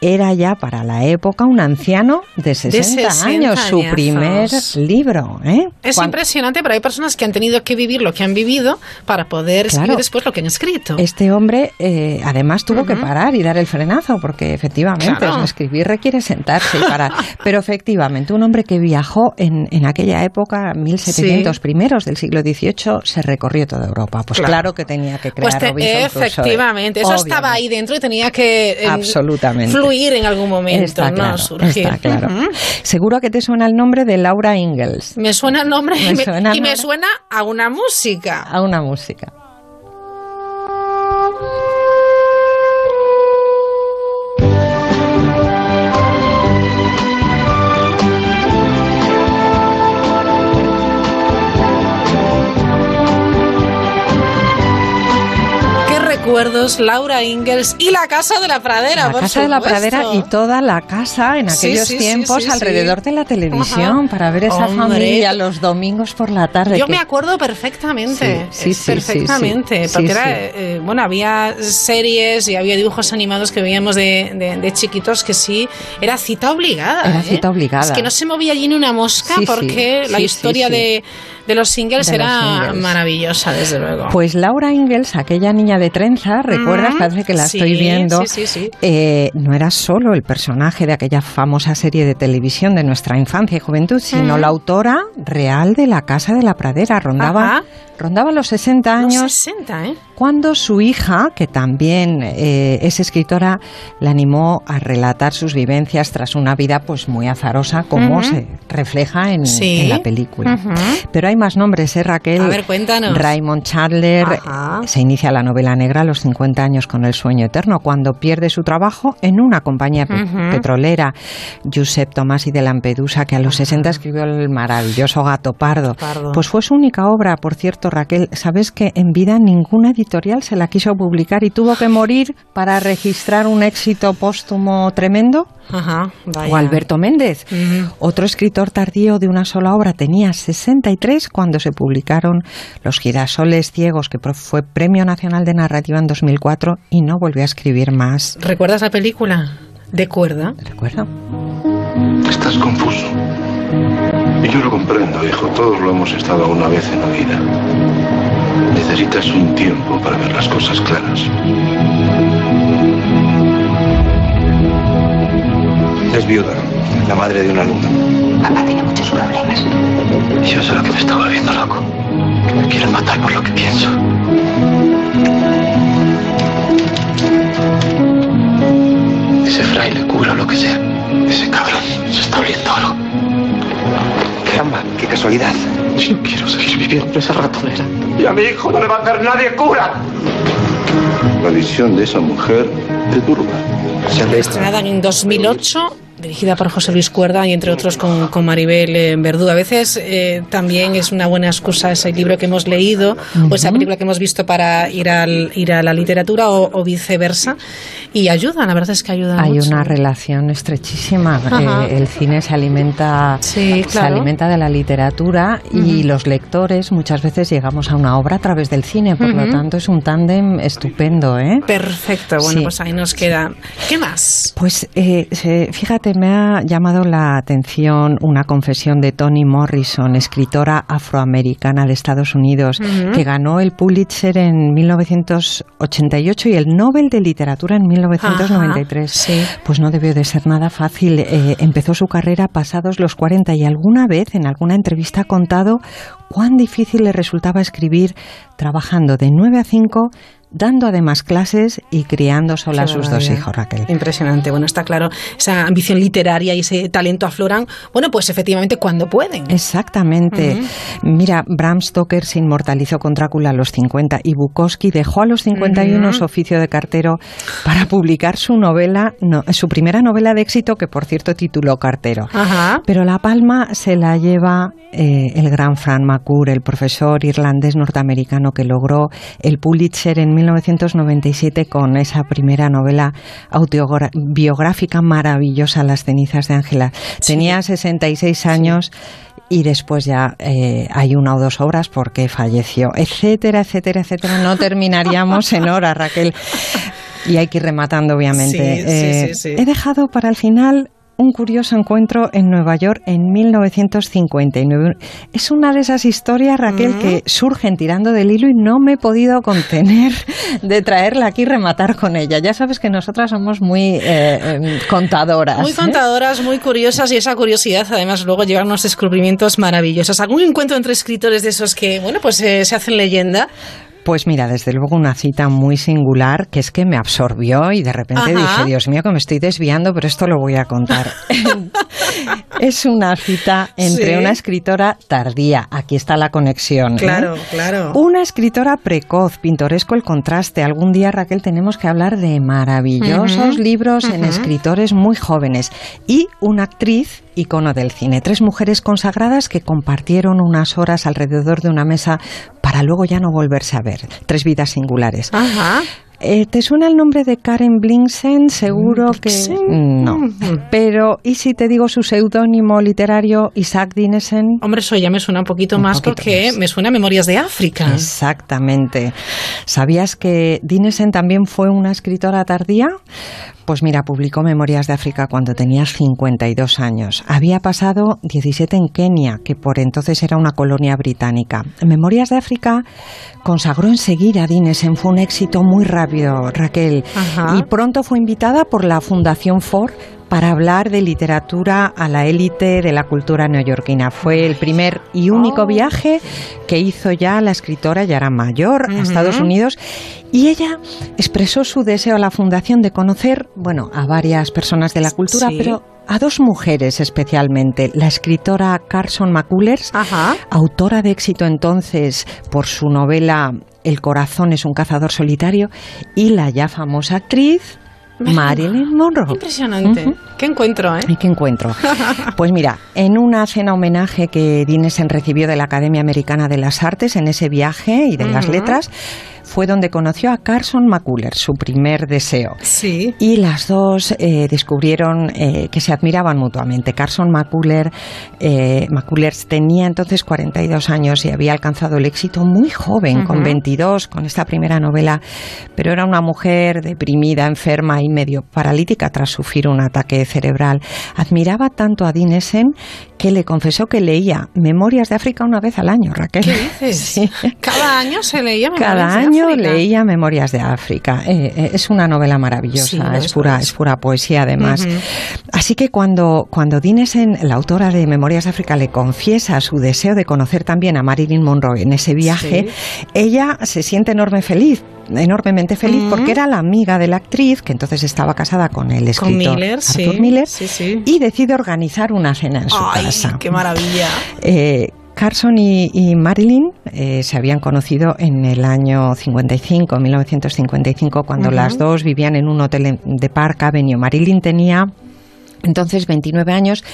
era ya para la época un anciano de 60, 60 años, su primer libro. ¿eh? Es impresionante, pero hay personas que han tenido que vivir lo que han vivido para poder escribir Claro. después lo que han escrito. Este hombre eh, además tuvo que parar y dar el frenazo porque efectivamente Claro. escribir requiere sentarse y parar. Pero efectivamente un hombre que viajó en, en aquella época, 1700 Sí. primeros del siglo XVIII, se recorrió toda Europa. Pues claro, Claro. que tenía que crear Pues te- Robinson Crusoe. efectivamente, eso estaba ahí dentro y tenía que eh, Absolutamente. fluir en algún momento, Está ¿no? claro, Surgir. está claro. Seguro que te suena el nombre de Laura Ingalls. Me suena el nombre Me y, me, y me suena a una música. A una música. Recuerdos? Laura Ingalls y la Casa de la Pradera, La por casa de la supuesto. pradera y toda la casa en aquellos sí, sí, tiempos sí, alrededor de la televisión Ajá. para ver esa Hombre. familia los domingos por la tarde. Yo que- me acuerdo perfectamente, Sí, sí, sí, perfectamente, porque era, eh, bueno, había series y había dibujos animados que veíamos de, de- de chiquitos que sí, era cita obligada. Era ¿eh? cita obligada. Es que no se movía allí ni una mosca porque la historia. De, de los singles De los era Ingalls. maravillosa, desde luego. Pues Laura Ingalls, aquella niña de trenza, ¿recuerdas? Mm, Parece que la sí, estoy viendo. sí, sí, sí. Eh, no era solo el personaje de aquella famosa serie de televisión de nuestra infancia y juventud, sino Mm. la autora real de La Casa de la Pradera. Rondaba, Ajá. Rondaba los 60 Los años. 60, ¿eh? cuando su hija, que también eh, es escritora, la animó a relatar sus vivencias tras una vida pues muy azarosa, como se refleja en, Sí. en la película. Pero hay más nombres, ¿eh, Raquel? A ver, cuéntanos. Raymond Chandler Ajá. se inicia la novela negra a los 50 años con El sueño eterno, cuando pierde su trabajo en una compañía pe- Ujú. petrolera. Giuseppe Tomasi de Lampedusa, que a los 60 escribió el maravilloso Gato Pardo. Pardo. Pues fue su única obra, por cierto, Raquel. ¿Sabes que en vida ninguna editorial se la quiso publicar y tuvo que morir para registrar un éxito póstumo tremendo? Ajá, vaya. O Alberto Méndez, otro escritor tardío de una sola obra, tenía 63 cuando se publicaron Los girasoles ciegos, que fue Premio Nacional de Narrativa en 2004 y no volvió a escribir más. ¿Recuerdas la película? ¿De cuerda? ¿Recuerdo? Estás confuso. Y yo lo comprendo, hijo. Todos lo hemos estado una vez en la vida. Necesitas un tiempo para ver las cosas claras. Es viuda, la madre de un alumno. Papá tiene muchos problemas. Yo sé lo que me está volviendo loco. Que me quieren matar por lo que pienso. Ese fraile cura lo que sea. Ese cabrón se está volviendo oro. Qué casualidad. Yo quiero seguir viviendo esa ratonera. Y a mi hijo no le va a hacer nadie cura. La visión de esa mujer te turba. Estrenada en 2008, dirigida por José Luis Cuerda y entre otros con, con Maribel eh, Verdú. A veces eh, también es una buena excusa ese libro que hemos leído o esa película que hemos visto para ir, al, ir a la literatura o, o viceversa. Y ayuda, la verdad es que ayuda Hay mucho. una relación estrechísima. Eh, el cine se alimenta, se claro. alimenta de la literatura y Ujú. los lectores muchas veces llegamos a una obra a través del cine. Por lo Ujú. tanto, es un tándem estupendo, ¿eh? Perfecto, bueno, Sí. pues ahí nos queda. ¿Qué más? Pues eh, se- fíjate, me ha llamado la atención una confesión de Toni Morrison, escritora afroamericana de Estados Unidos, que ganó el Pulitzer en 1988 y el Nobel de Literatura en 1993. Ajá, Pues no debió de ser nada fácil. Eh, empezó su carrera pasados los 40 y alguna vez en alguna entrevista ha contado cuán difícil le resultaba escribir trabajando de 9 a 5, dando además clases y criando sola a sus dos hijos, Raquel. Impresionante. Bueno, está claro, esa ambición literaria y ese talento afloran, bueno, pues efectivamente cuando pueden. Exactamente. Mira, Bram Stoker se inmortalizó con Drácula a los 50 y Bukowski dejó a los 51 Ujú. su oficio de cartero para publicar su novela, no, su primera novela de éxito, que por cierto tituló Cartero. Ajá. Pero la palma se la lleva eh, el gran Fran McCourt, el profesor irlandés norteamericano que logró el Pulitzer en 1997 con esa primera novela autobiográfica maravillosa, Las cenizas de Ángela. Tenía 66 años y después ya eh, hay una o dos obras porque falleció, etcétera, etcétera, etcétera. No terminaríamos en hora, Raquel. Y hay que ir rematando, obviamente. Sí, sí, Eh, sí, sí. He dejado para el final un curioso encuentro en Nueva York en 1959. Es una de esas historias, Raquel, que surgen tirando del hilo y no me he podido contener de traerla aquí y rematar con ella. Ya sabes que nosotras somos muy eh, em, contadoras. Muy ¿eh? contadoras, muy curiosas y esa curiosidad además luego lleva unos descubrimientos maravillosos. ¿Algún encuentro entre escritores de esos que, bueno, pues eh, se hacen leyenda? Pues mira, desde luego una cita muy singular que es que me absorbió y de repente Ajá. dije, Dios mío, que me estoy desviando, pero esto lo voy a contar. es una cita entre Sí. una escritora tardía. Aquí está la conexión. ¿eh? Claro, claro. Una escritora precoz, pintoresco el contraste. Algún día, Raquel, tenemos que hablar de maravillosos libros en escritores muy jóvenes. Y una actriz icono del cine. Tres mujeres consagradas que compartieron unas horas alrededor de una mesa para luego ya no volverse a ver. Tres vidas singulares. Ajá. Eh, ¿Te suena el nombre de Karen Blinsen? Seguro que no. Pero ¿y si te digo su seudónimo literario Isaac Dinesen? Hombre, eso ya me suena un poquito más porque me suena a Memorias de África. Exactamente. ¿Sabías que Dinesen también fue una escritora tardía? Pues mira, publicó Memorias de África cuando tenía 52 años. Había pasado 17 en Kenia, que por entonces era una colonia británica. Memorias de África consagró enseguida a Dinesen. Fue un éxito muy rápido, Raquel. Ajá. Y pronto fue invitada por la Fundación Ford para hablar de literatura a la élite de la cultura neoyorquina. Fue el primer y único Oh. viaje que hizo ya la escritora, ya era mayor, a. Estados Unidos, y ella expresó su deseo a la fundación de conocer, bueno, a varias personas de la cultura, Sí. pero a dos mujeres especialmente, la escritora Carson McCullers, autora de éxito entonces por su novela El corazón es un cazador solitario, y la ya famosa actriz Marilyn Monroe. Impresionante. ¿Qué encuentro, eh? ¿Y qué encuentro? Pues mira, en una cena homenaje que Dinesen recibió de la Academia Americana de las Artes en ese viaje y de las letras, fue donde conoció a Carson McCullers, su primer deseo. Sí. Y las dos eh, descubrieron eh, que se admiraban mutuamente. Carson McCuller, eh, McCullers tenía entonces 42 años y había alcanzado el éxito muy joven, con Ujú. 22, con esta primera novela, pero era una mujer deprimida, enferma y medio paralítica tras sufrir un ataque cerebral. Admiraba tanto a Dinesen que le confesó que leía Memorias de África una vez al año, Raquel. ¿Qué dices? Sí. Cada año se leía Memorias Cada de año África. leía Memorias de África. Eh, eh, es una novela maravillosa, Sí, es, pura, es. pura poesía además. Así que cuando, cuando Dinesen, la autora de Memorias de África, le confiesa su deseo de conocer también a Marilyn Monroe en ese viaje, ella se siente enorme feliz enormemente feliz porque era la amiga de la actriz que entonces estaba casada con el Con escritor Miller, Arthur sí. Miller Sí, sí. y decide organizar una cena en su Ay, casa. qué maravilla. Eh, Carson y, y Marilyn eh, se habían conocido en el año 55, 1955, cuando las dos vivían en un hotel de Park Avenue. Marilyn tenía entonces 29 años,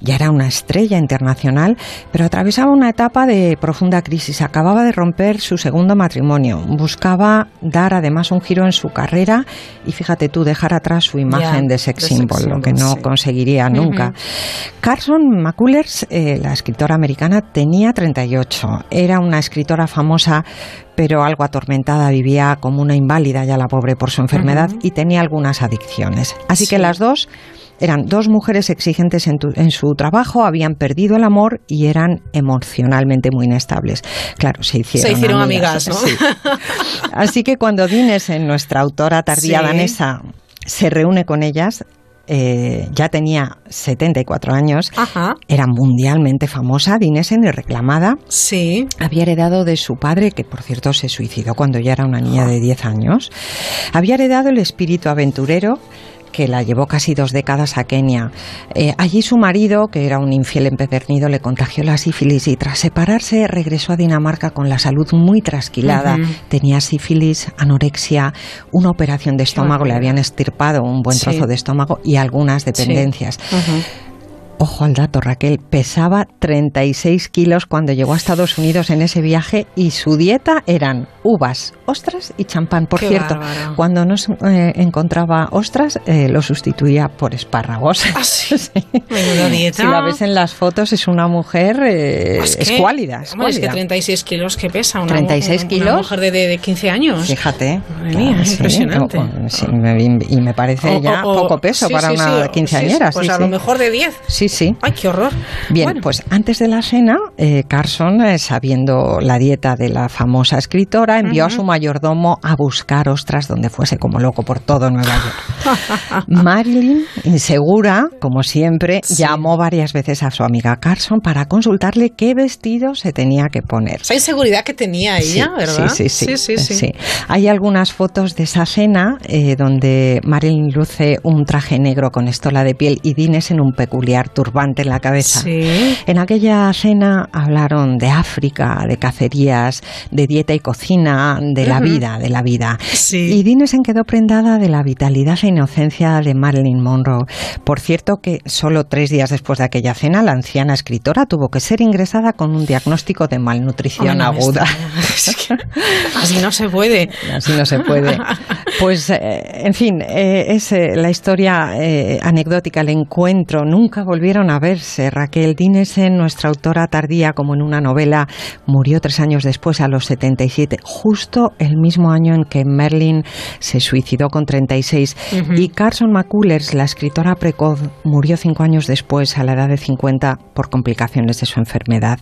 ya era una estrella internacional, pero atravesaba una etapa de profunda crisis. Acababa de romper su segundo matrimonio. Buscaba dar además un giro en su carrera y fíjate tú, dejar atrás su imagen de sex symbol, lo que no sí. conseguiría nunca. Carson McCullers, eh, la escritora americana, tenía 38. Era una escritora famosa, pero algo atormentada. Vivía como una inválida ya la pobre por su enfermedad y tenía algunas adicciones. Así que las dos Eran dos mujeres exigentes en, tu- en su trabajo, habían perdido el amor y eran emocionalmente muy inestables. Claro, se hicieron, Se hicieron amigas, ¿no? sí. Así que cuando Dinesen, nuestra autora tardía Sí. danesa, se reúne con ellas, eh, ya tenía 74 años, era mundialmente famosa, Dinesen, y reclamada. Sí. Había heredado de su padre, que por cierto se suicidó cuando ya era una niña de 10 años. Había heredado el espíritu aventurero que la llevó casi dos décadas a Kenia. Eh, allí su marido, que era un infiel empedernido, le contagió la sífilis y tras separarse regresó a Dinamarca con la salud muy trasquilada. Tenía sífilis, anorexia, una operación de estómago, le habían estirpado un buen Sí. trozo de estómago y algunas dependencias. Ojo al dato, Raquel, pesaba 36 kilos cuando llegó a Estados Unidos en ese viaje y su dieta eran uvas, ostras y champán. Por Qué cierto, bárbaro. cuando no eh, encontraba ostras, eh, lo sustituía por espárragos. Sí. Menuda dieta. Si la ves en las fotos, es una mujer eh, Es que- escuálida. Hombre, es que escuálida. 36 kilos que pesa una, 36 una- kilos. una mujer de, de, de 15 años. Fíjate. Madre mía, sí, impresionante. o- o- sí, me- y me parece O- ya poco peso sí, para sí, una sí, quinceañera. sí, pues sí, a sí. lo mejor de 10. Sí, sí. Ay, qué horror. Bien, Bueno. pues antes de la cena, eh, Carson, eh, sabiendo la dieta de la famosa escritora, envió a su mayordomo a buscar ostras donde fuese como loco por todo Nueva York. Marilyn, insegura, como siempre, llamó varias veces a su amiga Carson para consultarle qué vestido se tenía que poner. Esa inseguridad que tenía ella, Sí, ¿verdad? Sí, sí, sí. sí, sí. sí. Hay algunas fotos de esa cena eh, donde Marilyn luce un traje negro con estola de piel y Dines en un peculiar turbante en la cabeza. Sí. En aquella cena hablaron de África, de cacerías, de dieta y cocina, de la vida, de la vida. Sí. Y Dinesen quedó prendada de la vitalidad e inocencia de Marilyn Monroe. Por cierto que solo tres días después de aquella cena, la anciana escritora tuvo que ser ingresada con un diagnóstico de malnutrición no aguda. Es que Así no se puede. Así no se puede. Pues, eh, en fin, eh, es eh, la historia anecdótica, el encuentro. Nunca volvieron a verse. Raquel Dinesen, nuestra autora tardía, como en una novela, murió tres años después, a los 77, justo el mismo año en que Merlin se suicidó con 36. Ujú. Y Carson McCullers, la escritora precoz, murió cinco años después, a la edad de 50, por complicaciones de su enfermedad.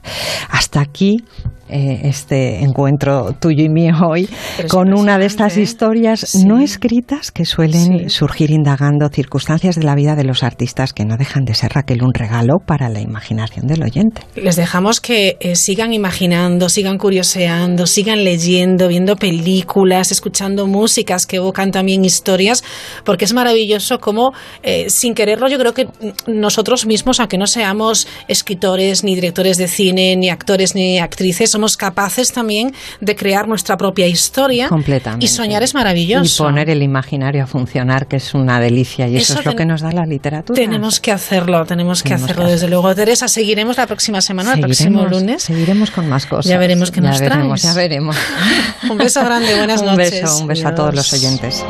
Hasta aquí eh, este encuentro tuyo y mío hoy con una de estas historias no escritas que suelen surgir indagando circunstancias de la vida de los artistas que no dejan de ser Raquel un regalo para la imaginación del oyente. Les dejamos que eh, sigan imaginando, sigan curioseando, sigan leyendo, viendo películas, escuchando músicas que evocan también historias, porque es maravilloso como, eh, sin quererlo, yo creo que nosotros mismos, aunque no seamos escritores, ni directores de cine, ni actores, ni actrices, somos capaces también de crear nuestra propia historia. Completamente. Y soñar es Y maravilloso. poner el imaginario a funcionar, que es una delicia y eso, Eso es lo que nos da la literatura. Tenemos que hacerlo, tenemos que Tenemos que hacerlo, desde luego. Teresa, seguiremos la próxima semana, el próximo Seguiremos- lunes. Seguiremos con más cosas. Ya veremos qué ya nos veremos, traes. Ya veremos. Un beso grande, buenas un noches. Beso, un beso a todos los Adiós. oyentes.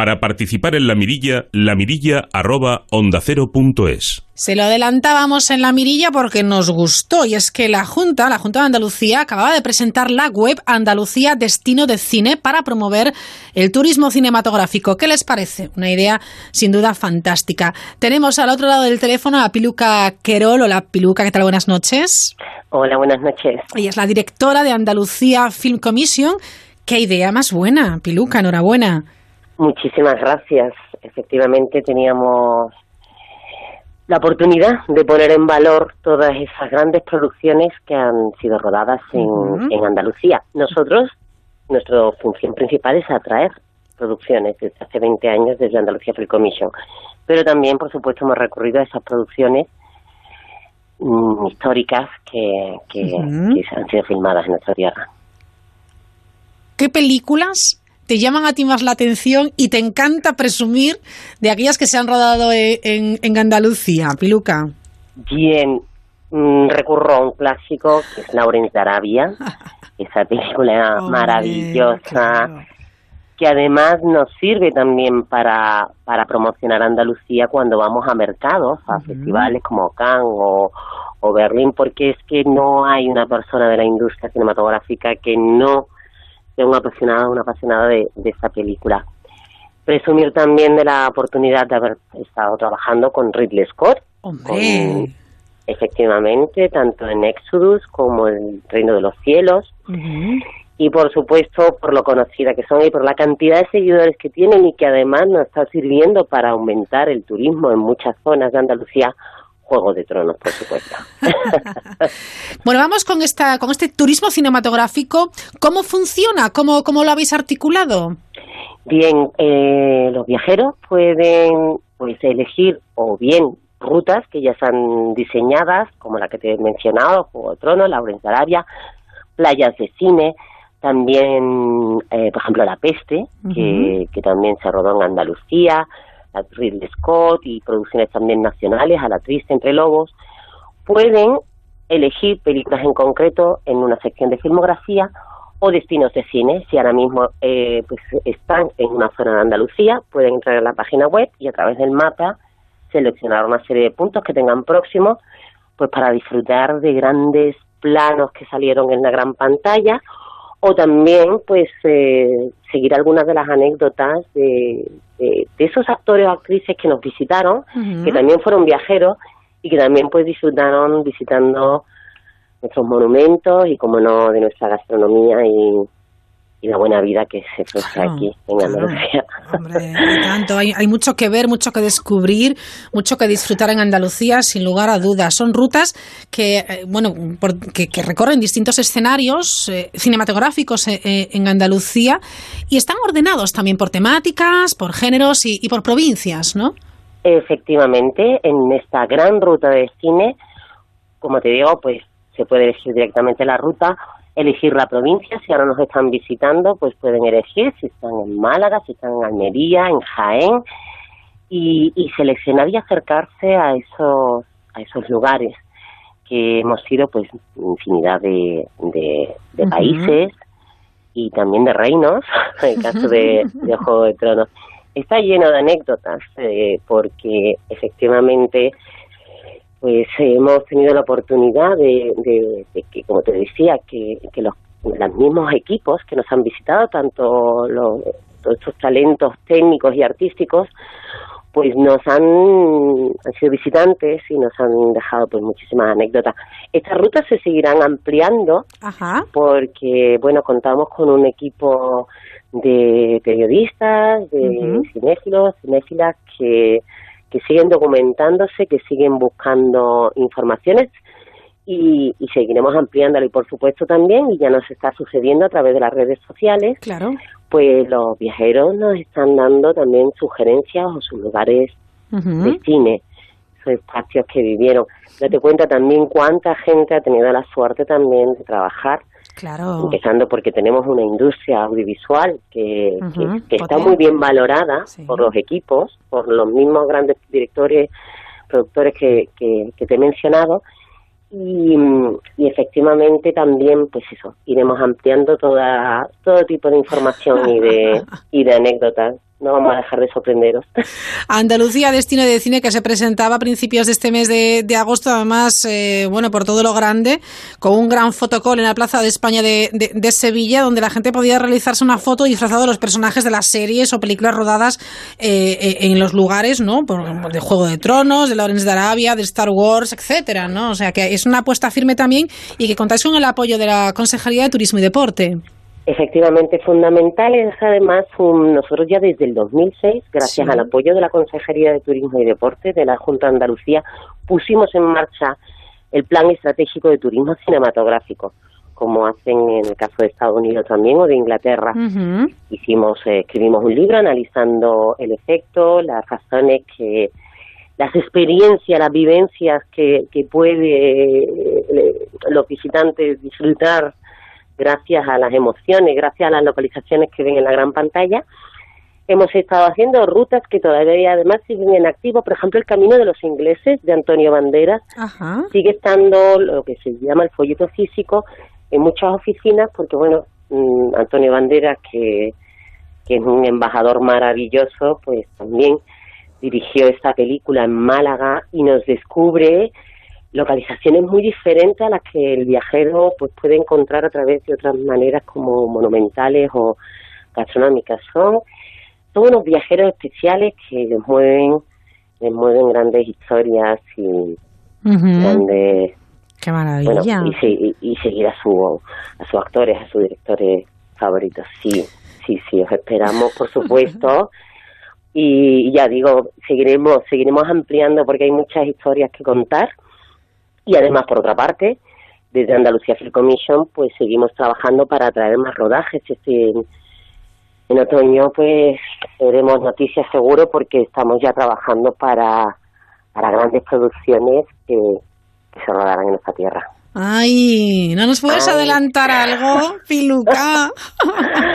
Para participar en la mirilla, la mirilla arroba onda cero punto es. Se lo adelantábamos en la mirilla porque nos gustó y es que la Junta, la Junta de Andalucía, acababa de presentar la web Andalucía Destino de Cine para promover el turismo cinematográfico. ¿Qué les parece? Una idea sin duda fantástica. Tenemos al otro lado del teléfono a Piluca Querol. Hola Piluca, ¿qué tal? Buenas noches. Hola, buenas noches. Ella es la directora de Andalucía Film Commission. ¿Qué idea más buena, Piluca? Enhorabuena. Muchísimas gracias. Efectivamente teníamos la oportunidad de poner en valor todas esas grandes producciones que han sido rodadas en, en Andalucía. Nosotros, nuestra función principal es atraer producciones desde hace 20 años desde Andalucía Film Commission. Pero también, por supuesto, hemos recurrido a esas producciones mm, históricas que, que, que han sido filmadas en nuestra tierra. ¿Qué películas te llaman a ti más la atención y te encanta presumir de aquellas que se han rodado e- en, en Andalucía, Piluca? Bien, mm, recurro a un clásico que es Lawrence de Arabia, esa película maravillosa que además nos sirve también para, para promocionar Andalucía cuando vamos a mercados, a festivales como Cannes o, o Berlín, porque es que no hay una persona de la industria cinematográfica que no sea un apasionado una apasionada de, de esta película. Presumir también de la oportunidad de haber estado trabajando con Ridley Scott, con- efectivamente, tanto en Exodus como en Reino de los Cielos, y por supuesto por lo conocida que son y por la cantidad de seguidores que tienen y que además nos está sirviendo para aumentar el turismo en muchas zonas de Andalucía. Juego de Tronos, por supuesto. Bueno, vamos con esta, con este turismo cinematográfico. ¿Cómo funciona? ¿Cómo, cómo lo habéis articulado? Bien, eh, los viajeros pueden pues elegir o bien rutas que ya están diseñadas, como la que te he mencionado, Juego de Tronos, Lawrence de Arabia, playas de cine, también, eh, por ejemplo, La Peste, que, que también se rodó en Andalucía, la Ridley Scott y producciones también nacionales, A la Triste entre Lobos, pueden elegir películas en concreto en una sección de filmografía o destinos de cine. Si ahora mismo eh, pues están en una zona de Andalucía, pueden entrar en la página web y a través del mapa seleccionar una serie de puntos que tengan próximos pues para disfrutar de grandes planos que salieron en la gran pantalla o también pues eh, seguir algunas de las anécdotas de, de- de esos actores o actrices que nos visitaron que también fueron viajeros y que también pues disfrutaron visitando nuestros monumentos y como no de nuestra gastronomía y, y la buena vida que se ofrece Claro, aquí en Andalucía. Hay tanto, hay, hay mucho que ver, mucho que descubrir, mucho que disfrutar en Andalucía, sin lugar a dudas. Son rutas que, eh, bueno, por- que, que recorren distintos escenarios eh, cinematográficos eh, en Andalucía y están ordenados también por temáticas, por géneros y, y por provincias, ¿no? Efectivamente, en esta gran ruta de cine, como te digo, pues se puede elegir directamente la ruta, elegir la provincia, si ahora nos están visitando, pues pueden elegir si están en Málaga, si están en Almería, en Jaén, y, y seleccionar y acercarse a esos, a esos lugares que hemos ido, pues, infinidad de, de, países y también de reinos, en el caso de, de Juego de Tronos. Está lleno de anécdotas, eh, porque efectivamente pues eh, hemos tenido la oportunidad de, de- de que, como te decía, que, que los, los mismos equipos que nos han visitado, tanto los, todos estos talentos técnicos y artísticos, pues nos han, han sido visitantes y nos han dejado pues muchísimas anécdotas. Estas rutas se seguirán ampliando porque, bueno, contamos con un equipo de periodistas, de Ujú. cinéfilos, cinéfilas que, que siguen documentándose, que siguen buscando informaciones y, y seguiremos ampliándolo. Y por supuesto también, y ya nos está sucediendo a través de las redes sociales, claro. pues los viajeros nos están dando también sugerencias o sus lugares de cine, esos espacios que vivieron. Date cuenta también cuánta gente ha tenido la suerte también de trabajar Claro. empezando porque tenemos una industria audiovisual que, que- que está muy bien valorada por los equipos, por los mismos grandes directores, productores que, que, te he mencionado. Y, y efectivamente también, pues eso, iremos ampliando toda, todo tipo de información y de, y de anécdotas. No vamos a dejar de sorprenderos. Andalucía, destino de cine que se presentaba a principios de este mes de, de agosto, además, eh, bueno, por todo lo grande, con un gran fotocall en la Plaza de España de, de- de Sevilla, donde la gente podía realizarse una foto disfrazado de los personajes de las series o películas rodadas eh, eh, en los lugares, ¿no? Por, de Juego de Tronos, de Lawrence de Arabia, de Star Wars, etcétera, ¿no? O sea, que es una apuesta firme también y que contáis con el apoyo de la Consejería de Turismo y Deporte. Efectivamente, fundamental es además un- nosotros ya desde el 2006, gracias Sí. al apoyo de la Consejería de Turismo y Deporte de la Junta de Andalucía, pusimos en marcha el Plan Estratégico de Turismo Cinematográfico, como hacen en el caso de Estados Unidos también o de Inglaterra. Hicimos, eh, escribimos un libro analizando el efecto, las razones que las experiencias, las vivencias que, que puede eh, los visitantes disfrutar gracias a las emociones, gracias a las localizaciones que ven en la gran pantalla. Hemos estado haciendo rutas que todavía además siguen en activo, por ejemplo el Camino de los Ingleses de Antonio Banderas Ajá. sigue estando lo que se llama el folleto físico en muchas oficinas porque bueno mm, Antonio Banderas que, que es un embajador maravilloso pues también dirigió esta película en Málaga y nos descubre localizaciones muy diferentes a las que el viajero pues puede encontrar a través de otras maneras como monumentales o gastronómicas son son unos viajeros especiales que les mueven les mueven grandes historias y Ujú. grandes Qué maravilla. bueno, y, se- y- y seguir a su a sus actores, a sus directores favoritos. Sí, sí, sí, os esperamos, por supuesto. y, y ya digo, seguiremos seguiremos ampliando porque hay muchas historias que contar. Y además, por otra parte, desde Andalucía Film Commission, pues seguimos trabajando para traer más rodajes. Este, en, otoño, pues veremos noticias seguro porque estamos ya trabajando para, para grandes producciones que, que se rodarán en nuestra tierra. Ay, ¿no nos puedes Ay. adelantar algo, Piluca?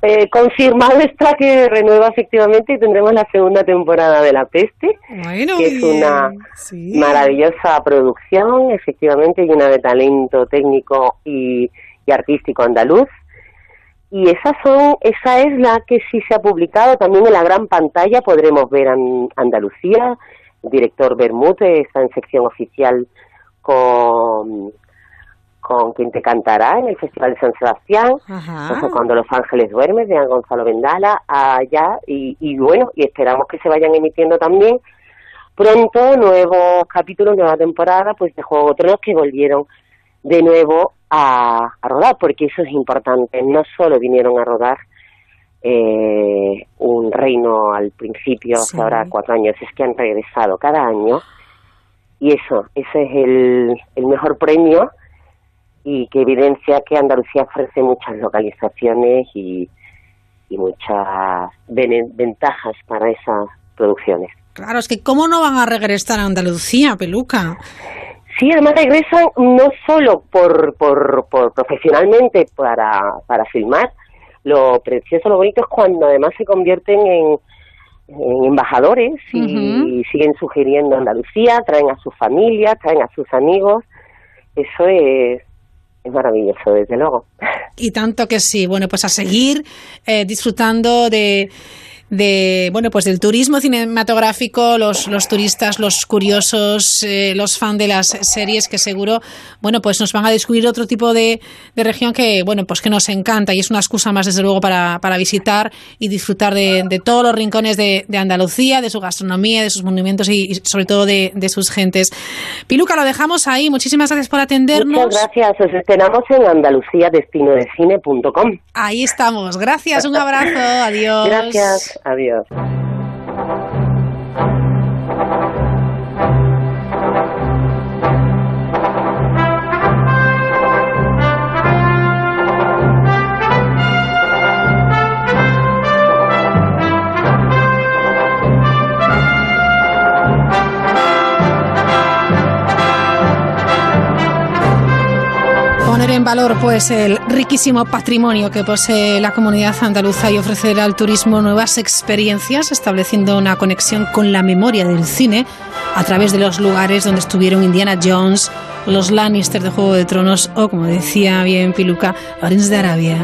Eh, confirmado está que renueva efectivamente y tendremos la segunda temporada de La Peste, Bueno, que es una Sí. maravillosa producción, efectivamente llena de talento técnico y, y artístico andaluz. Y esas son, esa es la que sí se ha publicado también en la gran pantalla. Podremos ver an- Andalucía. El director Bermúdez está en sección oficial con, con Quien te cantará en el Festival de San Sebastián. Ajá. Ojo, cuando Los Ángeles duermen de Gonzalo Vendala allá y, y bueno y esperamos que se vayan emitiendo también pronto nuevos capítulos nueva temporada pues de Juego de Tronos que volvieron de nuevo a, a rodar porque eso es importante no solo vinieron a rodar eh, un reino al principio Sí. ahora cuatro años es que han regresado cada año y eso ese es el, el mejor premio y que evidencia que Andalucía ofrece muchas localizaciones y, y muchas ventajas para esas producciones. Claro, es que ¿cómo no van a regresar a Andalucía, Peluca? Sí, además regresan no solo por, por, por profesionalmente para, para filmar, lo precioso, lo bonito es cuando además se convierten en, en embajadores y siguen sugiriendo Andalucía, traen a sus familias, traen a sus amigos. Eso es, es maravilloso, desde luego. Y tanto que sí. Bueno, pues a seguir eh, disfrutando de, de, bueno, pues del turismo cinematográfico, los, los turistas, los curiosos, eh, los fans de las series que seguro, bueno, pues nos van a descubrir otro tipo de, de región que, bueno, pues que nos encanta y es una excusa más, desde luego, para, para visitar y disfrutar de, de todos los rincones de, de Andalucía, de su gastronomía, de sus monumentos y, y sobre todo de, de sus gentes. Piluca, lo dejamos ahí. Muchísimas gracias por atendernos. Muchas gracias, os esperamos en andaluciadestinodecine.com. Ahí estamos. Gracias, un abrazo. Adiós. Gracias, adiós. En valor pues el riquísimo patrimonio que posee la comunidad andaluza y ofrecer al turismo nuevas experiencias, estableciendo una conexión con la memoria del cine a través de los lugares donde estuvieron Indiana Jones, los Lannister de Juego de Tronos o, como decía bien Piluca, Lawrence de Arabia.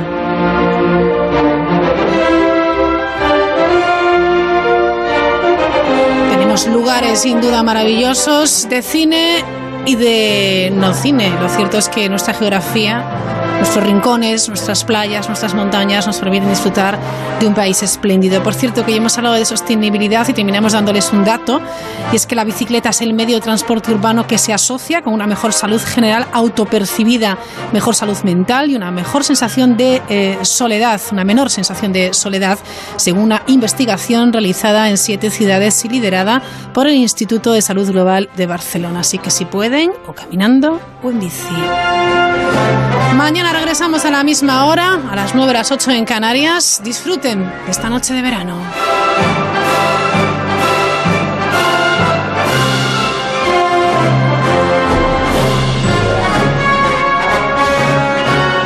Tenemos lugares sin duda maravillosos de cine y de no cine. Lo cierto es que nuestra geografía, nuestros rincones, nuestras playas, nuestras montañas nos permiten disfrutar de un país espléndido. Por cierto, que ya hemos hablado de sostenibilidad y terminamos dándoles un dato, y es que la bicicleta es el medio de transporte urbano que se asocia con una mejor salud general autopercibida, mejor salud mental y una mejor sensación de eh, soledad, una menor sensación de soledad, según una investigación realizada en siete ciudades y liderada por el Instituto de Salud Global de Barcelona. Así que si pueden, o caminando o en bici. Mañana regresamos a la misma hora, a las 9 a las 8 en Canarias. Disfruten esta noche de verano.